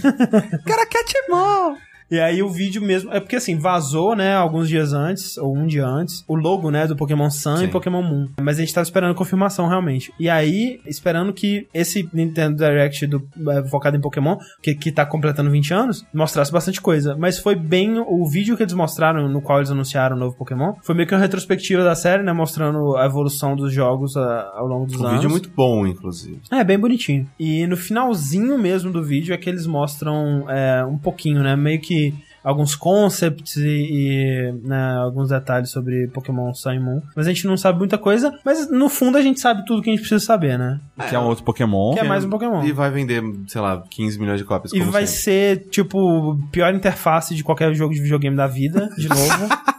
(laughs) Caracatimon. E aí o vídeo mesmo. É porque assim, vazou, né, alguns dias antes, ou um dia antes, o logo, né, do Pokémon Sun e Sim. Pokémon Moon. Mas a gente tava esperando confirmação realmente. E aí, esperando que esse Nintendo Direct do, é, focado em Pokémon, que, que tá completando 20 anos, mostrasse bastante coisa. Mas foi bem. O vídeo que eles mostraram, no qual eles anunciaram o novo Pokémon, foi meio que uma retrospectiva da série, né, mostrando a evolução dos jogos ah, ao longo dos O anos. vídeo é muito bom, inclusive. É, bem bonitinho. E no finalzinho mesmo do vídeo é que eles mostram é, um pouquinho, né? Meio que alguns concepts e, e, né, alguns detalhes sobre Pokémon Sun e Moon. Mas a gente não sabe muita coisa, mas no fundo a gente sabe tudo que a gente precisa saber, né? Que é um outro Pokémon. Que é mais um Pokémon. E vai vender, sei lá, 15 milhões de cópias. E como vai sempre. ser, tipo, pior interface de qualquer jogo de videogame da vida, de novo. (laughs)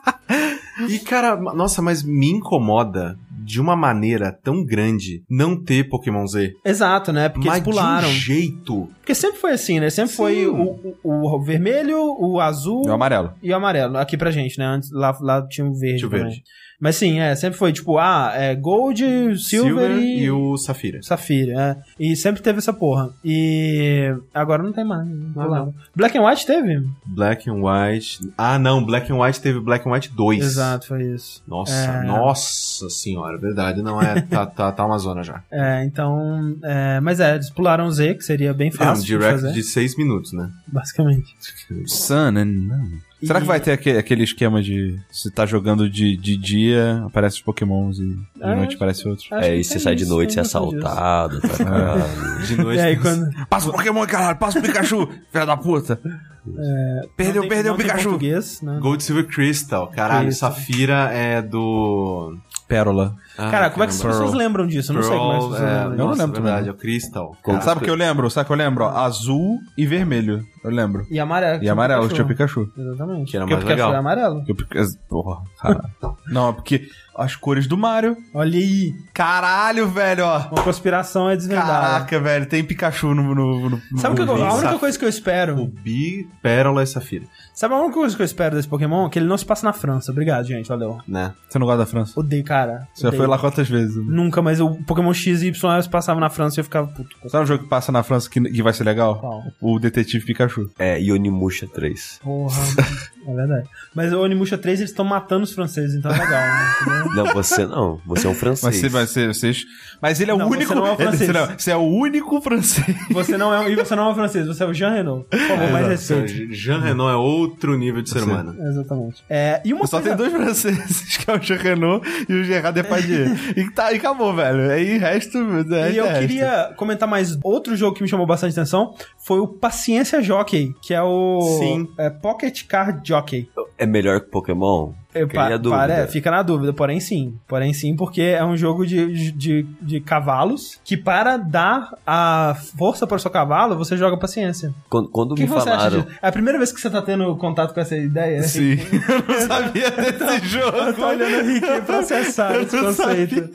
E, cara, nossa, mas me incomoda de uma maneira tão grande não ter Pokémon Z. Exato, né? Porque mas eles pularam. de um jeito. Porque sempre foi assim, né? Sempre foi Sim. o, o, o vermelho, o azul É o amarelo. e o amarelo. Aqui pra gente, né? Antes, lá, lá tinha o verde Tinha o também. verde. Mas sim, é, sempre foi tipo, ah, é Gold, Silver, e, e o Safira. Safira, é. E sempre teve essa porra. E agora não tem mais. Não Ah, não. Black and White teve? Black and White. Ah, não, Black and White teve Black and White 2. Exato, foi isso. Nossa, É. nossa senhora, verdade, não é. Tá, tá, tá uma zona já. (laughs) É, então. É, mas é, eles pularam Z, que seria bem É um fácil de direct fazer. de 6 minutos, né? Basicamente. Sun and Moon. Será E- que vai ter aquele, aquele esquema de se tá jogando de, de dia, aparece os pokémons e de É, noite aparece outros? É, e você tem sai de isso, noite, você (laughs) é assaltado, tá caralho. De noite. E aí, quando. Passa o Pokémon, caralho, passa o Pikachu, (laughs) filha da puta. perdeu, não tem- perdeu o Pikachu. né? Gold Silver Crystal, caralho, Isso. Safira é do. Pérola. Ah, Cara, como é que as pessoas lembram disso? Eu não sei como é que as pessoas é, lembram Eu não nossa, lembro também, verdade, não. é o Crystal. Sabe o que eu lembro? Sabe o que eu lembro? Ó, azul e vermelho. Eu lembro. E amarelo. E amarelo, tinha o Pikachu. Exatamente. Que era Porque mais o Pikachu legal. é amarelo. Porra, caralho. Não, é porque as cores do Mario. Olha aí. Caralho, velho, ó. Uma conspiração é desvendada. Caraca, velho, tem Pikachu no. no, no Sabe o que eu- a única Saf- coisa que eu espero? Rubi, Pérola e Safira, Sabe a única coisa que eu espero desse Pokémon? Que ele não se passa na França. Obrigado, gente. Valeu. né? Você não gosta da França? Odeio, cara. Você já Odeio. Foi lá quantas vezes? Nunca, mas o Pokémon XY se passava na França e eu ficava puto. Sabe um jogo que passa na França que, que vai ser legal? Qual? O Detetive Pikachu. É, e Onimusha 3. Porra, é verdade. Mas o Onimusha 3 eles estão matando os franceses, então é legal, né? Não, você não. Você é um francês. Mas, você, mas, você, vocês- mas ele é o Não, você único. não é o francês. (laughs) Você, não, você é o único francês. Você não é, e você não é francês, você é o Jean Renault. Por favor, mais respeito. Jean Renault é outro nível de ser humano. Exatamente. É, e uma Só coisa... tem dois franceses, (laughs) que é o Jean Renault e o Gerard Depardieu. e, tá, e acabou, velho. Aí resto. É, E eu resto. queria comentar mais outro jogo que me chamou bastante atenção, foi o Paciência Jockey, que é o Sim. é, Pocket Car Jockey. É melhor que Pokémon? Eu, Fica aí a dúvida. é, fica na dúvida, porém sim. Porém sim, porque é um jogo de, de, de cavalos que para dar a força para o seu cavalo, você joga paciência. Quando, quando que me acha falaram... É a primeira vez que você tá tendo contato com essa ideia? Sim. (laughs) eu não sabia desse jogo. Eu tô olhando o Rick processar esse conceito.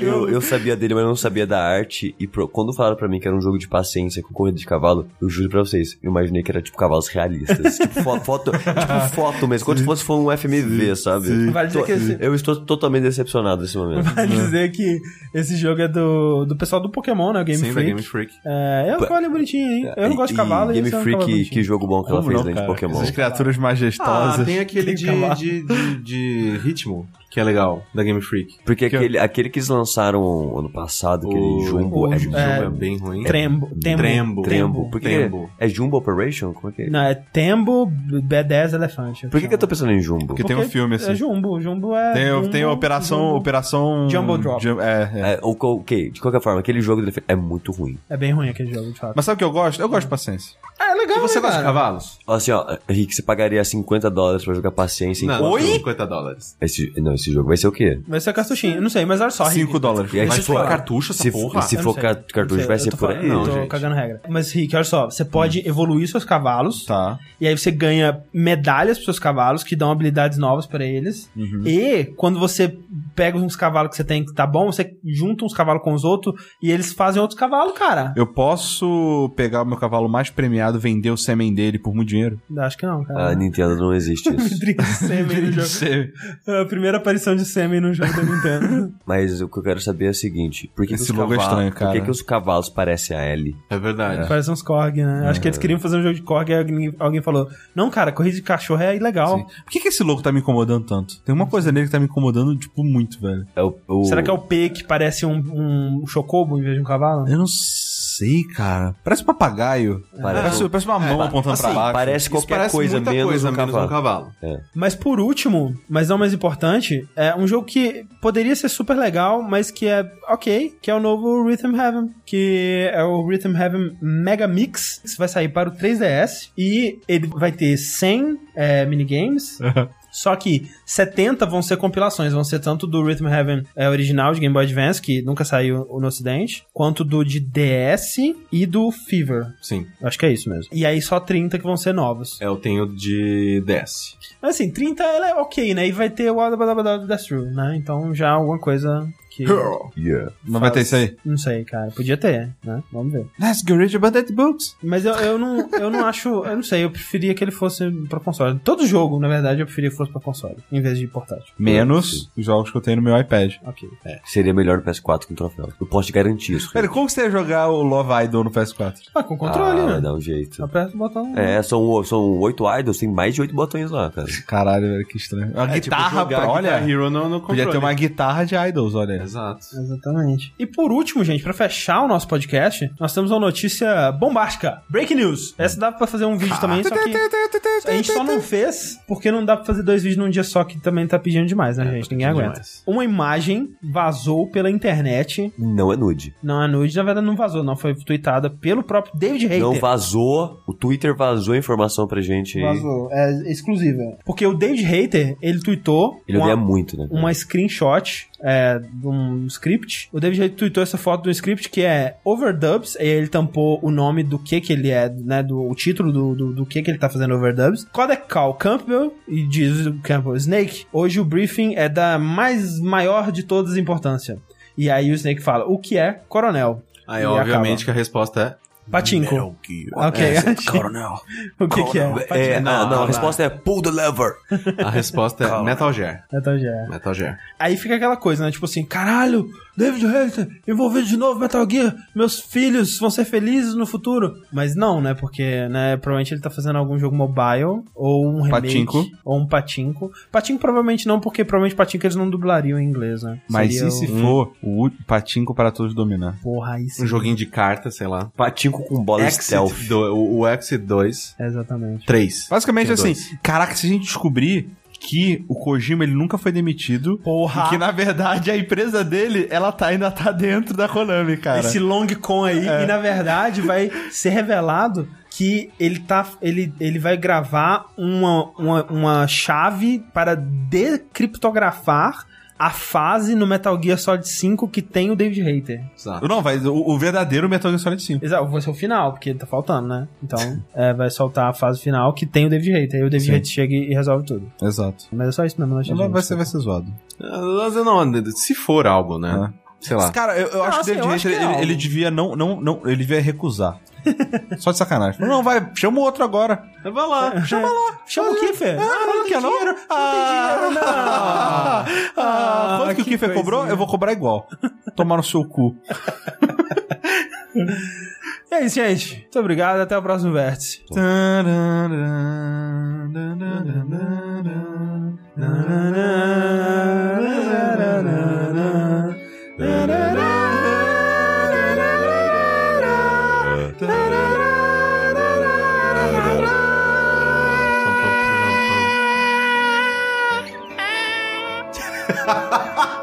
Eu, eu, eu sabia dele, mas eu não sabia da arte. E pro- quando falaram pra mim que era um jogo de paciência com corrida de cavalo, eu juro pra vocês, eu imaginei que era tipo cavalos realistas. tipo fo- foto, tipo foto mesmo, como se fosse for um FMV, sabe? Vale dizer Tô- que esse- Eu estou totalmente decepcionado nesse momento. Vai dizer que esse jogo é do, do pessoal do Pokémon, né? O Game Sim, da Freak. Game Freak. É, é um cavalo bonitinho, hein? Eu não gosto de cavalo e e Game é um Freak, que, bonitinho. jogo bom que ela Como fez não, dentro de? Pokémon. Essas criaturas Ah, majestosas. tem aquele Tem de, de, de, de ritmo, que é legal, da Game Freak. Porque aquele, aquele que eles lançaram ano passado, aquele O- Jumbo, o- é, é, Jumbo é bem ruim. Trembo. Tembo. Trembo. Trembo. Por que Trembo. é Jumbo Operation? Como é que é? Não, é Tembo B10 Elefante. Por que, que eu tô pensando em Jumbo? Porque tem um filme assim. É Jumbo. Jumbo é. Tem, Jumbo, tem operação, Jumbo. operação. Jumbo Drop. Jum- é, é. É, ou- ok, de qualquer forma, aquele jogo é muito ruim. É bem ruim aquele jogo, de fato. Mas sabe o que eu gosto? Eu gosto de paciência. Ah, é legal, E você né, gosta de cavalos? Assim, ó, Rick, você pagaria 50 dólares pra jogar paciência Não, enquanto... não, 50 dólares. Esse, não, esse jogo vai ser o quê? Vai ser cartuchinho. Não sei, mas olha só. 5 Rick. dólares. E aí, Mas se for cartucho, essa se, porra? se for cartucho, vai ser por aí, Não, tô gente. cagando regra. Mas, Rick, olha só. Você pode evoluir seus cavalos. Tá. E aí você ganha medalhas pros seus cavalos, que dão habilidades novas pra eles. Uhum. E quando você pega uns cavalos que você tem que tá bom, você junta uns cavalos com os outros e eles fazem outros cavalos, cara. Eu posso pegar o meu cavalo mais premiado, vender o sêmen dele por muito dinheiro? Acho que não, A cara. Nintendo não existe (laughs) isso. Drink sêmen no jogo. Sêmen. É A primeira aparição de sêmen no jogo da Nintendo. (laughs) Mas o que eu quero saber é o seguinte: por que, Esse que os logo é estranho, Por que, cara. que os cavalos parecem a L? É verdade. Parece uns Korg, né? Acho que eles queriam fazer um jogo de Korg e alguém, alguém falou: Não, cara, corrida de cachorro é ilegal. Sim. Por que, que esse logo tá me incomodando tanto? Tem uma coisa nele que tá me incomodando, tipo, muito, velho. É o, o- Será que é o P que parece um, um chocobo em vez de um cavalo? Eu não sei, cara. Parece um papagaio. Parece- Parece, parece uma mão É, apontando pra assim, baixo. Parece Isso qualquer parece coisa muita menos coisa um menos cavalo. um cavalo. Mas por último, mas não mais importante, é um jogo que poderia ser super legal, mas que é ok, que é o novo Rhythm Heaven, que é o Rhythm Heaven Mega Mix, que vai sair para o 3DS e ele vai ter 100 é, minigames. (laughs) Só que 70 vão ser compilações, vão ser tanto do Rhythm Heaven é, original de Game Boy Advance, que nunca saiu no ocidente, quanto do de DS e do Fever. Sim. Acho que é isso mesmo. E aí só 30 que vão ser novos. Eu tenho de DS. Mas assim, 30 ela é ok, né? E vai ter o That's True, né? Então já alguma coisa que. Yeah. Não vai ter isso aí? Não sei, cara. Podia ter, né? Vamos ver. Let's get rich about that books. Mas eu, eu, não, eu não acho. Eu não sei, eu preferia que ele fosse pra console. Todo jogo, na verdade, eu preferia que fosse pra console, em vez de portátil. Menos os jogos que eu tenho no meu iPad. Ok. Seria melhor no PS4 com troféu. Eu posso te garantir isso. Pera, como que você ia jogar o Love Idol no PS4? Ah, com controle, ah, né? dar um jeito. Aperta o botão. É, são, são oito idols, tem mais de oito botões lá, cara. Caralho, velho, que estranho. Uma É, tipo, guitarra, jogar pra- olha. Guitar Hero no, no Podia ter uma guitarra de idols, olha. Exato. Exatamente. E por último, gente, pra fechar o nosso podcast, nós temos uma notícia bombástica. Breaking news. Essa dá pra fazer um vídeo também, só que a gente só não fez porque não dá pra fazer dois vídeos num dia só, que também tá pedindo demais, né, É, gente? tá Ninguém aguenta. demais. Uma imagem vazou pela internet. Não é nude. Não é nude, na verdade não vazou, não. Foi tweetada pelo próprio David Hayter. Não vazou, o Twitter vazou a informação pra gente aí. Vazou. É exclusiva. Porque o David Hayter, ele tweetou Ele uma, muito, né? uma screenshot é, de um script. O David tweetou essa foto do script que é overdubs, e aí ele tampou o nome do que que ele é, né, do o título do, do, do que que ele tá fazendo overdubs. Codec Call Campbell, e diz o Campbell, Snake, hoje o briefing é da mais maior de todas as importância. E aí o Snake fala, o que é coronel? Aí, E obviamente, que a resposta é... Patinco. Ok. (laughs) Coronel. o que que é? É, Não, não, não, não. a resposta é pull the lever. A resposta é (laughs) Metal Gear. Metal Gear. Metal Gear. Aí fica aquela coisa, né? Tipo assim, caralho, David Hayter, envolvido de novo Metal Gear, meus filhos vão ser felizes no futuro. Mas não, né? Porque, né, provavelmente ele tá fazendo algum jogo mobile, ou um remake, Patinco. ou um patinco. Patinco provavelmente não, porque provavelmente patinco eles não dublariam em inglês, né? Mas Seria e se o- for o Patinco para todos dominar? Porra, sim. Um joguinho de carta, sei lá. Patinco com bola stealth. Exit, do, o, o Exit 2, Exatamente. 3. Basicamente Tem assim, dois. caraca, se a gente descobrir que o Kojima ele nunca foi demitido Porra. e que na verdade a empresa dele ela tá, ainda tá dentro da Konami, cara. Esse long con aí, e na verdade vai ser revelado que ele tá. Ele, ele vai gravar uma, uma, uma chave para decriptografar a fase no Metal Gear Solid 5 que tem o David Hayter. Exato. Não, vai, o, o verdadeiro Metal Gear Solid 5. Exato, vai ser o final, porque tá faltando, né? Então, (laughs) é, vai soltar a fase final que tem o David Hayter. Aí o David Sim. Hayter chega e resolve tudo. Exato. Mas é só isso mesmo, não achei Vai, vai ser, vai ser zoado. Não, se for algo, né? Sei lá. Mas, cara, eu, eu acho assim, que o David Reis, ele, ele, devia não, não, não, ele devia recusar. (laughs) Só de sacanagem. Não, vai, chama o outro agora. Vai lá, é. chama lá. Chama o Kiffer. Ah, ah, não, quer é não? Ah, não ah, ah, ah quanto que, que o Kiffer cobrou? Eu vou cobrar igual. Tomar no seu cu. (laughs) É isso, gente. Muito obrigado. Até o próximo vértice. Ha ha ha!